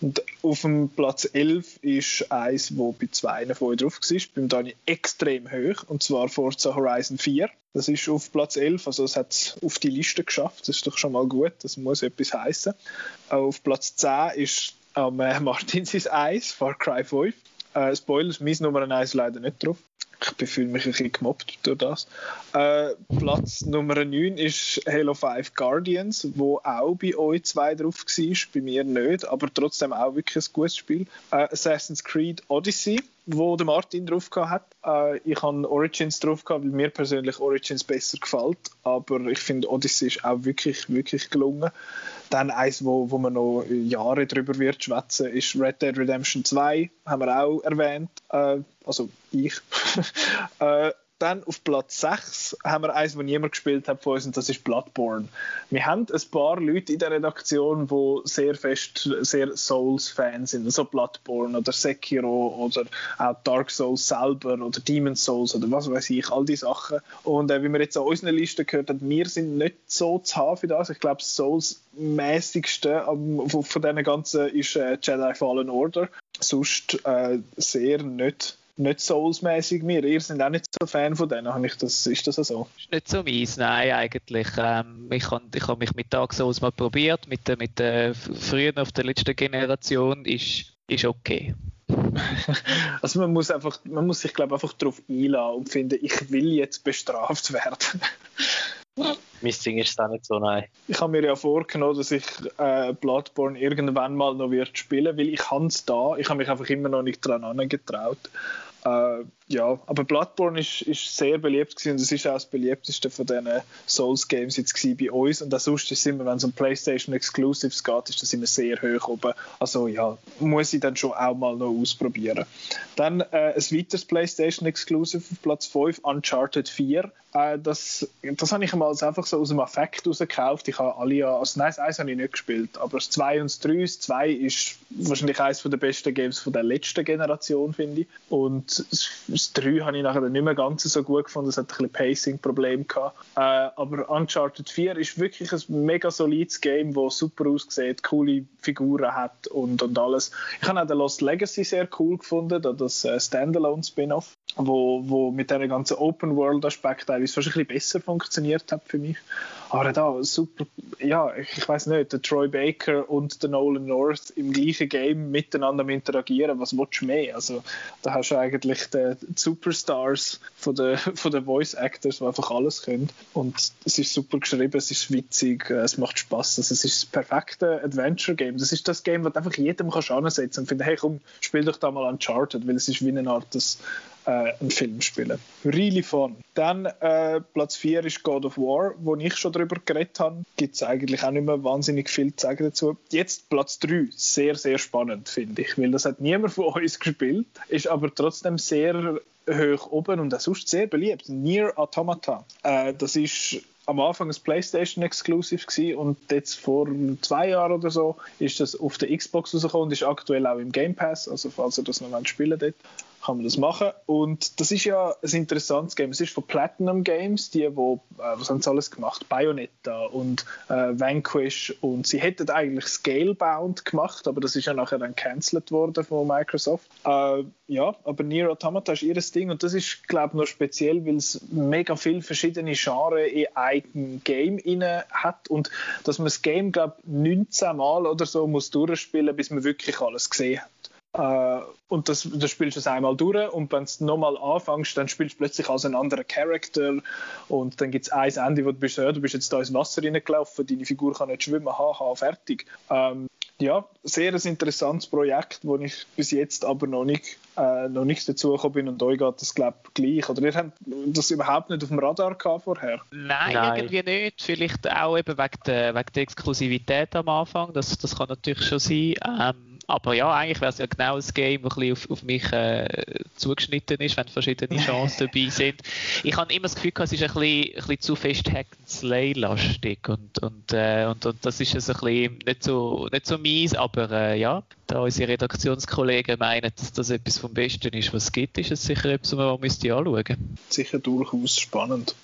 Und auf dem Platz 11 ist eins, wo bei zwei von drauf war, beim Dani extrem hoch, und zwar Forza Horizon 4. Das ist auf Platz 11, also es hat es auf die Liste geschafft, das ist doch schon mal gut, das muss etwas heißen. Auf Platz 10 ist am äh, Martin Eis, Far Cry 5. Äh, Spoilers, mein Nummer 1 leider nicht drauf. Ich fühle mich ein bisschen gemobbt durch das. Äh, Platz Nummer 9 ist Halo 5 Guardians, wo auch bei euch zwei drauf war, bei mir nicht, aber trotzdem auch wirklich ein gutes Spiel. Äh, Assassin's Creed Odyssey, wo der Martin drauf hat. Äh, ich habe Origins drauf gehabt, weil mir persönlich Origins besser gefällt, aber ich finde Odyssey ist auch wirklich, wirklich gelungen. Dann eins, wo, wo man noch Jahre drüber wird schwätzen, ist Red Dead Redemption 2, haben wir auch erwähnt. Äh, also ich. äh, dann auf Platz 6 haben wir eins, das niemand gespielt hat von uns, und das ist Bloodborne. Wir haben ein paar Leute in der Redaktion, die sehr fest sehr Souls-Fans sind, also Bloodborne oder Sekiro oder auch Dark Souls selber oder Demon's Souls oder was weiß ich, all die Sachen. Und äh, wie wir jetzt an unseren Listen gehört haben, wir sind nicht so zu haben für das. Ich glaube, das Souls-mäßigste von, von diesen ganzen ist äh, Jedi Fallen Order. Sonst äh, sehr nicht nicht Souls-mäßig mir. Ihr seid auch nicht so Fan von denen, habe ich das, ist das so? Ist nicht so meins, nein, eigentlich. Ähm, ich habe ich hab mich mit Dark Souls mal probiert, mit, mit der frühen auf der letzten Generation, ist, ist okay. also man muss einfach, man muss sich glaube einfach darauf einladen und finden, ich will jetzt bestraft werden. Mein Ding ist es auch nicht so, nein. Ich habe mir ja vorgenommen, dass ich äh, Bloodborne irgendwann mal noch wird spielen, weil ich es da. Ich habe mich einfach immer noch nicht dran angetraut. Äh, ja, aber Bloodborne ist, ist sehr beliebt gewesen und es ist auch das beliebteste von diesen Souls-Games jetzt bei uns und auch sonst ist immer, wenn es um PlayStation Exclusives geht, ist das immer sehr hoch oben. Also ja, muss ich dann schon auch mal noch ausprobieren. Dann äh, ein weiteres PlayStation Exclusive auf Platz 5, Uncharted 4. Äh, das, das habe ich mal einfach so aus dem Affekt rausgekauft. Ich habe alle ja, also nein, das 1 habe ich nicht gespielt, aber das 2 und das 3, das 2 ist wahrscheinlich eines der besten Games von der letzten Generation, finde ich. Und das 3 habe ich nachher nicht mehr ganz so gut gefunden, es hat ein bisschen Pacing-Problem gehabt. Äh, aber Uncharted 4 ist wirklich ein mega solides Game, das super aussieht, coole Figuren hat und, und alles. Ich habe auch The Lost Legacy sehr cool gefunden, das äh, Standalone-Spin-Off wo, wo mit diesen ganzen Open-World-Aspekt teilweise fast ein bisschen besser funktioniert hat für mich. Aber da super, ja, ich, weiß nicht, der Troy Baker und der Nolan North im gleichen Game miteinander interagieren, was willst du mehr? Also da hast du eigentlich die, Superstars von den, von den Voice-Actors, die einfach alles können. Und es ist super geschrieben, es ist witzig, es macht Spaß. Also es ist das perfekte Adventure-Game. Das ist das Game, das einfach jedem kannst ansetzen und finden, hey komm, spiel doch da mal Uncharted, weil es ist wie eine Art das äh, einen Film spielen. Really fun. Dann äh, Platz 4 ist God of War, wo ich schon darüber geredet habe. Gibt es eigentlich auch nicht mehr wahnsinnig viel zu sagen dazu. Jetzt Platz 3, sehr, sehr spannend, finde ich, weil das hat niemand von uns gespielt, ist aber trotzdem sehr hoch oben und auch sonst sehr beliebt. Near Automata. Äh, das ist am Anfang ein PlayStation Exclusive gewesen und jetzt vor zwei Jahren oder so ist das auf der Xbox rausgekommen und ist aktuell auch im Game Pass. Also falls ihr das noch spielen wollt, kann man das machen. Und das ist ja ein interessantes Game. Es ist von Platinum Games, die, wo, äh, was haben sie alles gemacht? Bayonetta und äh, Vanquish und sie hätten eigentlich Scalebound gemacht, aber das ist ja nachher dann cancelled worden von Microsoft. Äh, ja, aber Nier Automata ist ihr Ding und das ist, glaube ich, noch speziell, weil es mega viele verschiedene Genres in einem Game inne hat und dass man das Game, glaube ich, 19 Mal oder so muss durchspielen, bis man wirklich alles gesehen hat. Äh, und das, das spielst du es einmal durch und wenn du nochmal anfängst, dann spielst du plötzlich als ein anderer Charakter und dann gibt es ein Ende, wo du bist, ja, du bist jetzt da ins Wasser reingelaufen, deine Figur kann nicht schwimmen, haha, fertig. Ähm, ja, sehr ein interessantes Projekt, wo ich bis jetzt aber noch nicht, äh, noch nicht dazu gekommen bin und euch geht das glaube ich gleich. Oder ihr habt das überhaupt nicht auf dem Radar gehabt vorher? Nein, Nein. irgendwie nicht. Vielleicht auch eben wegen der, wegen der Exklusivität am Anfang, das, das kann natürlich schon sein. Ähm, aber ja, eigentlich wäre es ja genau das Game, das ein auf, auf mich äh, zugeschnitten ist, wenn verschiedene Chancen dabei sind. Ich habe immer das Gefühl, es ist ein bisschen, ein bisschen zu fest Hack-and-Slay-lastig und, und, äh, und, und das ist es ein bisschen nicht so, nicht so mies, aber äh, ja, da unsere Redaktionskollegen meinen, dass das etwas vom Besten ist, was es gibt, ist es sicher etwas, was man müsste anschauen müsste. Sicher durchaus spannend.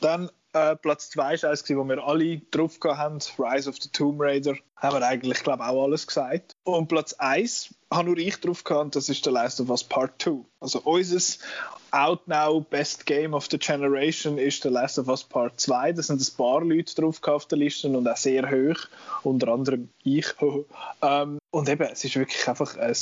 Dann äh, Platz 2 ist eines, wo wir alle drauf haben, Rise of the Tomb Raider. Haben wir eigentlich, glaube auch alles gesagt. Und Platz 1 habe nur ich drauf gehabt, das ist The Last of Us Part 2. Also unser Out Now Best Game of the Generation ist The Last of Us Part 2. Da sind ein paar Leute drauf auf der Liste und auch sehr hoch. Unter anderem ich. ähm, und eben, es ist wirklich einfach ein,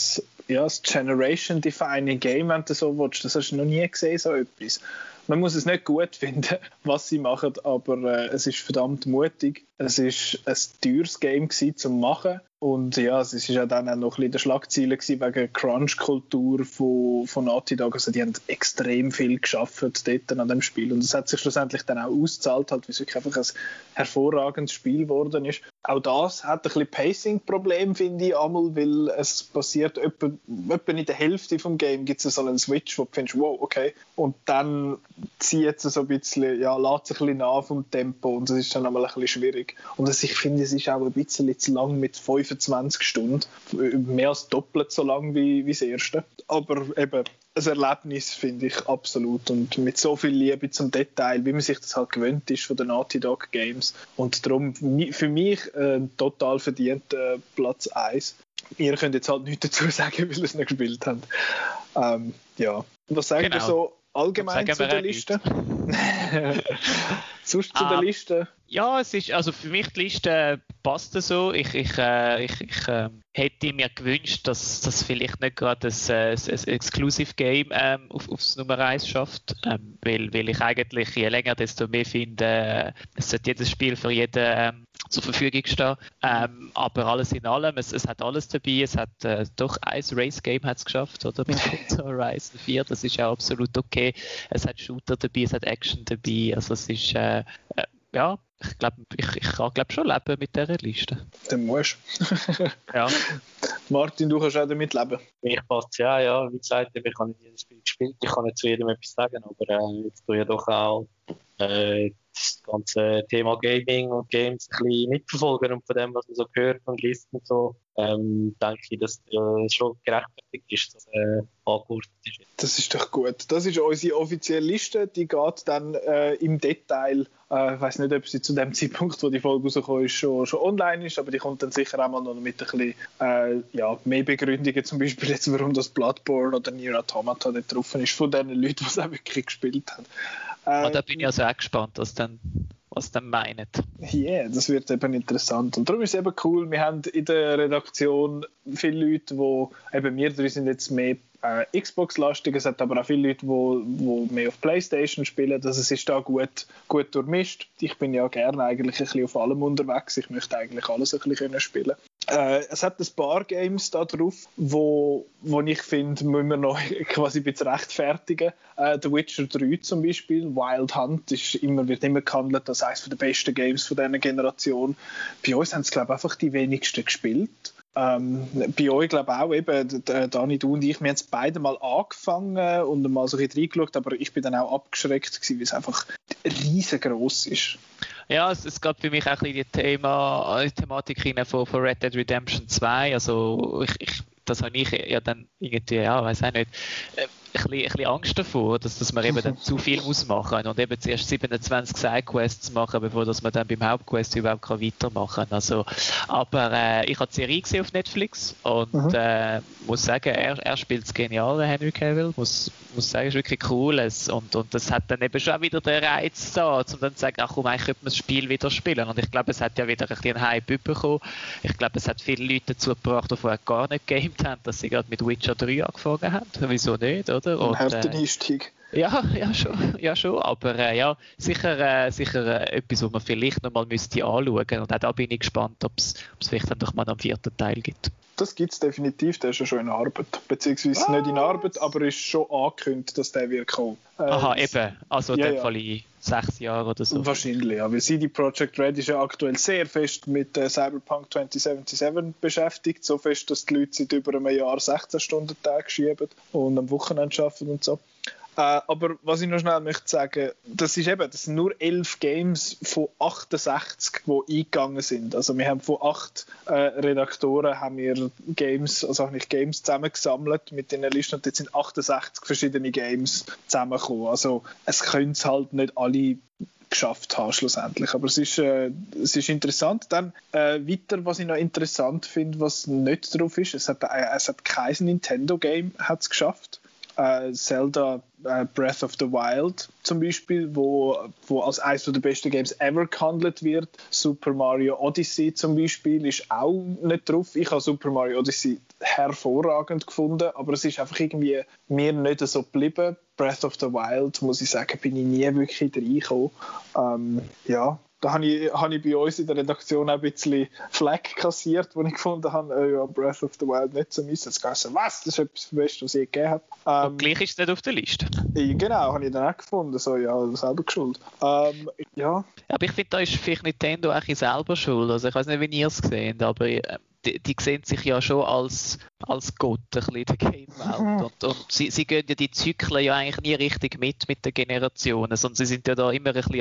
ja, ein Generation-Defining Game, wenn du so willst. Das hast du noch nie gesehen, so etwas man muss es nicht gut finden, was sie machen, aber äh, es ist verdammt mutig. Es ist ein teures Game zum machen und ja, es ist ja dann auch noch ein bisschen der Schlagziele wegen Crunch-Kultur von, von Naughty Dog. Also die haben extrem viel geschafft dort an dem Spiel und es hat sich schlussendlich dann auch ausgezahlt, halt, weil es wirklich einfach ein hervorragendes Spiel geworden ist. Auch das hat ein bisschen Pacing-Problem, finde ich, einmal, weil es passiert etwa, etwa in der Hälfte vom Game gibt es so einen Switch, wo du findest, wow, okay, und dann zieht es so ein bisschen, ja, lädt sich ein bisschen nach vom Tempo und das ist dann einmal ein bisschen schwierig. Und also ich finde, es ist auch ein bisschen zu lang mit 25 25 Stunden. Mehr als doppelt so lang wie, wie das erste. Aber eben, ein Erlebnis finde ich absolut und mit so viel Liebe zum Detail, wie man sich das halt gewöhnt ist von den Naughty Dog Games. Und darum für mich äh, total verdient äh, Platz 1. Ihr könnt jetzt halt nichts dazu sagen, weil ihr es nicht gespielt habt. Ähm, ja. Was sagt genau. ihr so allgemein zu der Liste? Sonst zu der ähm, Liste? Ja, es ist, also für mich die Liste passt so. Ich, ich, äh, ich, ich äh, hätte mir gewünscht, dass das vielleicht nicht gerade ein, äh, ein, ein Exclusive Game ähm, auf, aufs Nummer 1 schafft, ähm, weil, weil ich eigentlich je länger, desto mehr finde, äh, es sollte jedes Spiel für jeden ähm, zur Verfügung stehen. Ähm, aber alles in allem, es, es hat alles dabei. Es hat äh, doch ein Race-Game es geschafft, oder? Mit Horizon 4, das ist ja absolut okay. Es hat Shooter dabei, es hat Action dabei. Also es ist, äh, äh, ja, ich glaube, ich, ich kann glaub schon leben mit dieser Liste. Dann musst du. ja. Martin, du kannst auch damit leben. Mich passt ja, ja. Wie gesagt, ich habe nicht jedes Spiel gespielt, ich kann nicht zu jedem etwas sagen, aber äh, jetzt tue ich ja doch auch äh, das ganze Thema Gaming und Games ein bisschen mitverfolgen und von dem, was man so hört und liest und so, ähm, denke ich, dass äh, schon gerechtfertigt ist, dass äh, angehört ist. Das ist doch gut. Das ist unsere offizielle Liste, die geht dann äh, im Detail, äh, ich weiß nicht, ob sie zu dem Zeitpunkt, wo die Folge rausgekommen ist, schon, schon online ist, aber die kommt dann sicher auch mal noch mit ein bisschen äh, ja, mehr Begründungen, zum Beispiel jetzt, warum das Bloodborne oder Nier Automata nicht drauf ist, von den Leuten, die es auch wirklich gespielt haben. Äh, da bin ich also auch gespannt, was dann was dann meinen. Ja, yeah, das wird eben interessant. Und darum ist es eben cool, wir haben in der Redaktion viele Leute, die, eben wir drei sind jetzt mehr äh, Xbox-lastig, es hat aber auch viele Leute, die mehr auf Playstation spielen, also es ist da gut, gut durchmischt. Ich bin ja gerne eigentlich ein bisschen auf allem unterwegs, ich möchte eigentlich alles ein bisschen spielen äh, es hat ein paar Games da drauf, wo, wo ich finde, müssen wir noch quasi ein bisschen rechtfertigen. Äh, The Witcher 3 zum Beispiel, Wild Hunt, ist immer, wird immer gehandelt als eines der besten Games von dieser Generation. Bei uns haben es, glaube ich, einfach die wenigsten gespielt. Ähm, bei euch glaube ich auch eben, Dani, du und ich, wir haben es beide mal angefangen und mal so ein bisschen reingeschaut, aber ich bin dann auch abgeschreckt gewesen, weil es einfach riesengroß ist. Ja, es, es gab für mich auch ein bisschen die, Thema, die Thematik von, von Red Dead Redemption 2. Also ich, ich, das habe ich ja dann irgendwie, ja, weiß auch nicht, äh, bisschen, ein bisschen Angst davor, dass, dass man eben dann zu viel muss machen und eben zuerst 27 Sidequests machen, bevor dass man dann beim Hauptquest überhaupt kann weitermachen kann. Also, aber äh, ich habe die Serie gesehen auf Netflix und mhm. äh, muss sagen, er, er spielt es genial, Henry Cavill. Muss, muss sagen, es ist wirklich cool. Und, und das hat dann eben schon wieder den Reiz da, um dann zu sagen, ach komm, eigentlich könnte man das Spiel wieder spielen. Und ich glaube, es hat ja wieder ein bisschen einen Hype bekommen. Ich glaube, es hat viele Leute dazu gebracht, die vorher gar nicht gamed haben, dass sie gerade mit Witcher 3 angefangen haben. Wieso nicht, oder? Oder? Und, Ein harter äh, Einstieg. Ja, ja schon, ja schon. Aber äh, ja, sicher, äh, sicher äh, etwas, was man vielleicht noch mal müsste anschauen. Und auch da bin ich gespannt, ob es vielleicht dann doch mal einen vierten Teil gibt. Das gibt es definitiv, der ist ja schon in Arbeit. Beziehungsweise Was? nicht in Arbeit, aber ist schon angekündigt, dass der wird kommen. Äh, Aha, eben. Also in ja, dem Fall in sechs Jahren oder so. Wahrscheinlich, ja. Weil CD Projekt Red ist ja aktuell sehr fest mit äh, Cyberpunk 2077 beschäftigt. So fest, dass die Leute seit über einem Jahr 16 Stunden Tag schieben und am Wochenende arbeiten und so. Äh, aber was ich noch schnell möchte sagen, das ist eben, das sind nur elf Games von 68, die eingegangen sind. Also wir haben von acht äh, Redaktoren haben wir Games, also nicht Games zusammengesammelt mit den Listen und jetzt sind 68 verschiedene Games zusammengekommen. Also es können es halt nicht alle geschafft haben schlussendlich. Aber es ist, äh, es ist interessant. Dann äh, weiter, was ich noch interessant finde, was nicht drauf ist, es hat, äh, es hat kein Nintendo-Game geschafft äh, Zelda äh, Breath of the Wild zum Beispiel, wo, wo als eines der besten Games ever gehandelt wird. Super Mario Odyssey zum Beispiel ist auch nicht drauf. Ich habe Super Mario Odyssey hervorragend gefunden, aber es ist einfach irgendwie mir nicht so geblieben. Breath of the Wild, muss ich sagen, bin ich nie wirklich reingekommen. Ähm, ja, da habe ich, habe ich bei uns in der Redaktion auch ein bisschen Fleck kassiert, wo ich gefunden habe, äh, ja, Breath of the Wild nicht so mies. Jetzt gesagt, was, das ist etwas vom Besten, was ich gegeben habe. Ähm, Und gleich ist es nicht auf der Liste. Genau, habe ich dann auch gefunden, so, ja, selber schuld. Ähm, ja. Aber ich finde, da ist vielleicht Nintendo eigentlich selber schuld. Also ich weiß nicht, wie ihr es seht, aber äh, die, die sehen sich ja schon als, als Gott ein bisschen in der Game-Welt. Mhm. Und, und sie, sie gehen ja die Zyklen ja eigentlich nie richtig mit mit den Generationen, sondern sie sind ja da immer ein bisschen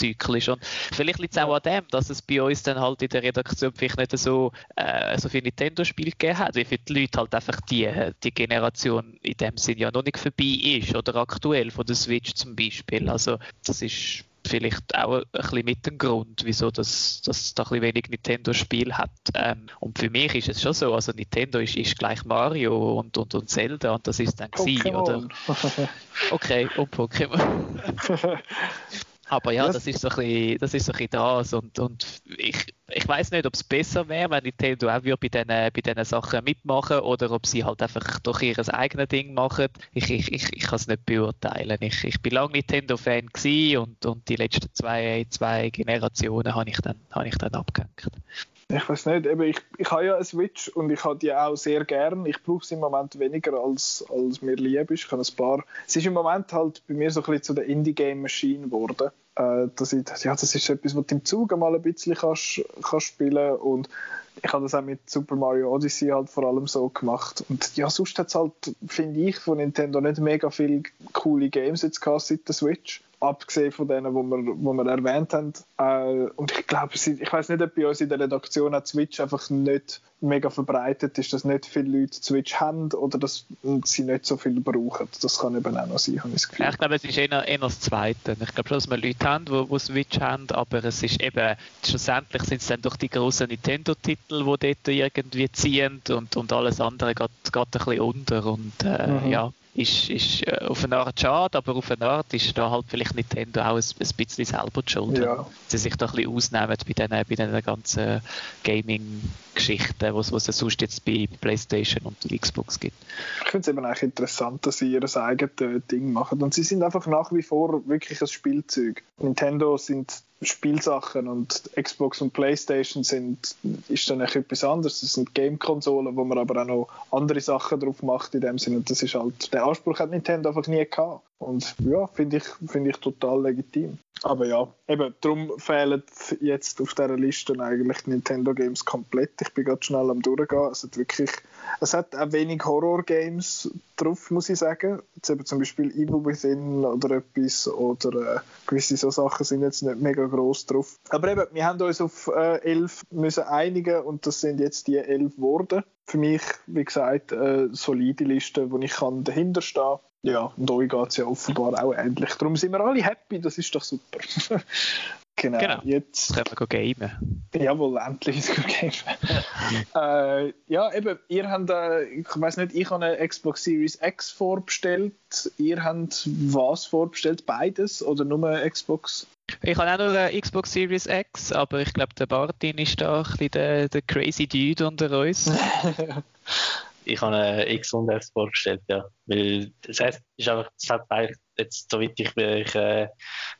antizyklisch. Und vielleicht liegt es auch an dem, dass es bei uns dann halt in der Redaktion vielleicht nicht so, äh, so viele Nintendo-Spiele gegeben hat, wie für die Leute halt einfach die, die Generation in dem Sinn ja noch nicht vorbei ist oder aktuell von der Switch zum Beispiel. Also das ist vielleicht auch ein bisschen mit dem Grund, wieso das, das da ein bisschen wenig Nintendo-Spiel hat. Ähm, und für mich ist es schon so, also Nintendo ist, ist gleich Mario und, und, und Zelda und das ist dann Pokémon. oder? Okay, und Pokémon. Aber ja, das ist so ein bisschen das. Ist so ein bisschen das. Und, und ich, ich weiß nicht, ob es besser wäre, wenn Nintendo auch bei diesen, bei diesen Sachen mitmachen oder ob sie halt einfach durch ihr eigenes Ding machen. Ich, ich, ich, ich kann es nicht beurteilen. Ich, ich bin lange Nintendo-Fan und, und die letzten zwei, zwei Generationen habe ich dann, habe ich dann abgehängt. Ich weiß nicht, eben ich, ich habe ja eine Switch und ich habe die auch sehr gern. Ich brauche sie im Moment weniger, als, als mir lieb ist. Ich habe ein paar. Es ist im Moment halt bei mir so ein bisschen zu der Indie-Game-Maschine geworden. Äh, dass ich, ja, das ist etwas, was du im Zug mal ein bisschen kannst, kannst spielen und ich habe das auch mit Super Mario Odyssey halt vor allem so gemacht. Und ja, sonst hat es halt, finde ich, von Nintendo nicht mega viele coole Games jetzt gehabt seit der Switch abgesehen von denen, wo wir, wo wir erwähnt haben. Äh, und ich glaube, ich weiß nicht, ob bei uns in der Redaktion auch Switch einfach nicht mega verbreitet ist, dass nicht viele Leute Switch haben oder dass sie nicht so viel brauchen. Das kann eben auch noch sein, habe ich das Gefühl. Ja, ich glaube, es ist eher, eher das Zweite. Ich glaube schon, dass wir Leute haben, die, die Switch haben, aber es ist eben, schlussendlich sind es dann durch die grossen Nintendo-Titel, die dort irgendwie ziehen und, und alles andere geht, geht ein bisschen unter und äh, mhm. ja, ist, ist äh, auf eine Art schade, aber auf eine Art ist da halt vielleicht Nintendo auch ein, ein bisschen selber die schuld, ja. sie sich da ein bisschen ausnehmen bei diesen, bei diesen ganzen Gaming-Geschichten, was es sonst jetzt bei Playstation und Xbox gibt. Ich finde es eben auch interessant, dass sie ihr eigenes Ding machen und sie sind einfach nach wie vor wirklich ein Spielzeug. Nintendo sind Spielsachen und Xbox und Playstation sind, ist dann etwas anderes. Das sind Game-Konsolen, wo man aber auch noch andere Sachen drauf macht in dem Sinne. Und das ist halt, der Anspruch hat Nintendo einfach nie gehabt. Und ja, finde ich, find ich total legitim. Aber ja, eben, darum fehlen jetzt auf dieser Liste eigentlich Nintendo Games komplett. Ich bin gerade schnell am durchgehen. Es hat wirklich, es hat auch wenig Horror-Games drauf, muss ich sagen. Jetzt eben zum Beispiel Evil Within oder etwas oder äh, gewisse so Sachen sind jetzt nicht mega groß drauf. Aber eben, wir haben uns auf äh, elf müssen einigen und das sind jetzt die elf geworden. Für mich, wie gesagt, eine solide Liste, wo ich kann dahinter stehen ja, und euch geht es ja offenbar auch ähnlich. Darum sind wir alle happy, das ist doch super. genau, genau, jetzt können wir gamen. Jawohl, endlich gamen. äh, ja, eben, ihr habt, äh, ich weiß nicht, ich habe eine Xbox Series X vorbestellt. Ihr habt was vorbestellt? Beides oder nur Xbox? Ich habe auch nur eine Xbox Series X, aber ich glaube, der Martin ist da ein bisschen der, der crazy Dude unter uns. ich habe eine X und S vorgestellt, ja. Weil das heißt, ist einfach, das hat eigentlich jetzt, soweit ich mich äh,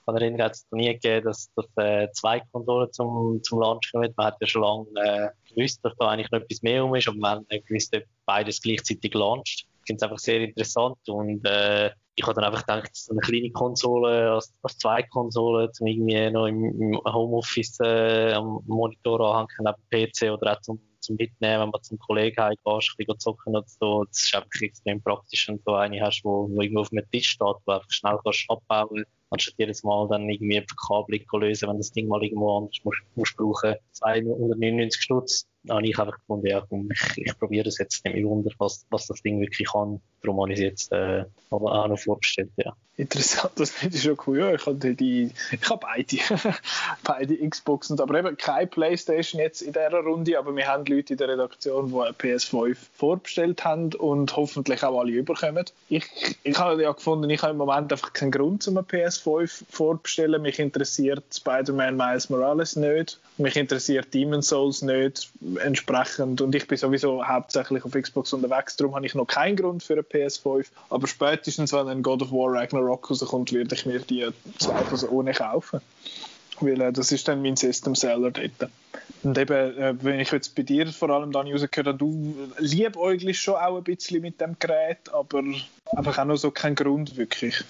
kann erinnern, hat es nie gegeben, dass, dass äh, zwei Konsolen zum, zum Launch kommen. Man hat ja schon lange äh, gewusst, dass da eigentlich noch etwas mehr um ist, aber man hat gewusst, ob beides gleichzeitig launcht. Finde es einfach sehr interessant und äh, ich habe dann einfach gedacht, so eine kleine Konsole als, als zwei Konsolen, zum irgendwie noch im, im Homeoffice äh, am Monitor anhängen, neben PC oder auch zum zum Mitnehmen, wenn man zum Kollegen heimgehst, ein bisschen zocken oder so. Das ist einfach extrem praktisch, wenn du eine hast, wo, wo irgendwo auf einem Tisch steht, wo einfach schnell kannst abbauen anstatt jedes Mal dann irgendwie Verkabelung lösen, wenn das Ding mal irgendwo anders musst, musst brauchen. 299 Stutz, habe ich einfach gefunden, ja, komm, ich, ich probiere das jetzt nicht mehr wunder, was, was das Ding wirklich kann. Darum habe ich es jetzt äh, auch noch vorgestellt, ja. Interessant, das finde ich schon cool. Ja, ich habe die, ich habe beide, beide Xboxen, aber eben keine Playstation jetzt in dieser Runde, aber wir haben Leute in der Redaktion, die eine PS5 vorbestellt haben und hoffentlich auch alle überkommen. Ich, ich habe ja gefunden, ich habe im Moment einfach keinen Grund, um eine PS5 vorbestellen. Mich interessiert Spider-Man Miles Morales nicht, mich interessiert Demon's Souls nicht entsprechend und ich bin sowieso hauptsächlich auf Xbox unterwegs, darum habe ich noch keinen Grund für eine PS5, aber spätestens, wenn ein God of War Ragnarok rauskommt, werde ich mir die zweifelsohne kaufen. Weil äh, das ist dann mein System Seller dort. Und eben, äh, wenn ich jetzt bei dir vor allem dann rausgehört habe, du liebäugelst schon auch ein bisschen mit dem Gerät, aber einfach auch noch so kein Grund wirklich.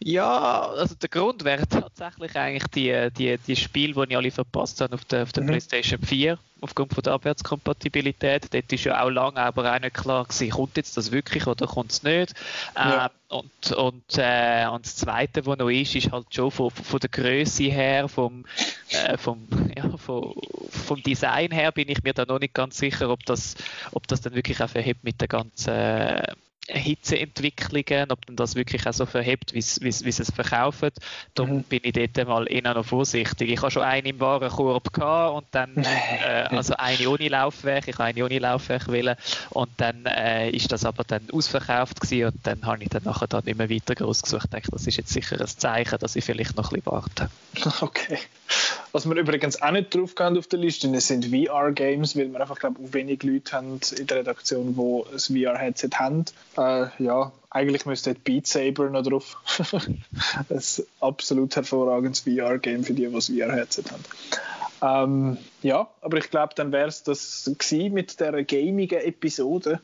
Ja, also der Grund wäre tatsächlich eigentlich die, die, die Spiele, die ich alle verpasst habe auf der, auf der mhm. PlayStation 4 aufgrund von der Abwärtskompatibilität. Dort ist ja auch lange aber auch nicht klar gewesen, kommt jetzt das wirklich oder kommt es nicht. Ja. Ähm, und, und, äh, und das Zweite, was noch ist, ist halt schon von, von der Größe her, vom, äh, vom, ja, vom, vom Design her bin ich mir da noch nicht ganz sicher, ob das, ob das dann wirklich auch verhebt mit der ganzen Hitzeentwicklungen, ob denn das wirklich auch so verhebt, wie sie es verkaufen. Darum mhm. bin ich dort mal eher noch vorsichtig. Ich habe schon eine im Warenkorb gehabt und dann, äh, also eine ohne Laufwerk, ich habe eine ohne Laufwerk wählen und dann äh, ist das aber dann ausverkauft gewesen und dann habe ich dann nachher dann mehr weiter groß gesucht. Ich denke, das ist jetzt sicher ein Zeichen, dass ich vielleicht noch ein bisschen warte. Okay. Was wir übrigens auch nicht drauf auf der Liste sind VR-Games, weil wir einfach, glaube ich, wenig Leute haben in der Redaktion, die ein VR-Headset haben. Äh, ja, eigentlich müsste Beat Saber noch drauf. ein absolut hervorragendes VR-Game für die, die ein VR-Headset haben. Ähm, ja, aber ich glaube, dann wäre es das mit der gamigen Episode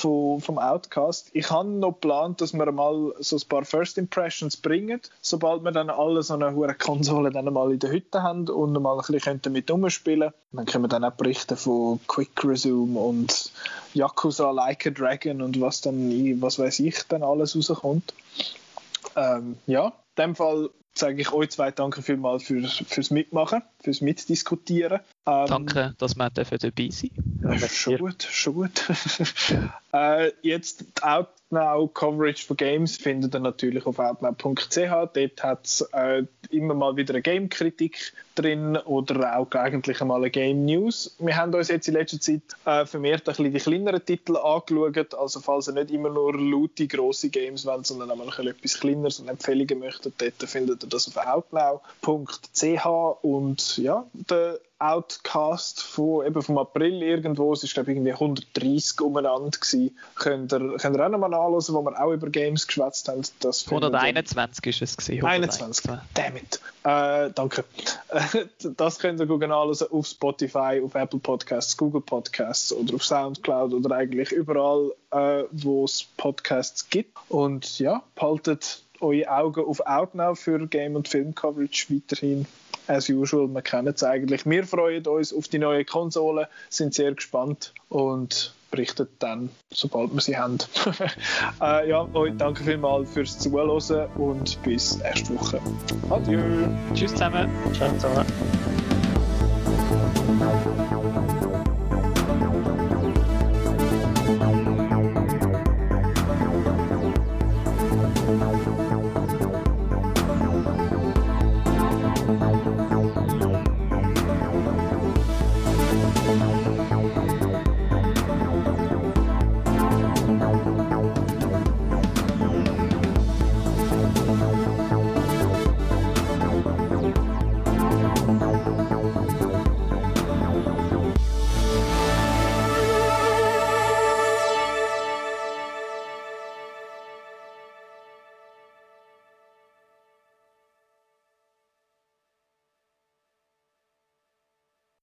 von, vom Outcast. Ich habe noch geplant, dass wir mal so ein paar First Impressions bringen, sobald wir dann alle so eine hohe Konsole dann mal in der Hütte haben und mal ein bisschen damit umspielen. Dann können wir dann auch berichten von Quick Resume und Yakuza Like a Dragon und was dann, was weiß ich, dann alles rauskommt. Ähm, ja, in dem Fall sage ich euch zwei Danke vielmals für, fürs Mitmachen, fürs Mitdiskutieren. Ähm, Danke, dass wir dabei sein ja, Schon gut, schon gut. äh, jetzt die Outnow-Coverage von Games findet ihr natürlich auf outnow.ch. Dort hat es äh, immer mal wieder eine Game-Kritik drin oder auch eigentlich einmal eine Game-News. Wir haben uns jetzt in letzter Zeit äh, vermehrt ein bisschen die kleineren Titel angeschaut. Also falls ihr nicht immer nur laute, grosse Games wollt, sondern auch mal etwas kleineres und Empfehlungen möchtet, dort findet ihr das auf outnow.ch und ja, der Outcast von, eben vom April irgendwo, es ist glaube irgendwie 130 umeinander gewesen. Könnt ihr, könnt ihr auch nochmal nachlesen, wo wir auch über Games geschwätzt haben. Das 121 ist es gewesen. 21, damn it. Äh, danke. das könnt ihr gucken nachlesen auf Spotify, auf Apple Podcasts, Google Podcasts oder auf Soundcloud oder eigentlich überall, äh, wo es Podcasts gibt. Und ja, behaltet eure Augen auf Outnow für Game- und Film-Coverage weiterhin as usual, wir kennen es eigentlich. Wir freuen uns auf die neue Konsole, sind sehr gespannt und berichten dann, sobald wir sie haben. äh, ja, euch danke vielmals fürs Zuhören und bis nächste Woche. Adieu. Tschüss zusammen. Ciao zusammen.